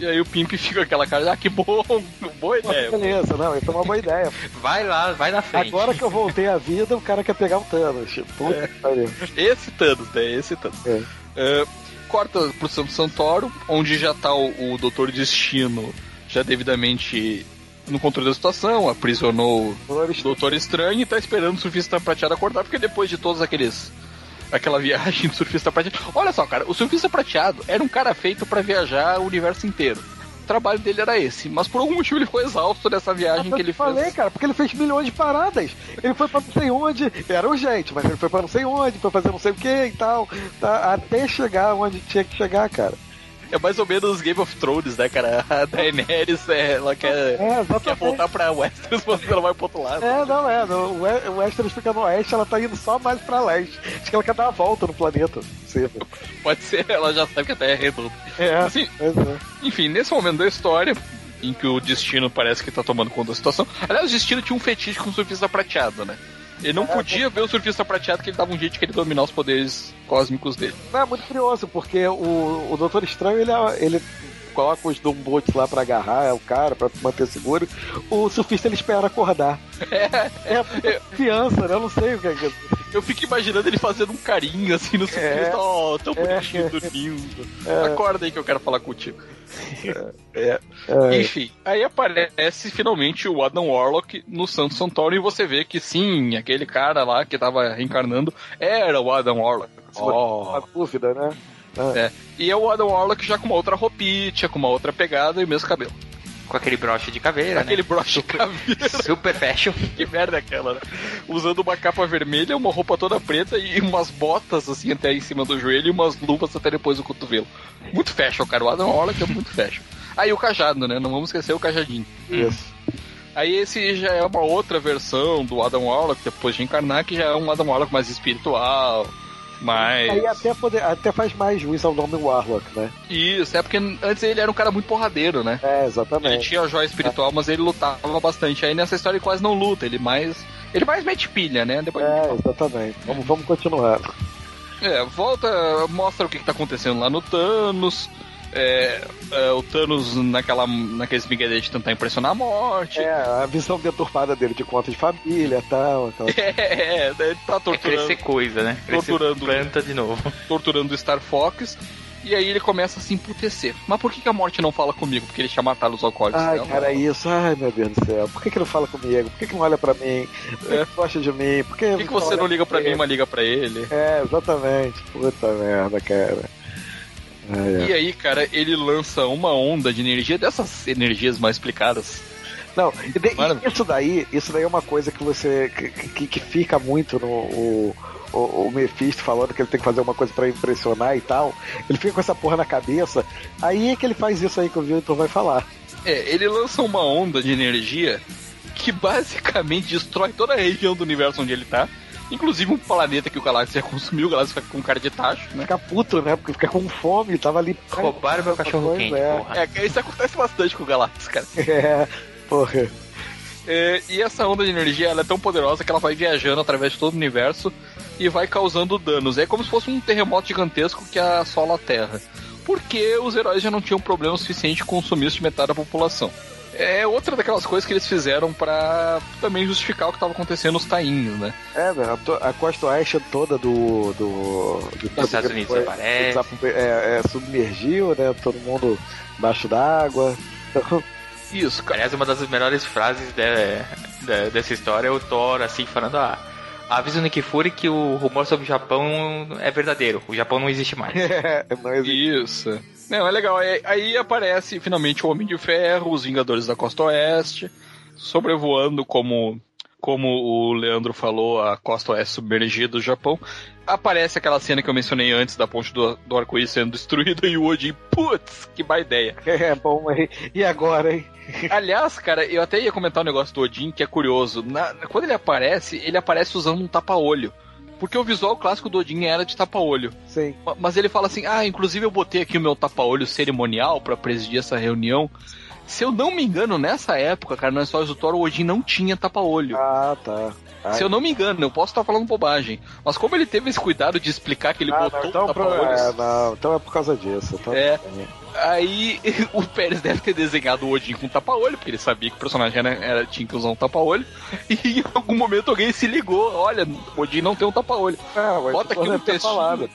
E aí o Pimp fica com aquela cara, ah, que bom, boa ideia. Beleza, não, isso é uma boa ideia. Vai lá, vai na frente. Agora que eu voltei à vida, o cara quer pegar o Thanos. Puta que pariu. Esse Thanos, né? Esse Thanos. É. Ah, corta pro Santo Santoro, onde já tá o, o Doutor Destino já devidamente no controle da situação, aprisionou o Doutor Estranho e tá esperando o surfista prateado acordar, porque depois de todos aqueles. Aquela viagem do surfista prateado. Olha só, cara, o surfista prateado era um cara feito pra viajar o universo inteiro. O trabalho dele era esse, mas por algum motivo ele ficou exausto dessa viagem que ele falei, fez. cara, porque ele fez milhões de paradas. Ele foi pra não sei onde, era urgente, mas ele foi pra não sei onde, foi fazer não sei o que e tal, tá, até chegar onde tinha que chegar, cara. É mais ou menos Game of Thrones, né, cara? A Daenerys, é, ela quer, É, quer voltar pra Westeros, mas ela vai pro outro lado. É, não é. no- O We- o Westeros fica no oeste, ela tá indo só mais pra leste. Acho que ela quer dar uma volta no planeta. Sim. Pode ser, ela já sabe que a Terra é redonda. É, Assim, é. Enfim, nesse momento da história, em que o destino parece que tá tomando conta da situação. Aliás, o destino tinha um fetiche com surfista prateado, né? Ele não podia ver o surfista prateado que ele dava um jeito de querer dominar os poderes cósmicos dele. Não, é muito curioso, porque o, o Doutor Estranho, ele, é- ele coloca os Dumbots lá pra agarrar o cara, pra manter seguro. O surfista, ele espera acordar. É, é criança, né? Eu não sei o que é que Eu fico imaginando ele fazendo um carinho assim no surfista. Oh, tão bonitinho, dormindo. Acorda aí que eu quero falar contigo. É. Enfim, aí aparece finalmente o Adam Warlock no Santo Santorum e você vê que sim, aquele cara lá que tava reencarnando era o Adam Warlock. Oh. Uma dúvida, né? É. E é o Adam Warlock já com uma outra roupinha, com uma outra pegada e o mesmo cabelo. Com aquele broche de caveira, Aquele né? broche de caveira. Super fashion. Que merda é aquela, né? Usando uma capa vermelha, uma roupa toda preta e umas botas assim até em cima do joelho e umas luvas até depois do cotovelo. Muito fashion, cara. O Adam Warlock é muito fashion. Aí o cajado, né? Não vamos esquecer o cajadinho. Isso. Aí esse já é uma outra versão do Adam Warlock, depois de encarnar, que já é um Adam Warlock mais espiritual, mais... Aí até, poder, até faz mais juiz ao nome Warlock, né? Isso, é porque antes ele era um cara muito porradeiro, né? É, Ele exatamente. tinha a joia espiritual, mas ele lutava bastante. Aí nessa história ele quase não luta, ele mais... Ele mais mete pilha, né? Depois É, exatamente. Vamos, vamos continuar. É, volta, mostra o que, que tá acontecendo lá no Thanos. É, é, o Thanos naquela, naqueles miguelês de tentar impressionar a morte. É, a visão deturpada dele de conta de família e tal. aquela- É, ele tá É torturando, crescer coisa, né? Crescer Torturando. planta de novo. torturando o Star Fox. E aí ele começa a se emputecer. Mas por que, que a morte não fala comigo? Porque ele tinha matado os alcoólicos Ai, dela. cara, isso. Ai, meu Deus do céu. Por que, que não fala comigo? Por que, que não olha pra mim? Por que, que gosta de mim? Por que, Por que, que você não liga pra mim, mas liga pra ele? É, exatamente. Puta merda, cara. Ai. E aí, cara, ele lança uma onda de energia, dessas energias mal explicadas. Não, de- isso daí, isso daí é uma coisa que você. que, que, que fica muito no. O, o, o Mephisto falando que ele tem que fazer uma coisa pra impressionar e tal. Ele fica com essa porra na cabeça. Aí é que ele faz isso aí que o Victor vai falar. É, ele lança uma onda de energia que basicamente destrói toda a região do universo onde ele tá. Inclusive um planeta que o Galáxia já consumiu, o Galáxia fica com cara de tacho, né? Fica puto, né? Porque fica com fome, tava ali. Roubaram meu cachorro quente, é. porra. É, isso acontece bastante com o Galáxia, cara. É, porra. É, e essa onda de energia ela é tão poderosa que ela vai viajando através de todo o universo e vai causando danos. É como se fosse um terremoto gigantesco que assola a Terra. Porque os heróis já não tinham problema suficiente com o sumiço de metade da população. É outra daquelas coisas que eles fizeram pra também justificar o que estava acontecendo nos tainhos, né? É, a, costa oeste toda do. do, do Estados Unidos foi- aparece. É, é, submergiu, né? Todo mundo embaixo d'água. Isso, cara. Aliás, uma das melhores frases de- de- dessa história é o Thor, assim, falando, ah, avisa o Nick Fury que o rumor sobre o Japão é verdadeiro. O Japão não existe mais. é, não existe. Isso. Não, é legal. Aí, aí aparece finalmente o Homem de Ferro, os Vingadores da Costa Oeste, sobrevoando como, como o Leandro falou, a costa oeste submergida do Japão. Aparece aquela cena que eu mencionei antes da ponte do, do arco-íris sendo destruída e o Odin, putz, que má ideia. É, bom, e agora, hein? Aliás, cara, eu até ia comentar um negócio do Odin que é curioso. Na- quando ele aparece, ele aparece usando um tapa-olho. Porque o visual clássico do Odin era de tapa-olho. Sim. Ma- Mas ele fala assim: ah, inclusive eu botei aqui o meu tapa-olho cerimonial pra presidir essa reunião. Se eu não me engano, nessa época, cara, nas histórias do Thor, o Odin não tinha tapa-olho. Ah, tá. Ah, Se eu não me engano, eu posso estar falando bobagem. Mas como ele teve esse cuidado de explicar que ele ah, botou não, então, o pro- tapa-olhos, é, não, então é por causa disso. Então, É. aí o Pérez deve ter desenhado o Odin com tapa-olho, porque ele sabia que o personagem era, era- tinha que usar um tapa-olho. E em algum momento alguém se ligou: olha, o Odin não tem um tapa-olho. Ah, Bota aqui no textinho. falado.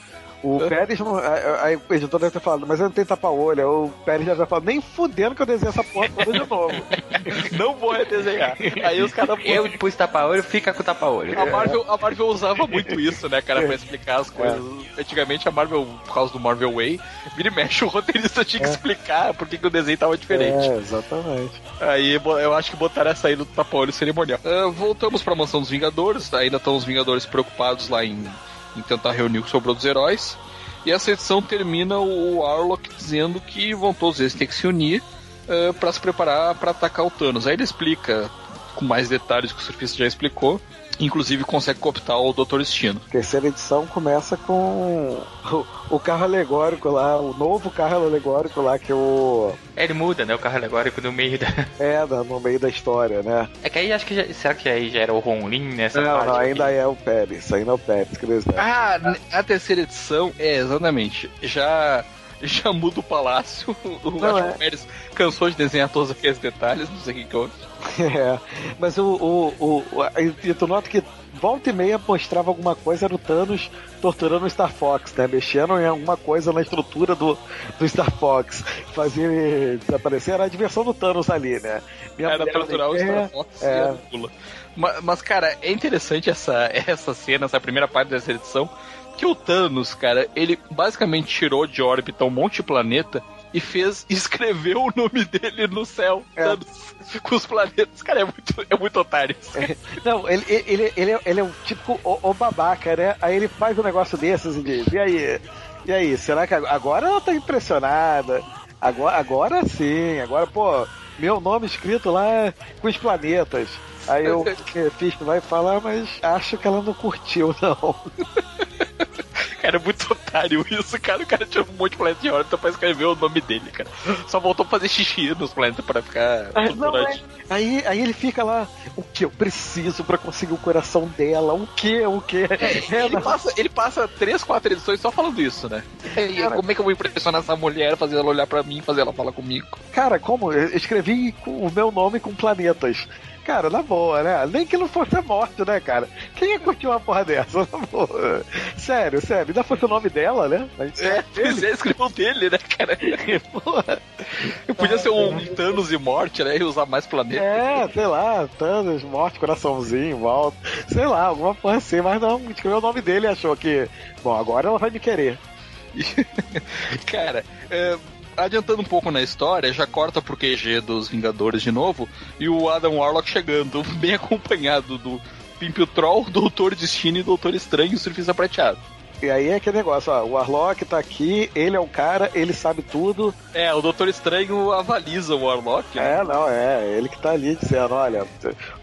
O Pérez, não- a- aí o editor deve ter falado, mas eu não tenho tapa-olho. Aí O Pérez deve ter falado, nem fudendo que eu desenho essa porra toda de novo. Não vou redesenhar. Aí os caras Eu pus tapa-olho, fica com tapa-olho. A Marvel, a Marvel usava muito isso, né, cara, pra explicar as coisas. Antigamente a Marvel, por causa do Marvel Way, vira e mexe, o roteirista tinha que explicar por que, que o desenho tava diferente. É, exatamente. Aí eu acho que botaram essa aí no tapa-olho cerimonial. Ah, voltamos pra mansão dos Vingadores, ainda estão os Vingadores preocupados lá em, em tentar reunir o que sobrou dos heróis. E essa edição termina o Arlok dizendo que vão todos eles ter que se unir ah, pra se preparar pra atacar o Thanos. Aí ele explica com mais detalhes que o surfista já explicou. Inclusive consegue cooptar o Dr. Destino. Terceira edição começa com o, o carro alegórico lá, o novo carro alegórico lá que o. É, Ele muda, né? O carro alegórico no meio da. É, da- no meio da história, né? É que aí acho que já... Será que aí já era o Ron Lin nessa não, parte? não, aqui? ainda é o Pérez, ainda é o Pérez que desenha. Ah, a terceira edição, é, exatamente. Já, já muda o palácio. O Não, é. Pérez cansou de desenhar todos aqueles detalhes, não sei o que que houve. É, mas o. o, o, e tu nota que volta e meia mostrava alguma coisa, era o Thanos torturando o Star Fox, né? Mexendo em alguma coisa na estrutura do, do Star Fox. Fazia ele desaparecer, era a diversão do Thanos ali, né? Minha Era torturar o Star Fox e é. a Nebula. Ma- Mas, cara, é interessante essa, essa cena, essa primeira parte dessa edição, que o Thanos, cara, ele basicamente tirou de órbita um monte de planeta e fez, escreveu o nome dele no céu, É. Thanos, com os planetas. Cara, é muito, é muito otário. isso. Não, ele, ele, ele, é, ele é um tipo o, o babaca, né? Aí ele faz um negócio desses e diz, e aí? E aí, será que ag- agora ela tá impressionada? Agora, agora sim, agora, pô, meu nome escrito lá com os planetas. Aí o Fisk vai falar, mas acho que ela não curtiu, não. Cara, é muito otário isso, cara. O cara tirou um monte de planeta de órbita pra escrever o nome dele, cara. Só voltou pra fazer xixi nos planetas pra ficar Ah, não, é. Aí, aí ele fica lá, o que eu preciso pra conseguir o coração dela? O que? O que? É, Ele passa, ele passa três, quatro edições só falando isso, né? E Cara. como é que eu vou impressionar essa mulher, fazer ela olhar pra mim, fazer ela falar comigo? Cara, como? Eu escrevi com o meu nome com planetas. Cara, na boa, né? Nem que não fosse a morte, né, cara? Quem ia curtir uma porra dessa? Na boa. Sério, sério. Ainda fosse o nome dela, né? Mas É, pois é, dele, né, cara? porra. Podia ser um Thanos e morte, né? E usar mais planetas. É, sei lá, Thanos, morte, coraçãozinho, volta. Sei lá, alguma porra assim, mas não, escreveu o nome dele e achou que, bom, agora ela vai me querer. Cara, é, adiantando um pouco na história, já corta pro QG dos Vingadores de novo e o Adam Warlock chegando, bem acompanhado do Pimpio Troll, Doutor Destino e Doutor Estranho e o Surfista Prateado. E aí é aquele negócio, ó, o Warlock tá aqui, ele é o cara, ele sabe tudo. É, o Doutor Estranho avaliza o Warlock. né? É, não, é, ele que tá ali dizendo, olha,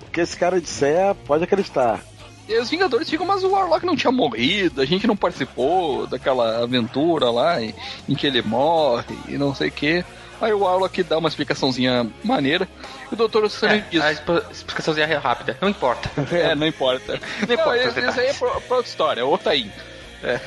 o que esse cara disser, pode acreditar. E os Vingadores ficam, mas o Warlock não tinha morrido, a gente não participou daquela aventura lá em, em que ele morre e não sei o que. Aí o Warlock dá uma explicaçãozinha maneira e o Doutor Estranho É, diz: a explicaçãozinha é rápida. Não importa. É, não importa. Não importa isso, isso aí é pra, pra outra história, outra aí. É,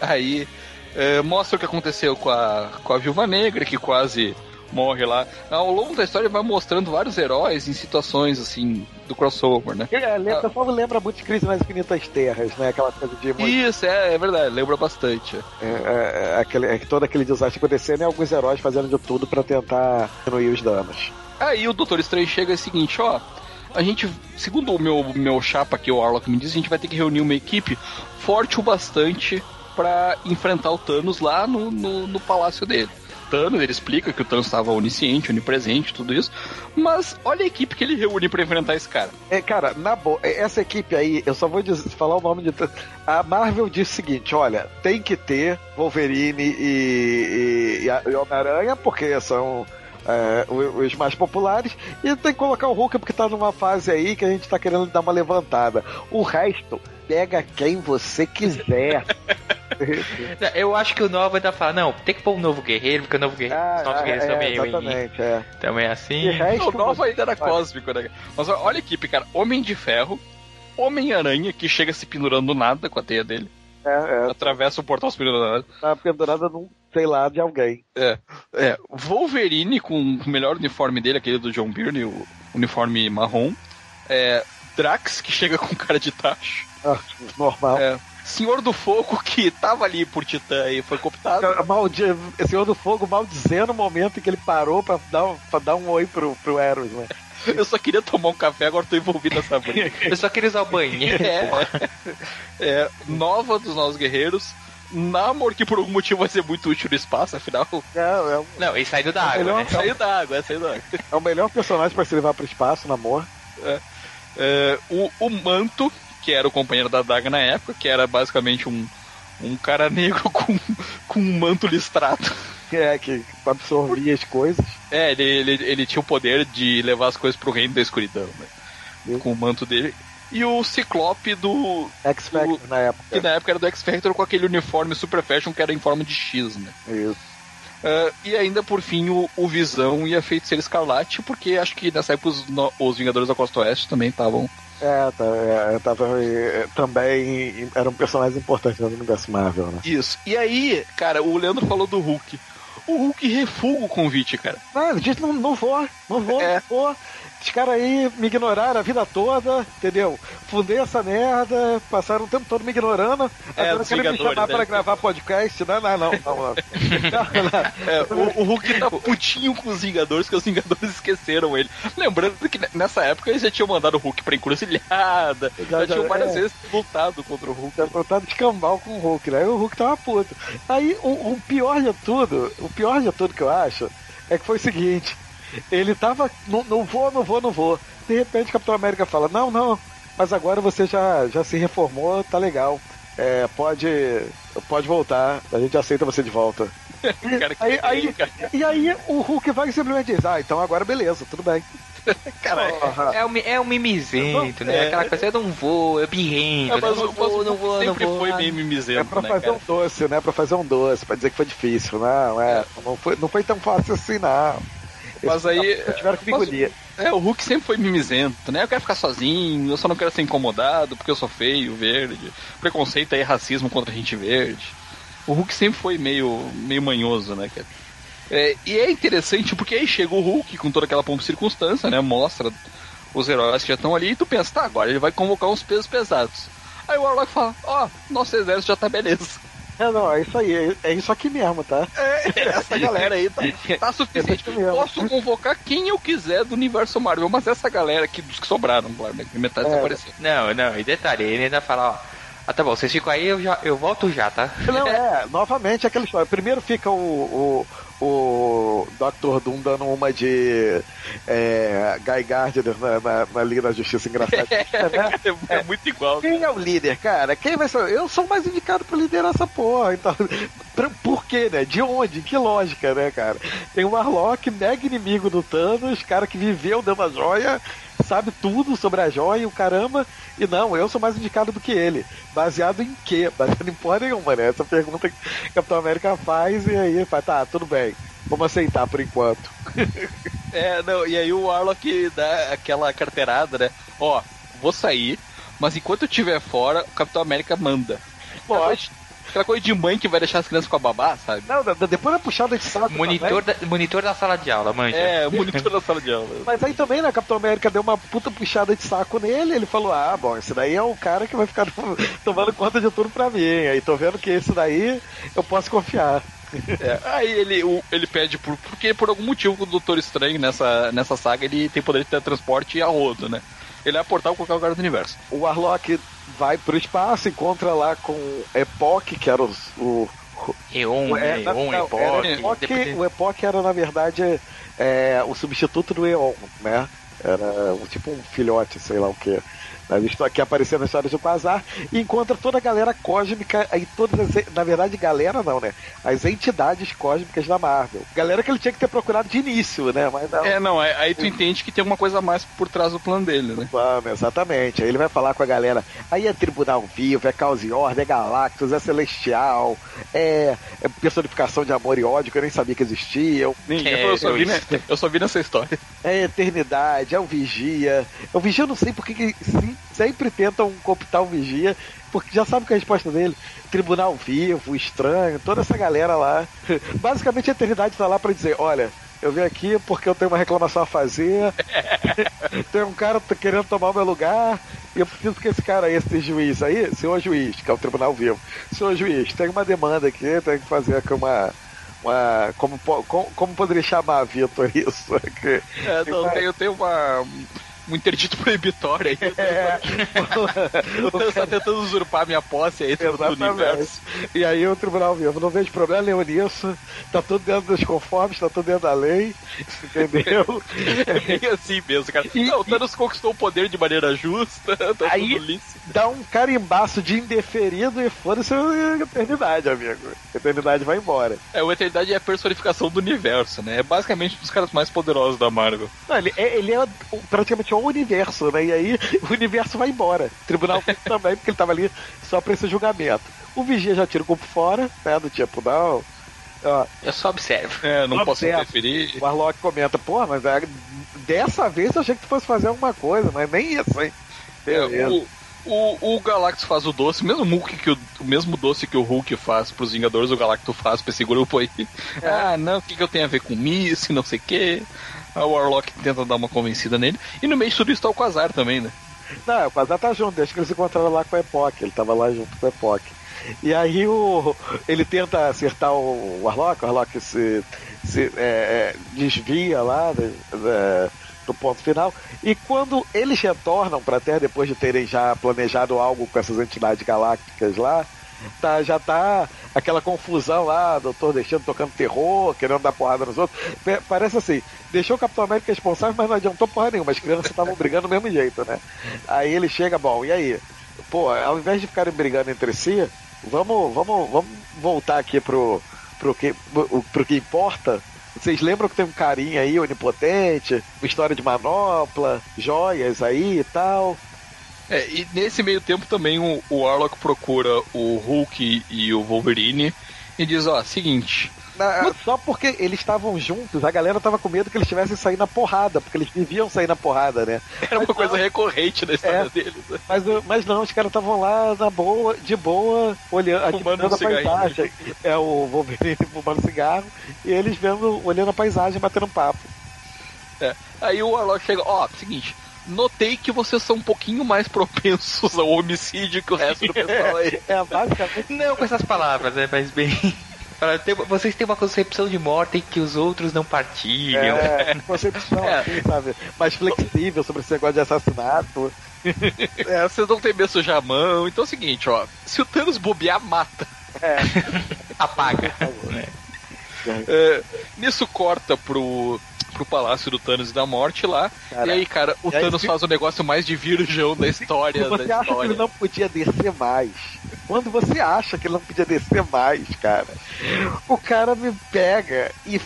aí é, mostra o que aconteceu com a, com a Viúva Negra, que quase morre lá. Ao longo da história vai mostrando vários heróis em situações assim do crossover, né? É, lembra, só lembra muito de Crise nas Infinitas Terras, né? Aquela coisa de Isso, é, é verdade, lembra bastante. é, é, é, aquele, é, todo aquele desastre acontecendo e alguns heróis fazendo de tudo pra tentar diminuir os danos. Aí o Doutor Estranho chega e é o seguinte, ó. A gente, segundo o meu, meu chapa aqui, o Warlock me disse, a gente vai ter que reunir uma equipe forte o bastante pra enfrentar o Thanos lá no, no, no palácio dele. Thanos, ele explica que o Thanos estava onisciente, onipresente, tudo isso. Mas olha a equipe que ele reúne pra enfrentar esse cara. É, cara, na boa, é, essa equipe aí, eu só vou dizer- falar o nome de. A Marvel disse o seguinte: olha, tem que ter Wolverine e, e, e Homem-Aranha, porque são. é, os mais populares, e tem que colocar o Hulk porque tá numa fase aí que a gente tá querendo dar uma levantada. O resto, pega quem você quiser. Eu acho que o novo ainda fala, não, tem que pôr um novo guerreiro, porque o novo guerreiro, Ah, os novos ah, guerreiros é, também, exatamente, é. também é E assim. resto, O novo ainda era cósmico, né? Mas olha a equipe, cara. Homem de Ferro, Homem-Aranha, que chega se pendurando do nada com a teia dele. é, é, Atravessa o portal se pendurando do nada. tá pendurada num, sei lá, de alguém. É, é. Wolverine com o melhor uniforme dele, aquele do John Byrne, o uniforme marrom. É, Drax, que chega com cara de tacho. Ah, normal. É, Senhor do Fogo, que tava ali por Titã e foi cooptado. Maldi... Senhor do Fogo maldizendo o momento em que ele parou pra dar um, pra dar um oi pro, pro Eros, né? Eu só queria tomar um café, agora tô envolvido nessa briga. Eu só queria usar o banheiro. É, é, nova dos Novos Guerreiros. Namor, que por algum motivo vai ser muito útil no espaço, afinal. É, é, o- Não, ele saindo da água, Melhor- né? Saiu da água, é saiu da água. é o melhor personagem pra se levar pro espaço, namor. É, o, o Manto, que era o companheiro da Daga na época, que era basicamente um, um cara negro com, com um manto listrado. É, que absorvia as coisas. É, ele, ele, ele tinha o poder de levar as coisas pro reino da escuridão, né? Com o manto dele. E o Ciclope do. X-Factor na Que época. na época era do X-Factor com aquele uniforme super fashion que era em forma de X, né? Isso. Ah, e ainda por fim o, o Visão e a Feiticeira Escarlate, porque acho que nessa época os, os Vingadores da Costa Oeste também estavam. É, tá, é, tava, é, também era um personagem importante no universo Marvel, né? Isso. E aí, cara, o Leandro falou do Hulk. O Hulk refuga o convite, cara. Não, a gente não, não vou, não vou, É. não vou. Os caras aí me ignoraram a vida toda, entendeu? Fundei essa merda, passaram o tempo todo me ignorando. É, agora querem me chamar né? pra gravar podcast. Não, não, não, não. não. Não. É, o, o Hulk tá putinho com os Vingadores, que os Vingadores esqueceram ele. Lembrando que nessa época eles já tinham mandado o Hulk pra encruzilhada, Já- já, já- tinham várias é. vezes lutado contra o Hulk. Tinha voltado de cambal com o Hulk, né? Aí o Hulk tava puto. Aí o, o pior de tudo, o pior de tudo que eu acho, é que foi o seguinte: ele tava. Não, não vou, não vou, não vou. De repente o Capitão América fala: Não, não, mas agora você já, já se reformou, tá legal. É, pode. Pode voltar, a gente aceita você de volta. Cara, Aí, aí, e aí o Hulk vai e simplesmente diz: Ah, então agora beleza, tudo bem. Cara. É um, é um mimizento, né? É. Aquela coisa, eu não vou, é birrento. É, mas, não vou, não vou, não sempre vou. foi meio É mimizento, pra né, fazer cara? um doce, né? Pra fazer um doce, pra dizer que foi difícil. Não, é. Não foi, não foi tão fácil assim, não. Mas aí- Tiveram que engolir. É, o Hulk sempre foi mimizento, né? Eu quero ficar sozinho, eu só não quero ser incomodado porque eu sou feio, verde. Preconceito aí, racismo contra a gente verde. O Hulk sempre foi meio, meio manhoso, né, cara? É, e é interessante porque aí chega o Hulk com toda aquela pompa e circunstância, né? Mostra os heróis que já estão ali e tu pensa, tá, agora ele vai convocar uns pesos pesados. Aí o Warlock fala, ó, nosso exército já tá beleza. É, não, é isso aí, é, é isso aqui mesmo, tá? É, essa galera aí tá, tá suficiente. É mesmo. Posso convocar quem eu quiser do universo Marvel, mas essa galera aqui, dos que sobraram, claro, né? Metade É. desapareceu. Não, não, e detalhe, ele ainda fala, ó. Ah, tá bom, vocês ficam aí, eu, já, eu volto já, tá? Não, é, novamente aquela história. Primeiro fica o, o, o Dr. Doom dando uma de é, Guy Gardner na, na, na Liga da Justiça engraçada. né? É, muito igual. Quem é o líder, cara? Quem vai ser? Eu sou o mais indicado pra liderar essa porra. Então, pra- por quê, né? De onde? Que lógica, né, cara? Tem o Warlock, mega inimigo do Thanos, cara que viveu dando a joia, sabe tudo sobre a joia e o caramba. E não, eu sou mais indicado do que ele. Baseado em quê? Baseado em porra nenhuma, né? Essa pergunta que o Capitão América faz e aí ele fala, tá, tudo bem. Vamos aceitar por enquanto. É, não, e aí o Warlock dá aquela carteirada, né? Ó, vou sair, mas enquanto eu estiver fora, o Capitão América manda. Coisa, aquela coisa de mãe que vai deixar as crianças com a babá, sabe? Não, depois da puxada de saco. Monitor também. da, monitor da sala de aula, manja. É, monitor da sala de aula. Mas aí também, né, Capitão América deu uma puta puxada de saco nele, ele falou, ah, bom, esse daí é o cara que vai ficar tomando conta de tudo pra mim, aí tô vendo que esse daí eu posso confiar. É, aí ele, o- ele pede por. Porque por algum motivo o Doutor Estranho nessa, nessa saga ele tem poder de teletransporte a rodo, né? Ele é portal em qualquer lugar do universo. O Warlock vai pro espaço, encontra lá com Epoch, que era os- o... Eon, o é, Eon, não, não, Epoch. era Epoch, depois- O Epoch era, na verdade, é, o substituto do Eon, né? Era tipo um filhote, sei lá o que. Que aparecia na história do Quasar e encontra toda a galera cósmica, aí todas as, na verdade, galera não, né? As entidades cósmicas da Marvel. Galera que ele tinha que ter procurado de início, né? Mas não. É, não, aí, aí tu entende que tem alguma coisa a mais por trás do plano dele, né? Vamos, exatamente. Aí ele vai falar com a galera. Aí é Tribunal Vivo, é Caos e Ordem, é Galactus, é Celestial, é, é personificação de amor e ódio que eu nem sabia que existiam. Nem É, eu, eu só vi, né, eu só vi nessa história. É Eternidade, é o Vigia. O Vigia eu não sei porque que se- sempre tentam cooptar o Vigia, porque já sabe que a resposta dele. Tribunal Vivo, Estranho, toda essa galera lá. Basicamente a Eternidade tá lá pra dizer, olha. Eu vim aqui porque eu tenho uma reclamação a fazer. tem um cara querendo tomar o meu lugar. E eu preciso que esse cara aí, esse juiz aí, senhor juiz, que é o Tribunal Vivo. Senhor juiz, tem uma demanda aqui, tem que fazer aqui uma. uma como, como, como poderia chamar, Vitor, isso? Que- É, não, tem- eu tenho uma. Um interdito proibitório aí. É. O Thanos tá tentando usurpar minha posse aí do universo. E aí o Tribunal Vivo não vejo problema nenhum nisso. Tá tudo dentro dos conformes, tá tudo dentro da lei. Entendeu? É bem assim mesmo, cara. E- não, o Thanos conquistou o poder de maneira justa, tá Aí- lícito. Dá um carimbaço de indeferido e foda-se a eternidade, amigo. A eternidade vai embora. É, o Eternidade é a personificação do universo, né? É basicamente um dos caras mais poderosos da Marvel. Não, ele é, ele é o- o universo, né? E aí o universo vai embora. O Tribunal também, porque ele tava ali só pra esse julgamento. O Vigia já tira o corpo fora, né? Do tipo, não. Ó, Eu só observo. É, não posso interferir. O Warlock comenta, pô, mas é, dessa vez eu achei que tu fosse fazer alguma coisa, mas nem isso, hein? É, o, o, o Galactus faz o doce, mesmo Hulk que o, o mesmo doce que o Hulk faz pros Vingadores, o Galactus faz pra esse grupo aí. Ah, não, o que, que eu tenho a ver com isso e não sei o quê. O Warlock tenta dar uma convencida nele. E no meio de tudo isso tá o Quasar também, né? Não, o Quasar tá junto, desde que eles encontraram lá com a Epoch. Ele tava lá junto com a Epoch. E aí o, ele tenta acertar o Warlock, o Warlock se, se é, é, desvia lá né, é, do ponto final. E quando eles retornam pra Terra, depois de terem já planejado algo com essas entidades galácticas lá, tá, já tá aquela confusão lá, doutor deixando tocando terror, querendo dar porrada nos outros. Pa- Parece assim, deixou o Capitão América responsável, mas não adiantou porra nenhuma, as crianças estavam brigando do mesmo jeito, né? Aí ele chega, bom, e aí? Pô, ao invés de ficarem brigando entre si, vamos, vamos, vamos voltar aqui pro, pro, que, pro, pro que importa. Vocês lembram que tem um carinha aí, onipotente, uma história de manopla, joias aí e tal. É, e nesse meio tempo também o, o Warlock procura o Hulk e o Wolverine e diz, ó, seguinte, Na- só porque eles estavam juntos, a galera tava com medo que eles tivessem saído na porrada, porque eles viviam sair na porrada, né? era uma coisa recorrente na história É. deles. né? Mas, mas não, os caras estavam lá na boa, de boa, olhando, Fumando um a paisagem. É o Wolverine fumando cigarro e eles vendo, olhando a paisagem, batendo um papo. É. Aí o Warlock chega, ó, seguinte, notei que vocês são um pouquinho mais propensos ao homicídio que o resto do pessoal aí. É, basicamente. Não com essas palavras, né? Mas bem. Vocês têm uma concepção de morte que os outros não partilham. É, concepção, É. assim, sabe? Mais flexível sobre esse negócio de assassinato. É, vocês não tem medo sujar a mão. Então é o seguinte, ó, se o Thanos bobear, mata. É, Apaga. É, nisso corta pro, pro Palácio do Thanos e da Morte lá. E aí, cara, o aí Thanos faz o negócio mais de virgão da história. Você da acha que ele não podia descer mais? Quando você acha que ele não podia descer mais, cara, o cara me pega e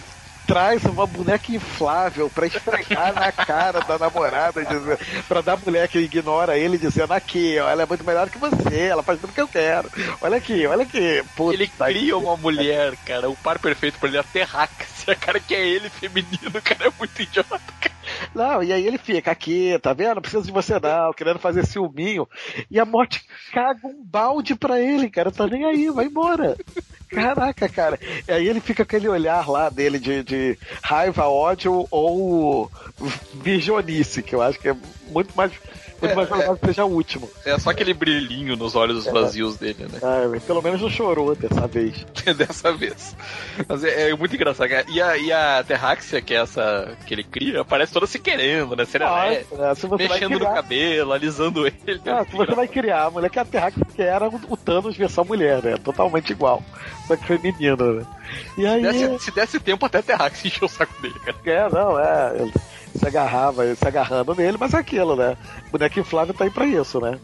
traz uma boneca inflável pra esfregar na cara da namorada, dizendo, pra dar mulher que ignora ele, dizendo aqui, ó, ela é muito melhor que você, ela faz tudo que eu quero. Olha aqui, olha aqui. Puta Ele cria uma mulher, cara, o par perfeito pra ele, a Terráxia, cara, que é ele feminino, cara, é muito idiota, cara. Não, e aí ele fica aqui, tá vendo? Não precisa de você não, querendo fazer ciúminho. E a morte caga um balde pra ele, cara. Tá nem aí, vai embora. Caraca, cara. E aí ele fica com aquele olhar lá dele de, de raiva, ódio ou virgonice, que eu acho que é muito mais. É, mais provável que seja o último. É só aquele brilhinho nos olhos vazios dele, né? Ah, pelo menos não chorou dessa vez. Dessa vez. Mas é, é muito engraçado, cara. E a, e a Terráxia, que é essa que ele cria, parece toda se querendo, né? Serelepe, Nossa, né? Se você vai mexendo no cabelo, alisando ele. Ah, se você vai criar a mulher que é a Terrax, que era o Thanos versão mulher, né? Totalmente igual. Só que feminino, né? E aí. Se desse, se desse tempo, até a Terráxia encheu o saco dele, cara. É, não, é. Se agarrava, se agarrando nele, mas é aquilo, né? Boneco inflável tá aí pra isso, né?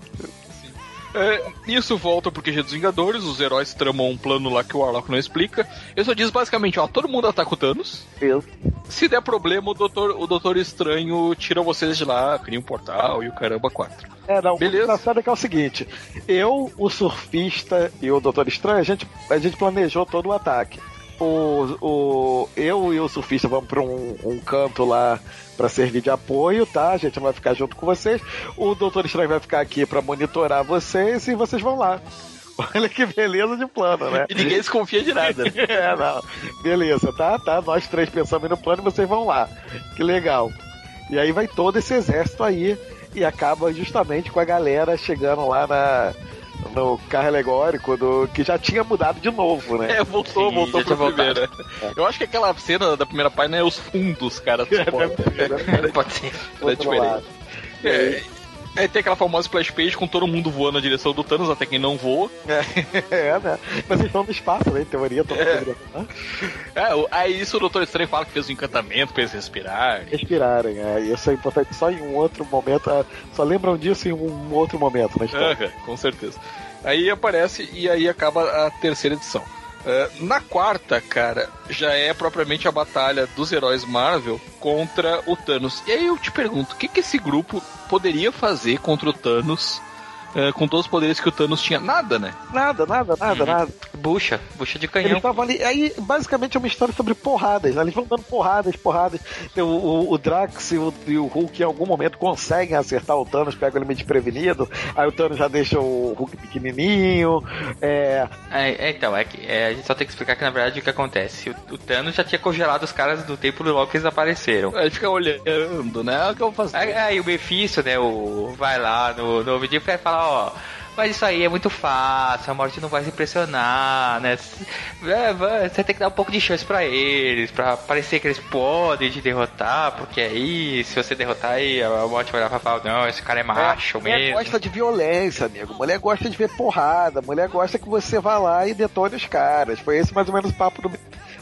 É, isso volta pro QG dos Vingadores, os heróis tramam um plano lá que o Warlock não explica. Ele só diz basicamente, ó, todo mundo ataca o Thanos. Isso. Se der problema, o Doutor, o doutor Estranho tira vocês de lá, cria um portal e o caramba quatro. É, não, Beleza. o engraçado é que é o seguinte: eu, o surfista e o Doutor Estranho, a gente, a gente planejou todo o ataque. O, o, eu e o surfista vamos pra um, um canto lá pra servir de apoio, tá? A gente vai ficar junto com vocês. O Doutor Estranho vai ficar aqui pra monitorar vocês e vocês vão lá. Olha que beleza de plano, né? E ninguém desconfia de nada. né? É, não. Beleza, tá? Tá. Nós três pensamos no plano e vocês vão lá. Que legal. E aí vai todo esse exército aí e acaba justamente com a galera chegando lá na, no carro alegórico do, que já tinha mudado de novo, né? É, voltou, Sim, voltou já pro tinha primeiro. Eu acho que aquela cena da primeira página é os fundos, cara. do suporte. Pode ser. É diferente. É, aí tem aquela famosa splash page com todo mundo voando na direção do Thanos, até quem não voa. É, né? Mas eles estão no espaço, né? Em teoria, estão É. né? É, aí isso o Doutor Estranho fala que fez um encantamento pra eles respirarem. respirarem. É, isso é importante só em um outro momento. ah, Só lembram disso em um outro momento na história. Com certeza. Aí aparece e aí acaba a terceira edição. É, na quarta, cara, já é propriamente a batalha dos heróis Marvel contra o Thanos. E aí eu te pergunto, o que, que esse grupo poderia fazer contra o Thanos é, com todos os poderes que o Thanos tinha. Nada, né? Nada, nada, nada, Uhum. nada. Bucha, bucha de Eles canhão. estavam ali. Aí, basicamente, é uma história sobre porradas, né? Eles vão dando porradas, porradas. O, o, o Drax e o, e o Hulk, em algum momento, conseguem acertar o Thanos, pegam ele meio desprevenido. Aí o Thanos já deixa o Hulk pequenininho. É. É, é, então, é que é, a gente só tem que explicar que na verdade o que acontece. O, o Thanos já tinha congelado os caras do tempo do logo que eles apareceram. Aí fica olhando, né? O que eu vou fazer? Aí, aí o Mephisto, né, o, vai lá no, no vídeo e fala, ó. Mas isso aí é muito fácil, a morte não vai se impressionar, né? É, Você tem que dar um pouco de chance pra eles, pra parecer que eles podem te derrotar, porque aí, se você derrotar aí, a morte vai lá e falar, não, esse cara é macho mulher mesmo. gosta de violência, amigo. Mulher gosta de ver porrada. Mulher gosta que você vá lá e detone os caras. Foi esse mais ou menos o papo do,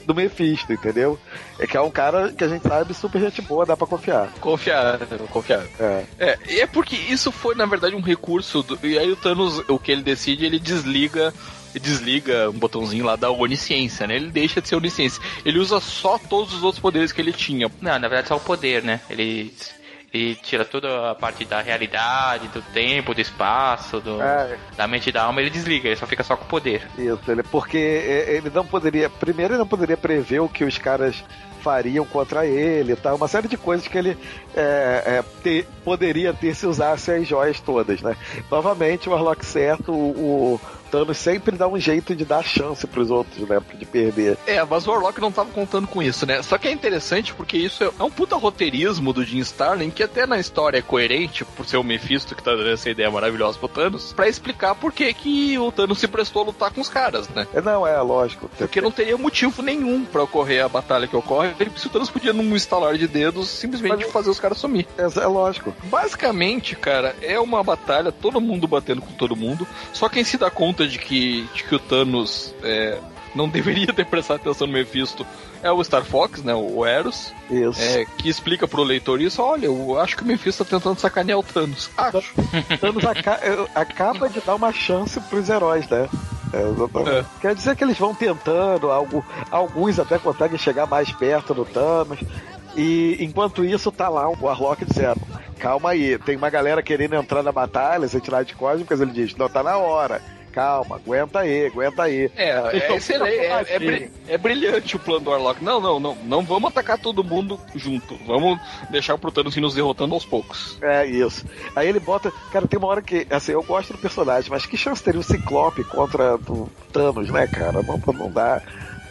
do Mephisto, entendeu? É que é um cara que a gente sabe super gente boa, dá pra confiar. Confiar, confiar. É. É, e é porque isso foi, na verdade, um recurso. do- e aí o Thanos, o que ele decide, ele desliga. Desliga um botãozinho lá da onisciência, né? Ele deixa de ser onisciência. Ele usa só todos os outros poderes que ele tinha. Não, na verdade só o poder, né? Ele, ele tira toda a parte da realidade, do tempo, do espaço, do, É. da mente e da alma, ele desliga, ele só fica só com o poder. Isso, ele, porque ele não poderia. Primeiro, ele não poderia prever o que os caras fariam contra ele, tá? Uma série de coisas que ele é, é, ter- poderia ter se usasse as joias todas, né? Novamente, o Warlock certo, o, o Thanos sempre dá um jeito de dar chance pros outros, né? De perder. É, mas o Warlock não tava contando com isso, né? Só que é interessante porque isso é um puta roteirismo do Jim Starlin, que até na história é coerente, por ser o Mephisto que tá dando essa ideia maravilhosa pro Thanos, pra explicar por que, que o Thanos se prestou a lutar com os caras, né? É, Não, é lógico. Porque não teria motivo nenhum pra ocorrer a batalha que ocorre, se o Thanos podia, num estalar de dedos, simplesmente fazer os caras sumir. É, é lógico. Basicamente, cara, é uma batalha, todo mundo batendo com todo mundo. Só quem se dá conta de que, de que o Thanos é, não deveria ter prestado atenção no Mephisto é o Star Fox, né? O Eros. Isso. É, que explica pro leitor isso. Olha, eu acho que o Mephisto tá tentando sacanear o Thanos. Acho. Thanos aca- é, acaba de dar uma chance pros heróis, né? É. É. Quer dizer que eles vão tentando, algo, alguns até conseguem chegar mais perto do Thanos. E enquanto isso, tá lá o Warlock dizendo: Calma aí, tem uma galera querendo entrar na batalha, as entidades cósmicas. Ele diz: Não, tá na hora. Calma, aguenta aí, aguenta aí. É, é, excelente, é, é assim. é brilhante o plano do Warlock. Não, não, não. Não vamos atacar todo mundo junto. Vamos deixar pro Thanos ir nos derrotando aos poucos. É isso. Aí ele bota. Cara, tem uma hora que. Assim, eu gosto do personagem, mas que chance teria o Ciclope contra o Thanos, né, cara? Não, não dá.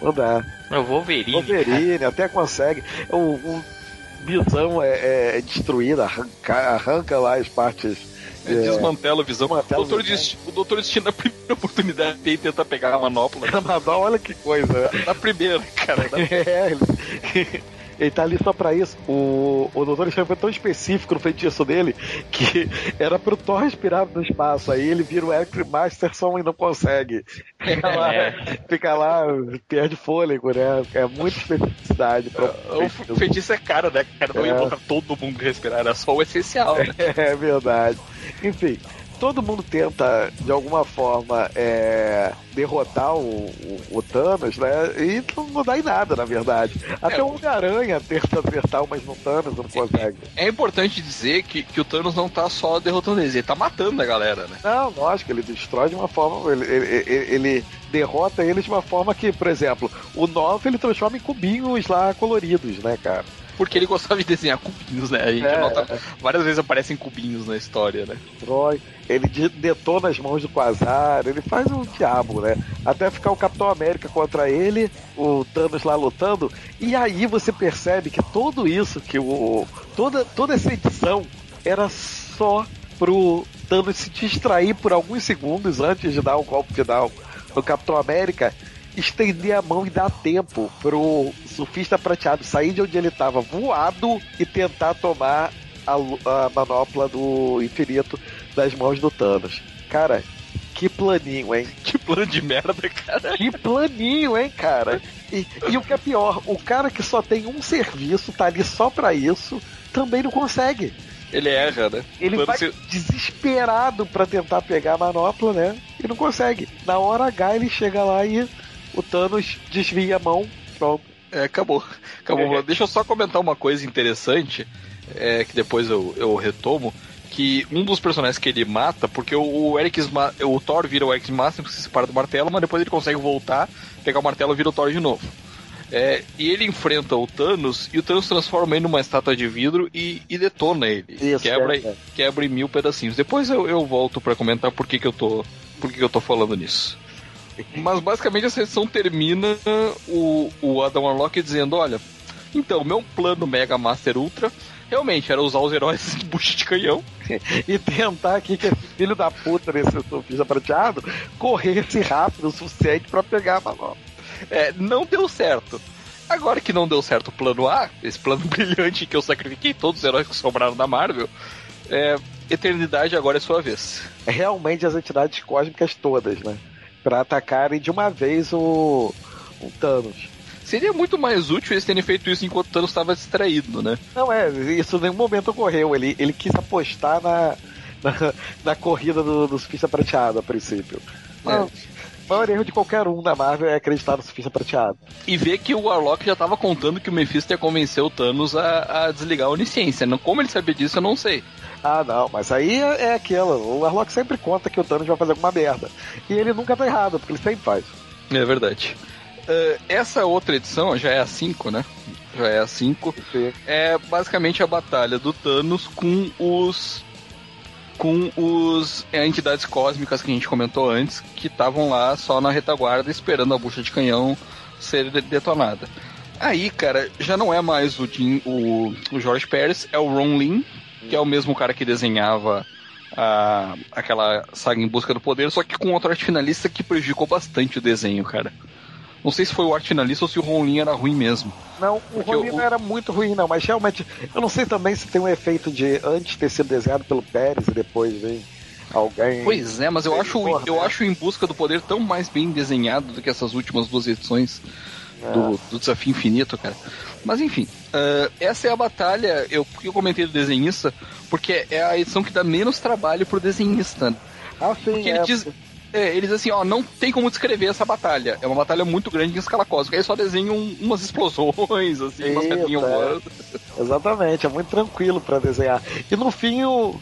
Não dá. Eu vou ver Wolverine até consegue. O, o Visão é, é destruído, arranca, arranca lá as partes. É, Desmantela a visão. Desmantela o, Doutor. Destino, o Doutor Destino, na primeira oportunidade, tem tenta pegar a manopla. Amador, olha que coisa. Na primeira, cara. na- É, ele, ele tá ali só pra isso. O, o Doutor Estranho foi tão específico no feitiço dele que era pro Thor respirar no espaço. Aí ele vira o Eric Masterson e não consegue. Fica lá, É. fica lá perde fôlego, né? É muita especificidade. O f- feitiço é cara, né? Cara, não ia É. botar todo mundo respirar, era só o essencial, né? É verdade. Enfim, todo mundo tenta, de alguma forma, é, derrotar o, o- o Thanos, né? E não, não dá em nada, na verdade. Até É. o Homem-Aranha tenta acertar, mas no Thanos não consegue. É importante dizer que, que o Thanos não tá só derrotando eles, ele tá matando a galera, né? Não, lógico, ele destrói de uma forma. Ele, ele- ele- ele derrota eles de uma forma que, por exemplo, o 9 ele transforma em cubinhos lá coloridos, né, cara? Porque ele gostava de desenhar cubinhos, né? A gente É. nota várias vezes aparecem cubinhos na história, né? Destrói, ele de- detona as mãos do Quasar, ele faz um diabo, né? Até ficar o Capitão América contra ele, o Thanos lá lutando, e aí você percebe que tudo isso, que o. toda, toda essa edição era só pro Thanos se distrair por alguns segundos antes de dar o golpe final no Capitão América, estender a mão e dar tempo pro surfista prateado sair de onde ele estava voado e tentar tomar a, a manopla do infinito das mãos do Thanos. Cara, que planinho, hein? Que plano de merda, cara. Que planinho, hein, cara? E, e o que é pior, o cara que só tem um serviço, tá ali só pra isso, também não consegue. Ele erra, né? Ele vai se- desesperado pra tentar pegar a manopla, né? E não consegue. Na hora H ele chega lá e o Thanos desvia a mão. Pronto. É, acabou. Acabou. Deixa eu só comentar uma coisa interessante, é, que depois eu, eu retomo. que um dos personagens que ele mata, porque o, Eric Sma o Thor vira o Eric Master, se separa do martelo, mas depois ele consegue voltar, pegar o martelo e vira o Thor de novo. É, e ele enfrenta o Thanos e o Thanos transforma ele numa estátua de vidro e, e detona ele. Isso, quebra, é, é. quebra em mil pedacinhos. Depois eu, eu volto pra comentar por que, que eu tô. Por que, que eu tô falando nisso. Mas basicamente essa edição termina o, o Adam Warlock dizendo, olha, então, meu plano Mega Master Ultra realmente era usar os heróis de bucha de canhão. e tentar aqui que esse filho da puta desse surfista prateado corresse rápido o suficiente pra pegar a manobra. É, não deu certo. Agora que não deu certo o plano A, esse plano brilhante que eu sacrifiquei todos os heróis que sobraram da Marvel, é, Eternidade agora é sua vez. É realmente as entidades cósmicas todas, né? Pra atacarem de uma vez o, o Thanos. Seria muito mais útil eles terem feito isso enquanto o Thanos estava distraído, né? Não é, isso em nenhum momento ocorreu. Ele, ele quis apostar na, na, na corrida do, do surfista prateado a princípio. Mas, O maior erro de qualquer um da Marvel é acreditar no surfista prateado. E ver que o Warlock já estava contando que o Mephisto ia convencer o Thanos a, a desligar a onisciência. Não- Como ele sabia disso, eu não sei. Ah, não, mas aí é, é aquilo. O Warlock sempre conta que o Thanos vai fazer alguma merda. E ele nunca tá errado, porque ele sempre faz. É verdade. Eh, essa outra edição, já é a 5, né? Já é a 5. É basicamente a batalha do Thanos com os. Com os é, entidades cósmicas que a gente comentou antes, que estavam lá só na retaguarda esperando a bucha de canhão ser de- detonada. Aí, cara, já não é mais o, Jim, o, o George Pérez, é o Ron Lin, que é o mesmo cara que desenhava a, aquela saga em busca do poder, só que com outro arte finalista que prejudicou bastante o desenho, cara. Não sei se foi o arte finalista ou se o Ron Lin era ruim mesmo. Não, o o- não era muito ruim, não, mas realmente, eu não sei também se tem um efeito de antes ter sido desenhado pelo Pérez e depois vem alguém. Pois é, mas eu acho, porra, eu né? acho Em Busca do Poder tão mais bem desenhado do que essas últimas duas edições do, do Desafio Infinito, cara. Mas enfim, ah, essa é a batalha, eu, eu comentei do desenhista, porque é a edição que dá menos trabalho pro desenhista. Ah, sim, Porque é, ele diz. É, ele diz assim, ó, não tem como descrever essa batalha. É uma batalha muito grande em escala cósmica. Aí só desenham umas explosões, assim, umas pedrinhas é. voando. Exatamente, é muito tranquilo pra desenhar. E no fim o,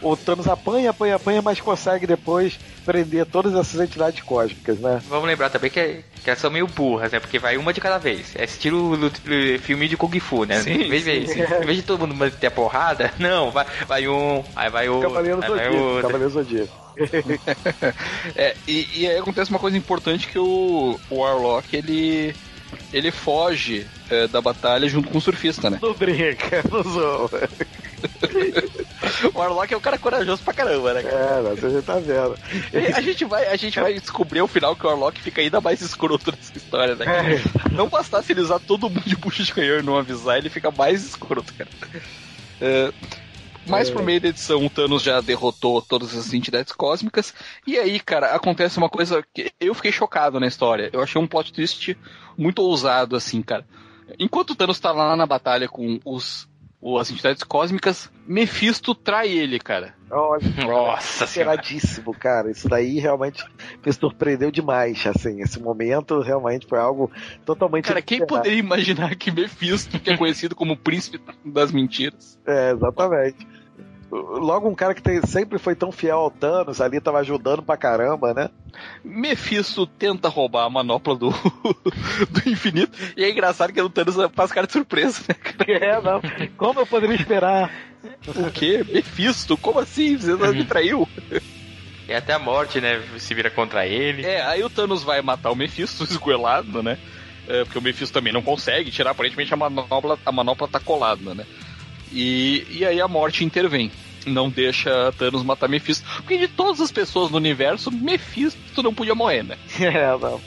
o Thanos apanha, apanha, apanha, mas consegue depois prender todas essas entidades cósmicas, né? Vamos lembrar também que, é- que elas são meio burras, né? Porque vai uma de cada vez. É estilo lu- filme de Kung Fu, né? Sim, em, vez de, sim. em vez de todo mundo ter a porrada, não, vai, vai um, aí vai Cavaleiro Zodíaco, outro. Cavaleiro Zodíaco. É, e, e aí acontece uma coisa importante que o, o Warlock, ele, ele foge é, da batalha junto com o surfista, né? Não brinca, não zoa. O Warlock é um cara corajoso pra caramba, né? cara? É, você já tá vendo. A gente, vai, a gente vai descobrir ao final que o Warlock fica ainda mais escroto nessa história, né? cara? Não bastasse ele usar todo mundo de bucha de canhão e não avisar, ele fica mais escroto, cara. É, mais por meio da edição, o Thanos já derrotou todas as entidades cósmicas. E aí, cara, acontece uma coisa que eu fiquei chocado na história. Eu achei um plot twist muito ousado, assim, cara. Enquanto o Thanos tá lá na batalha com os, as entidades cósmicas, Mephisto trai ele, cara. Olha, Nossa senhora. esperadíssimo, cara. Isso daí realmente me surpreendeu demais, assim. Esse momento realmente foi algo totalmente... Cara, quem poderia imaginar que Mephisto, que é conhecido como o príncipe das mentiras, É, exatamente. Logo um cara que tem- sempre foi tão fiel ao Thanos, ali tava ajudando pra caramba, né? Mephisto tenta roubar a manopla do, do infinito. E é engraçado que o Thanos faz cara de surpresa, né? cara? É, não. Como eu poderia esperar? O quê? Mephisto? Como assim? Você não me traiu? E até a morte, né, se vira contra ele. É, aí o Thanos vai matar o Mephisto esgoelado, né? É, porque o Mephisto também não consegue tirar, aparentemente a manopla, a manopla tá colada, né? E, e aí a morte intervém. Não deixa Thanos matar Mephisto. Porque de todas as pessoas no universo, Mephisto não podia morrer, né? É, não.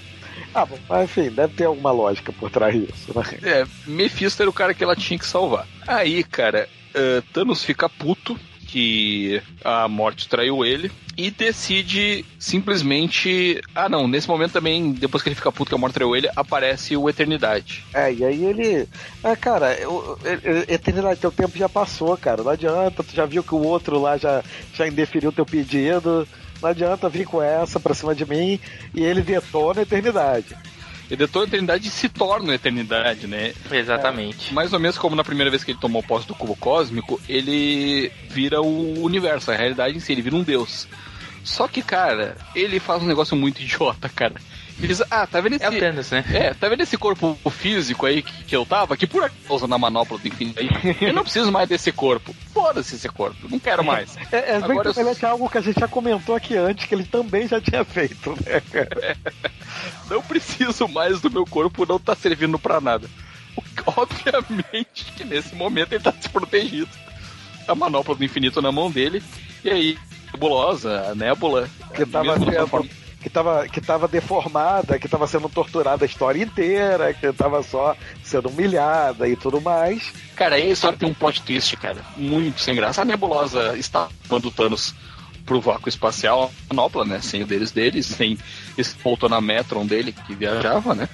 Ah, bom, mas enfim, deve ter alguma lógica por trás disso, né? É, Mephisto era o cara que ela tinha que salvar. Aí, cara, eh, Thanos fica puto que a morte traiu ele e decide simplesmente. Ah, não, nesse momento também, depois que ele fica puto que a morte traiu ele, aparece o Eternidade. É, e aí ele. É, cara, eu- eu- eternidade, teu tempo já passou, cara. Não adianta, tu já viu que o outro lá já, já indeferiu teu pedido. Não adianta vir com essa pra cima de mim e ele detona a eternidade. Ele detona a eternidade e se torna a eternidade, né? Exatamente. Mais ou menos como na primeira vez que ele tomou posse do cubo cósmico, ele vira o universo, a realidade em si, ele vira um deus. Só que, cara, ele faz um negócio muito idiota, cara. Diz, ah, tá vendo esse... É o Thanos, né? É, tá vendo esse corpo físico aí que, que eu tava, que por causa na manopla do infinito aí, eu não preciso mais desse corpo. Foda-se esse corpo, não quero mais. É, é bem Agora eu- semelhante a algo que a gente já comentou aqui antes, que ele também já tinha feito, né, cara? Não preciso mais do meu corpo, não tá servindo pra nada. Obviamente que nesse momento ele tá desprotegido. A manopla do infinito na mão dele, e aí, nebulosa, a nébula. Que tava da sendo- forma- Que tava, que tava deformada, que tava sendo torturada a história inteira, que tava só sendo humilhada e tudo mais. Cara, aí a história tem um plot twist, cara. Muito sem graça. A nebulosa está mandando Thanos pro vácuo espacial, a manopla, né? Sem o deles deles, sem esse Metron dele que viajava, né?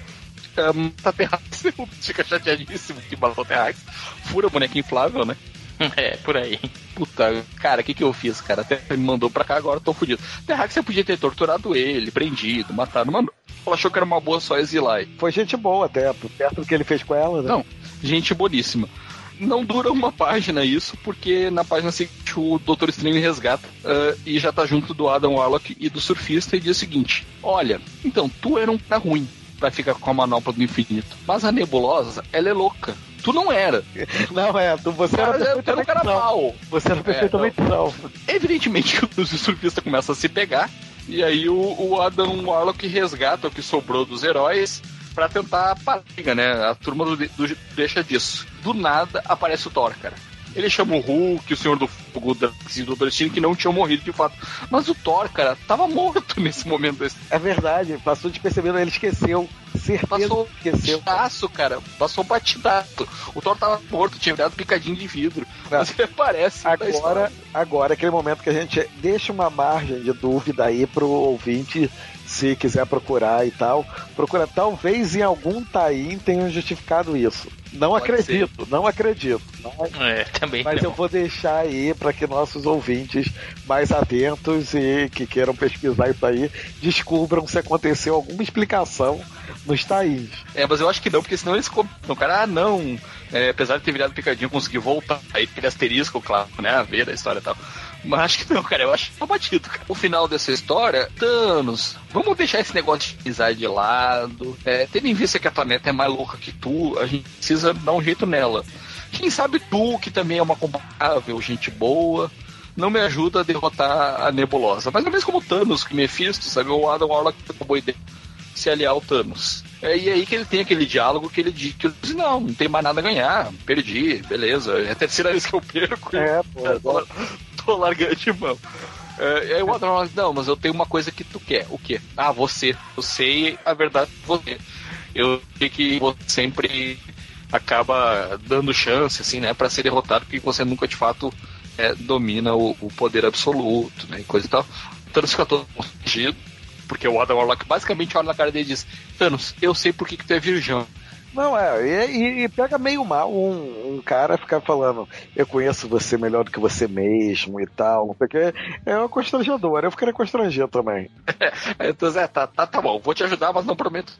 Um, tá Terrax, fica chateadíssimo que matou Terrax. Fura a boneca inflável, né? É, por aí. Puta, cara, o que que eu fiz, cara? Até me mandou pra cá, agora eu tô fudido. Terrax você podia ter torturado ele, prendido, matado, mas ela achou que era uma boa só exilar. Foi gente boa até, perto do que ele fez com ela, né? Não, gente boníssima. Não dura uma página isso, porque na página seguinte o Doutor Estranho resgata ah, e já tá junto do Adam Warlock e do surfista e diz o seguinte: Olha, então tu era um cara ruim pra ficar com a manopla do infinito, mas a nebulosa, ela é louca. Tu não era. Não, é, tu- você era Cara, tu era um cara não. mal. Você era perfeitamente não. Evidentemente que o surfista começa a se pegar, e aí o, o Adam Warlock resgata o que sobrou dos heróis pra tentar a né? A turma do, do- deixa disso. Do nada aparece o Thor, cara. Ele chama o Hulk, o Senhor do Fogo, e o Doutor Destino, que não tinham morrido de fato. Mas o Thor, cara, tava morto nesse momento. É verdade, passou despercebido, ele esqueceu. Certeza Passou que esqueceu. batidaço, cara. Passou batidaço. O Thor tava morto, tinha virado picadinho de vidro. É. Mas ele aparece. Agora, agora, aquele momento que a gente deixa uma margem de dúvida aí pro ouvinte, se quiser procurar e tal. Procura, talvez em algum Taim tenham justificado isso. Não Pode acredito, não acredito. Mas, É, também. mas não. eu vou deixar aí para que nossos ouvintes mais atentos e que queiram pesquisar isso aí descubram se aconteceu alguma explicação nos Tains. É, mas eu acho que não, porque senão eles o cara, ah, não, é, apesar de ter virado picadinho, conseguiu voltar. Aí aquele asterisco, claro, né, a ver a história e tal. Mas acho que não, cara, eu acho que tá batido, cara. O final dessa história, Thanos, vamos deixar esse negócio de amizade de lado. É, tendo em vista que a planeta é mais louca que tu, a gente precisa dar um jeito nela. Quem sabe tu, que também é uma comparável, gente boa, não me ajuda a derrotar a nebulosa. Mas é mesmo como o Thanos, que Mephisto, sabe? O Adam Warlock tem uma boa ideia se aliar ao Thanos. É, e aí que ele tem aquele diálogo que ele diz, que ele diz, não, não tem mais nada a ganhar, perdi, beleza, é a terceira vez que eu perco, É, pô. eu tô, largando de mão. É, aí o Adam Warlock, não, mas eu tenho uma coisa que tu quer, o quê? Ah, você, eu sei a verdade de você. Eu sei que você sempre acaba dando chance, assim, né, pra ser derrotado, porque você nunca, de fato, é, domina o, o poder absoluto, né, coisa e tal. Thanos fica todo constrangido, porque o Adam Warlock basicamente olha na cara dele e diz: Thanos, eu sei por que, que tu é virgão. Não, é, e, e pega meio mal um, um cara ficar falando, eu conheço você melhor do que você mesmo e tal, não sei o que. É um constrangedor, eu ficaria constrangido também. Aí o Thanos, é, tá, tá, tá bom, vou te ajudar, mas não prometo.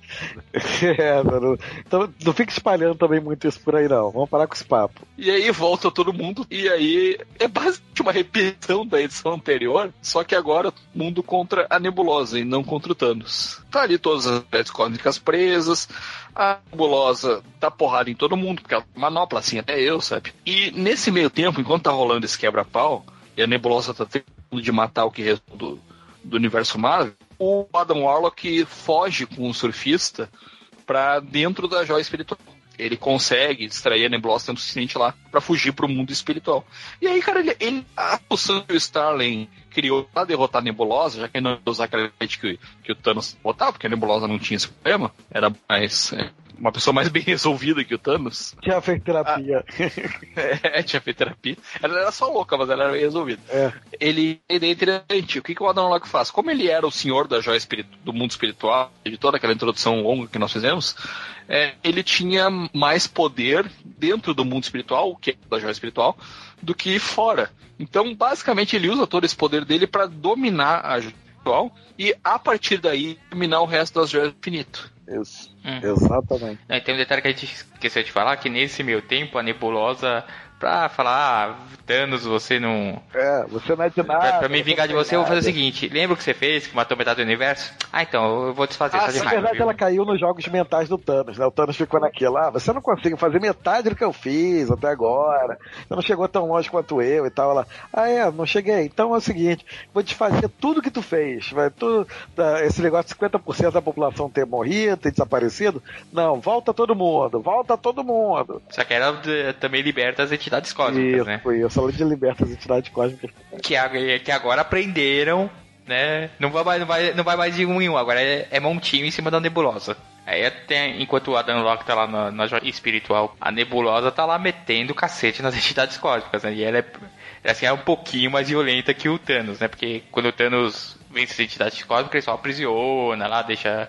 É, não, então não fica espalhando também muito isso por aí, não. Vamos parar com esse papo. E aí volta todo mundo, e aí é basicamente uma repetição da edição anterior, só que agora todo mundo contra a nebulosa e não contra o Thanos. Tá ali todas as cósmicas presas, a nebulosa dá porrada em todo mundo, porque ela manopla assim, até eu, sabe? E nesse meio tempo, enquanto tá rolando esse quebra-pau, e a nebulosa tá tentando de matar o que restou do, do universo Marvel, o Adam Warlock foge com um surfista pra dentro da joia espiritual. Ele consegue distrair a nebulosa tempo suficiente lá pra fugir pro mundo espiritual. E aí, cara, ele, ele a função que o Starling criou pra derrotar a nebulosa, já que ele não ia usar aquela que, que o Thanos botava, porque a nebulosa não tinha esse problema, era mais. é, uma pessoa mais bem resolvida que o Thanos. Já fez terapia. É, tinha feito terapia. Ela era só louca, mas ela era bem resolvida. É. Ele é interessante. O que, que o Adam Locke faz? Como ele era o senhor da joia do mundo espiritual, de toda aquela introdução longa que nós fizemos, é, ele tinha mais poder dentro do mundo espiritual, o que é da joia espiritual, do que fora. Então, basicamente, ele usa todo esse poder dele para dominar a joia espiritual e, a partir daí, dominar o resto das joias do infinito. Isso. Hum. Exatamente. Não, e tem um detalhe que a gente esqueceu de falar, que nesse meio tempo a nebulosa, pra falar, ah, Thanos, você não. É, você não é de nada. Pra, pra me vingar de você, eu vou fazer o nada. seguinte: lembra o que você fez, que matou metade do universo? Ah, então, eu vou desfazer, Ah, tá na demais. verdade, viu? ela caiu nos jogos mentais do Thanos, né? O Thanos ficou naquilo, ah, você não consegue fazer metade do que eu fiz até agora. Você não chegou tão longe quanto eu e tal. Ela, ah, é, não cheguei. Então é o seguinte, vou desfazer tudo que tu fez. Vai, tu, esse negócio de 50% da população ter morrido, ter desaparecido. Não, volta todo mundo, volta todo mundo. Só que ela eh, também liberta as entidades cósmicas, Isso, né? foi isso. Ela de liberta as entidades cósmicas. Que, que agora aprenderam, né? Não vai, mais- não vai, não vai mais de um em um, agora é, é montinho em cima da nebulosa. Aí até enquanto o Adam Locke tá lá na, na joia espiritual, a nebulosa tá lá metendo cacete nas entidades cósmicas, né? E ela é, assim, é um pouquinho mais violenta que o Thanos, né? Porque quando o Thanos vence as entidades cósmicas, ele só aprisiona lá, deixa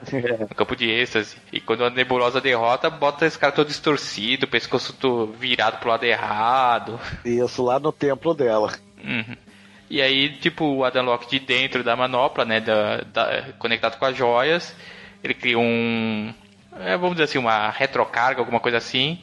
no campo de êxtase. E quando a nebulosa derrota, bota esse cara todo distorcido, o pescoço todo virado pro lado errado. Isso, lá no templo dela. Uhum. E aí, tipo, o Adam Locke de dentro da manopla, né, da, da- conectado com as joias, ele cria um, é, vamos dizer assim, uma retrocarga, alguma coisa assim,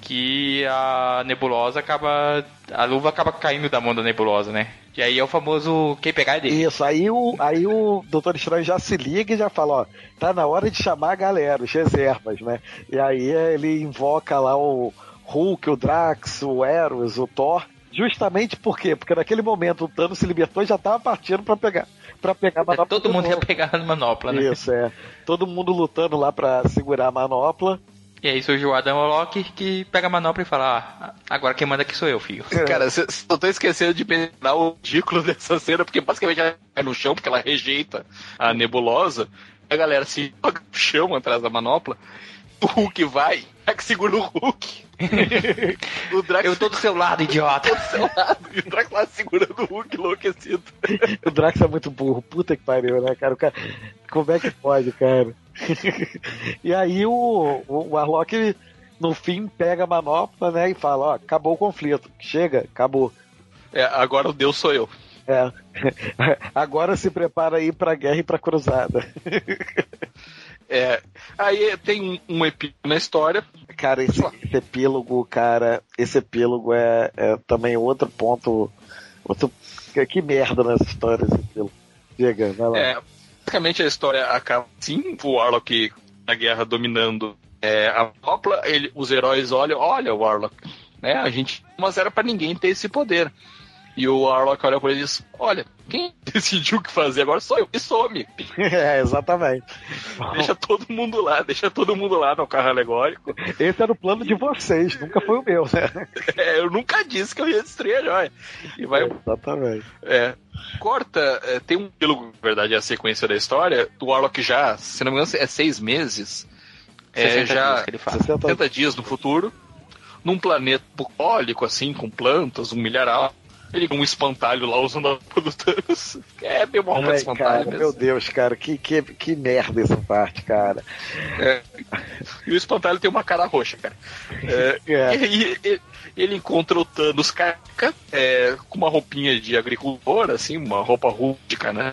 que a nebulosa acaba, a luva acaba caindo da mão da nebulosa, né? E aí é o famoso quem pegar é dele. Isso, aí o, aí o Doutor Estranho já se liga e já fala, ó, tá na hora de chamar a galera, os reservas, né? E aí ele invoca lá o Hulk, o Drax, o Eros, o Thor, justamente por quê? Porque naquele momento o Thanos se libertou e já tava partindo pra pegar, pra pegar a manopla. É, Todo de mundo ia pegar a manopla, né? Isso, é. Todo mundo lutando lá pra segurar a manopla. E aí surge o Adam Locke que pega a manopla e fala, ah, agora quem manda aqui sou eu, filho. Cara, você só tô esquecendo de mencionar o ridículo dessa cena, porque basicamente ela cai no chão, porque ela rejeita a nebulosa. A galera se joga no chão atrás da manopla. O Hulk vai, é que segura o Hulk. o Drax Eu tô do seu lado, idiota. do seu lado, e o Drax lá segurando o Hulk enlouquecido. O Drax é muito burro, puta que pariu, né, cara? O cara como é que pode, cara? e aí o, o, Warlock, no fim, pega a manopla, né, e fala, ó, acabou o conflito. Chega, acabou. É, agora o Deus sou eu. É. Agora se prepara aí pra guerra e pra cruzada. É, aí tem um, um epílogo na história. Cara, esse, esse epílogo, cara, esse epílogo é, é também outro ponto. Outro, que, que merda nessa história, esse epílogo. Diga, vai lá. É, basicamente a história acaba assim, o Warlock na guerra dominando é, a manopla, ele, os heróis olham, olha o Warlock, né? A gente, mas era pra ninguém ter esse poder. E o Warlock olha pra ele e diz, olha, quem decidiu o que fazer agora sou eu, e some. É, exatamente. Deixa todo mundo lá, deixa todo mundo lá no carro alegórico. Esse era o plano de vocês, nunca foi o meu, né? É, eu nunca disse que eu ia destruir a joia. E vai Exatamente. É, corta, é, tem um epílogo, na verdade, é a sequência da história. O Warlock já, se não me engano, é seis meses. É, 60 já dias que ele fala. 60 60 dias no futuro, num planeta bucólico, assim, com plantas, um milharal. Ele com um espantalho lá usando a roupa do Thanos. É bem roupa de Ai, espantalho cara, meu Deus, cara, que, que, que merda essa parte, cara. É. E o espantalho tem uma cara roxa, cara. É, É. E aí ele, encontra o Thanos caca, é, com uma roupinha de agricultor, assim, uma roupa rústica, né?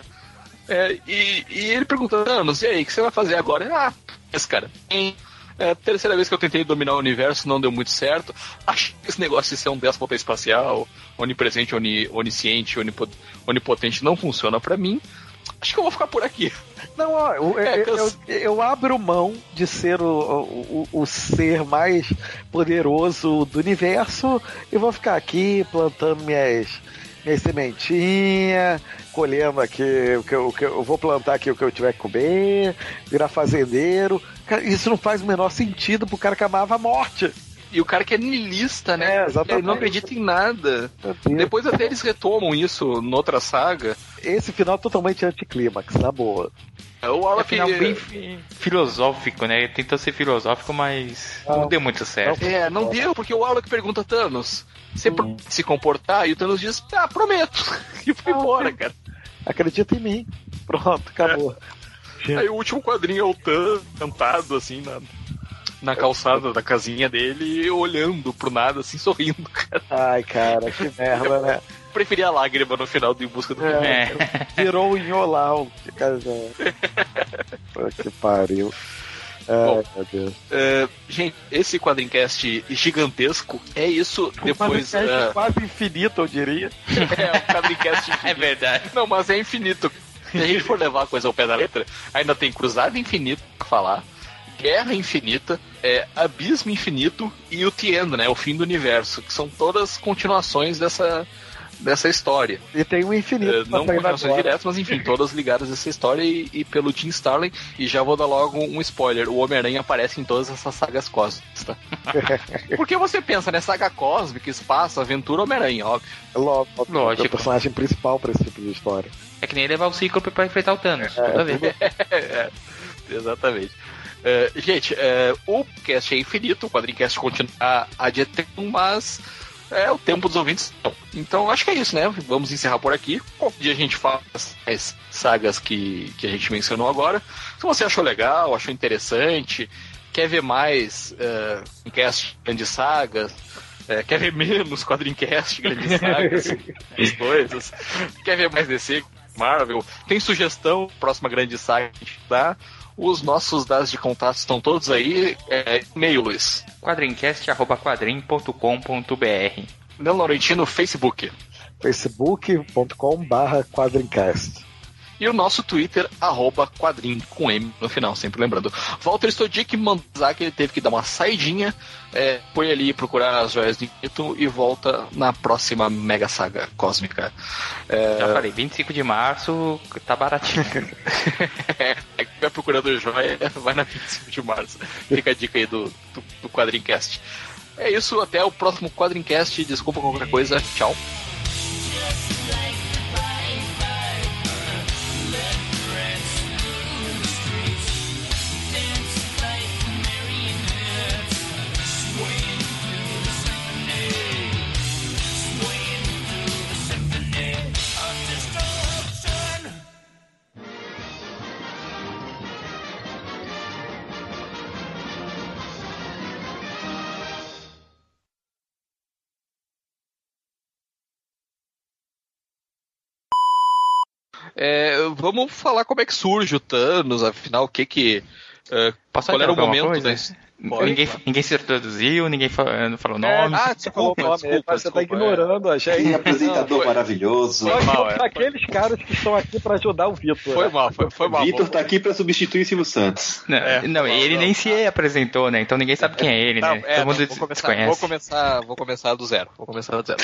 É, e, e ele pergunta, Thanos, e aí, o que você vai fazer agora? Ah, esse cara. Em, é, a terceira vez que eu tentei dominar o universo não deu muito certo. Acho que esse negócio de ser um déspota espacial, onipresente, oni, onisciente, onipo- onipotente não funciona pra mim. Acho que eu vou ficar por aqui. Não, ó, eu, É, eu, eu- eu abro mão de ser o, o, o ser mais poderoso do universo e vou ficar aqui plantando minhas, minhas sementinhas, colhendo aqui o que, eu, o que eu eu vou plantar aqui o que eu tiver que comer, virar fazendeiro. Cara, isso não faz o menor sentido pro cara que amava a morte. E o cara que é niilista, né? É, exatamente. Ele não acredita em nada. Depois até eles retomam isso noutra saga. Esse final totalmente anticlímax, na boa. É o É um Warlock... final bem fi- filosófico, né? Ele tentou ser filosófico, mas não, Não. deu muito certo. É, não deu, porque o Warlock pergunta a Thanos, você promete se comportar? E o Thanos diz, ah, prometo. E foi embora, cara. Acredita em mim. Pronto, acabou. Aí o último quadrinho é o Thanos sentado, assim, na, na calçada da casinha dele, olhando pro nada, assim, sorrindo, cara. Ai, cara, que merda, né? Preferia a lágrima no final do Em Busca do É. É. Virou o Inholau. Puta que pariu. É, meu Deus. É, gente, esse quadrincast gigantesco é isso depois. Mas é é, quase infinito, eu diria. é um quadrincast É verdade. Não, mas é infinito. Se a gente for levar a coisa ao pé da letra, ainda tem Cruzada Infinita pra falar, Guerra Infinita, é, Abismo Infinito e o Tiendo, né? O fim do universo, que são todas continuações dessa, dessa história. E tem o infinito. É, não continuações agora. diretas, mas enfim, todas ligadas a essa história e, e pelo Tim Starlin. E já vou dar logo um spoiler: o Homem-Aranha aparece em todas essas sagas cósmicas, tá? Porque você pensa, né? Saga cósmica, espaço, aventura, Homem-Aranha, óbvio. É Lógico. É o Lógico. personagem principal pra esse tipo de história. É que nem levar o Cíclope pra enfrentar o Thanos. Tudo a ver. É, exatamente. É, gente, é, o cast é infinito, o quadrincast continua a, a de eterno, mas é o tempo dos ouvintes. Então acho que é isso, né? Vamos encerrar por aqui. Qualquer dia a gente fala as sagas que, que a gente mencionou agora. Se você achou legal, achou interessante, quer ver mais é, cast grandes sagas, é, quer ver menos quadrincast grandes sagas, as coisas, quer ver mais DC, Marvel, tem sugestão, próxima grande saga que a gente dá. Os nossos dados de contato estão todos aí. É, e-mail, Luiz. quadrincast.quadrim.com.br Nelo Laurentino, Facebook. facebook.com barra quadrincast. E o nosso Twitter, arroba quadrim, com M no final, sempre lembrando. Walter Stodic Manzak, ele teve que dar uma saidinha, é, foi ali procurar as joias de Newton e volta na próxima mega saga cósmica. É, Já falei, 25 de março, tá baratinho. é, que vai procurando joia, vai na 25 de março. Fica a dica aí do, do, do Quadrincast. É isso, até o próximo Quadrincast. Desculpa qualquer coisa, tchau. É, vamos falar como é que surge o Thanos, afinal, o que que. é, Posso qual era o momento coisa? Pode. Ninguém, ninguém se introduziu, ninguém fa- não falou É, nome. Ah, Você falou desculpa, o nome, desculpa, você tá desculpa, ignorando a Que gente. apresentador foi- maravilhoso. Foi mal, é. Aqueles caras que estão aqui pra ajudar o Vitor. Foi mal, foi, foi mal. Vitor tá aqui pra substituir Silvio Santos. Não, É, não, não, ele não. nem se apresentou, né? Então ninguém sabe quem é ele, Tá, né? é, Todo mundo não, vou, começar, desconhece. vou, começar, vou começar do zero. Vou começar do zero.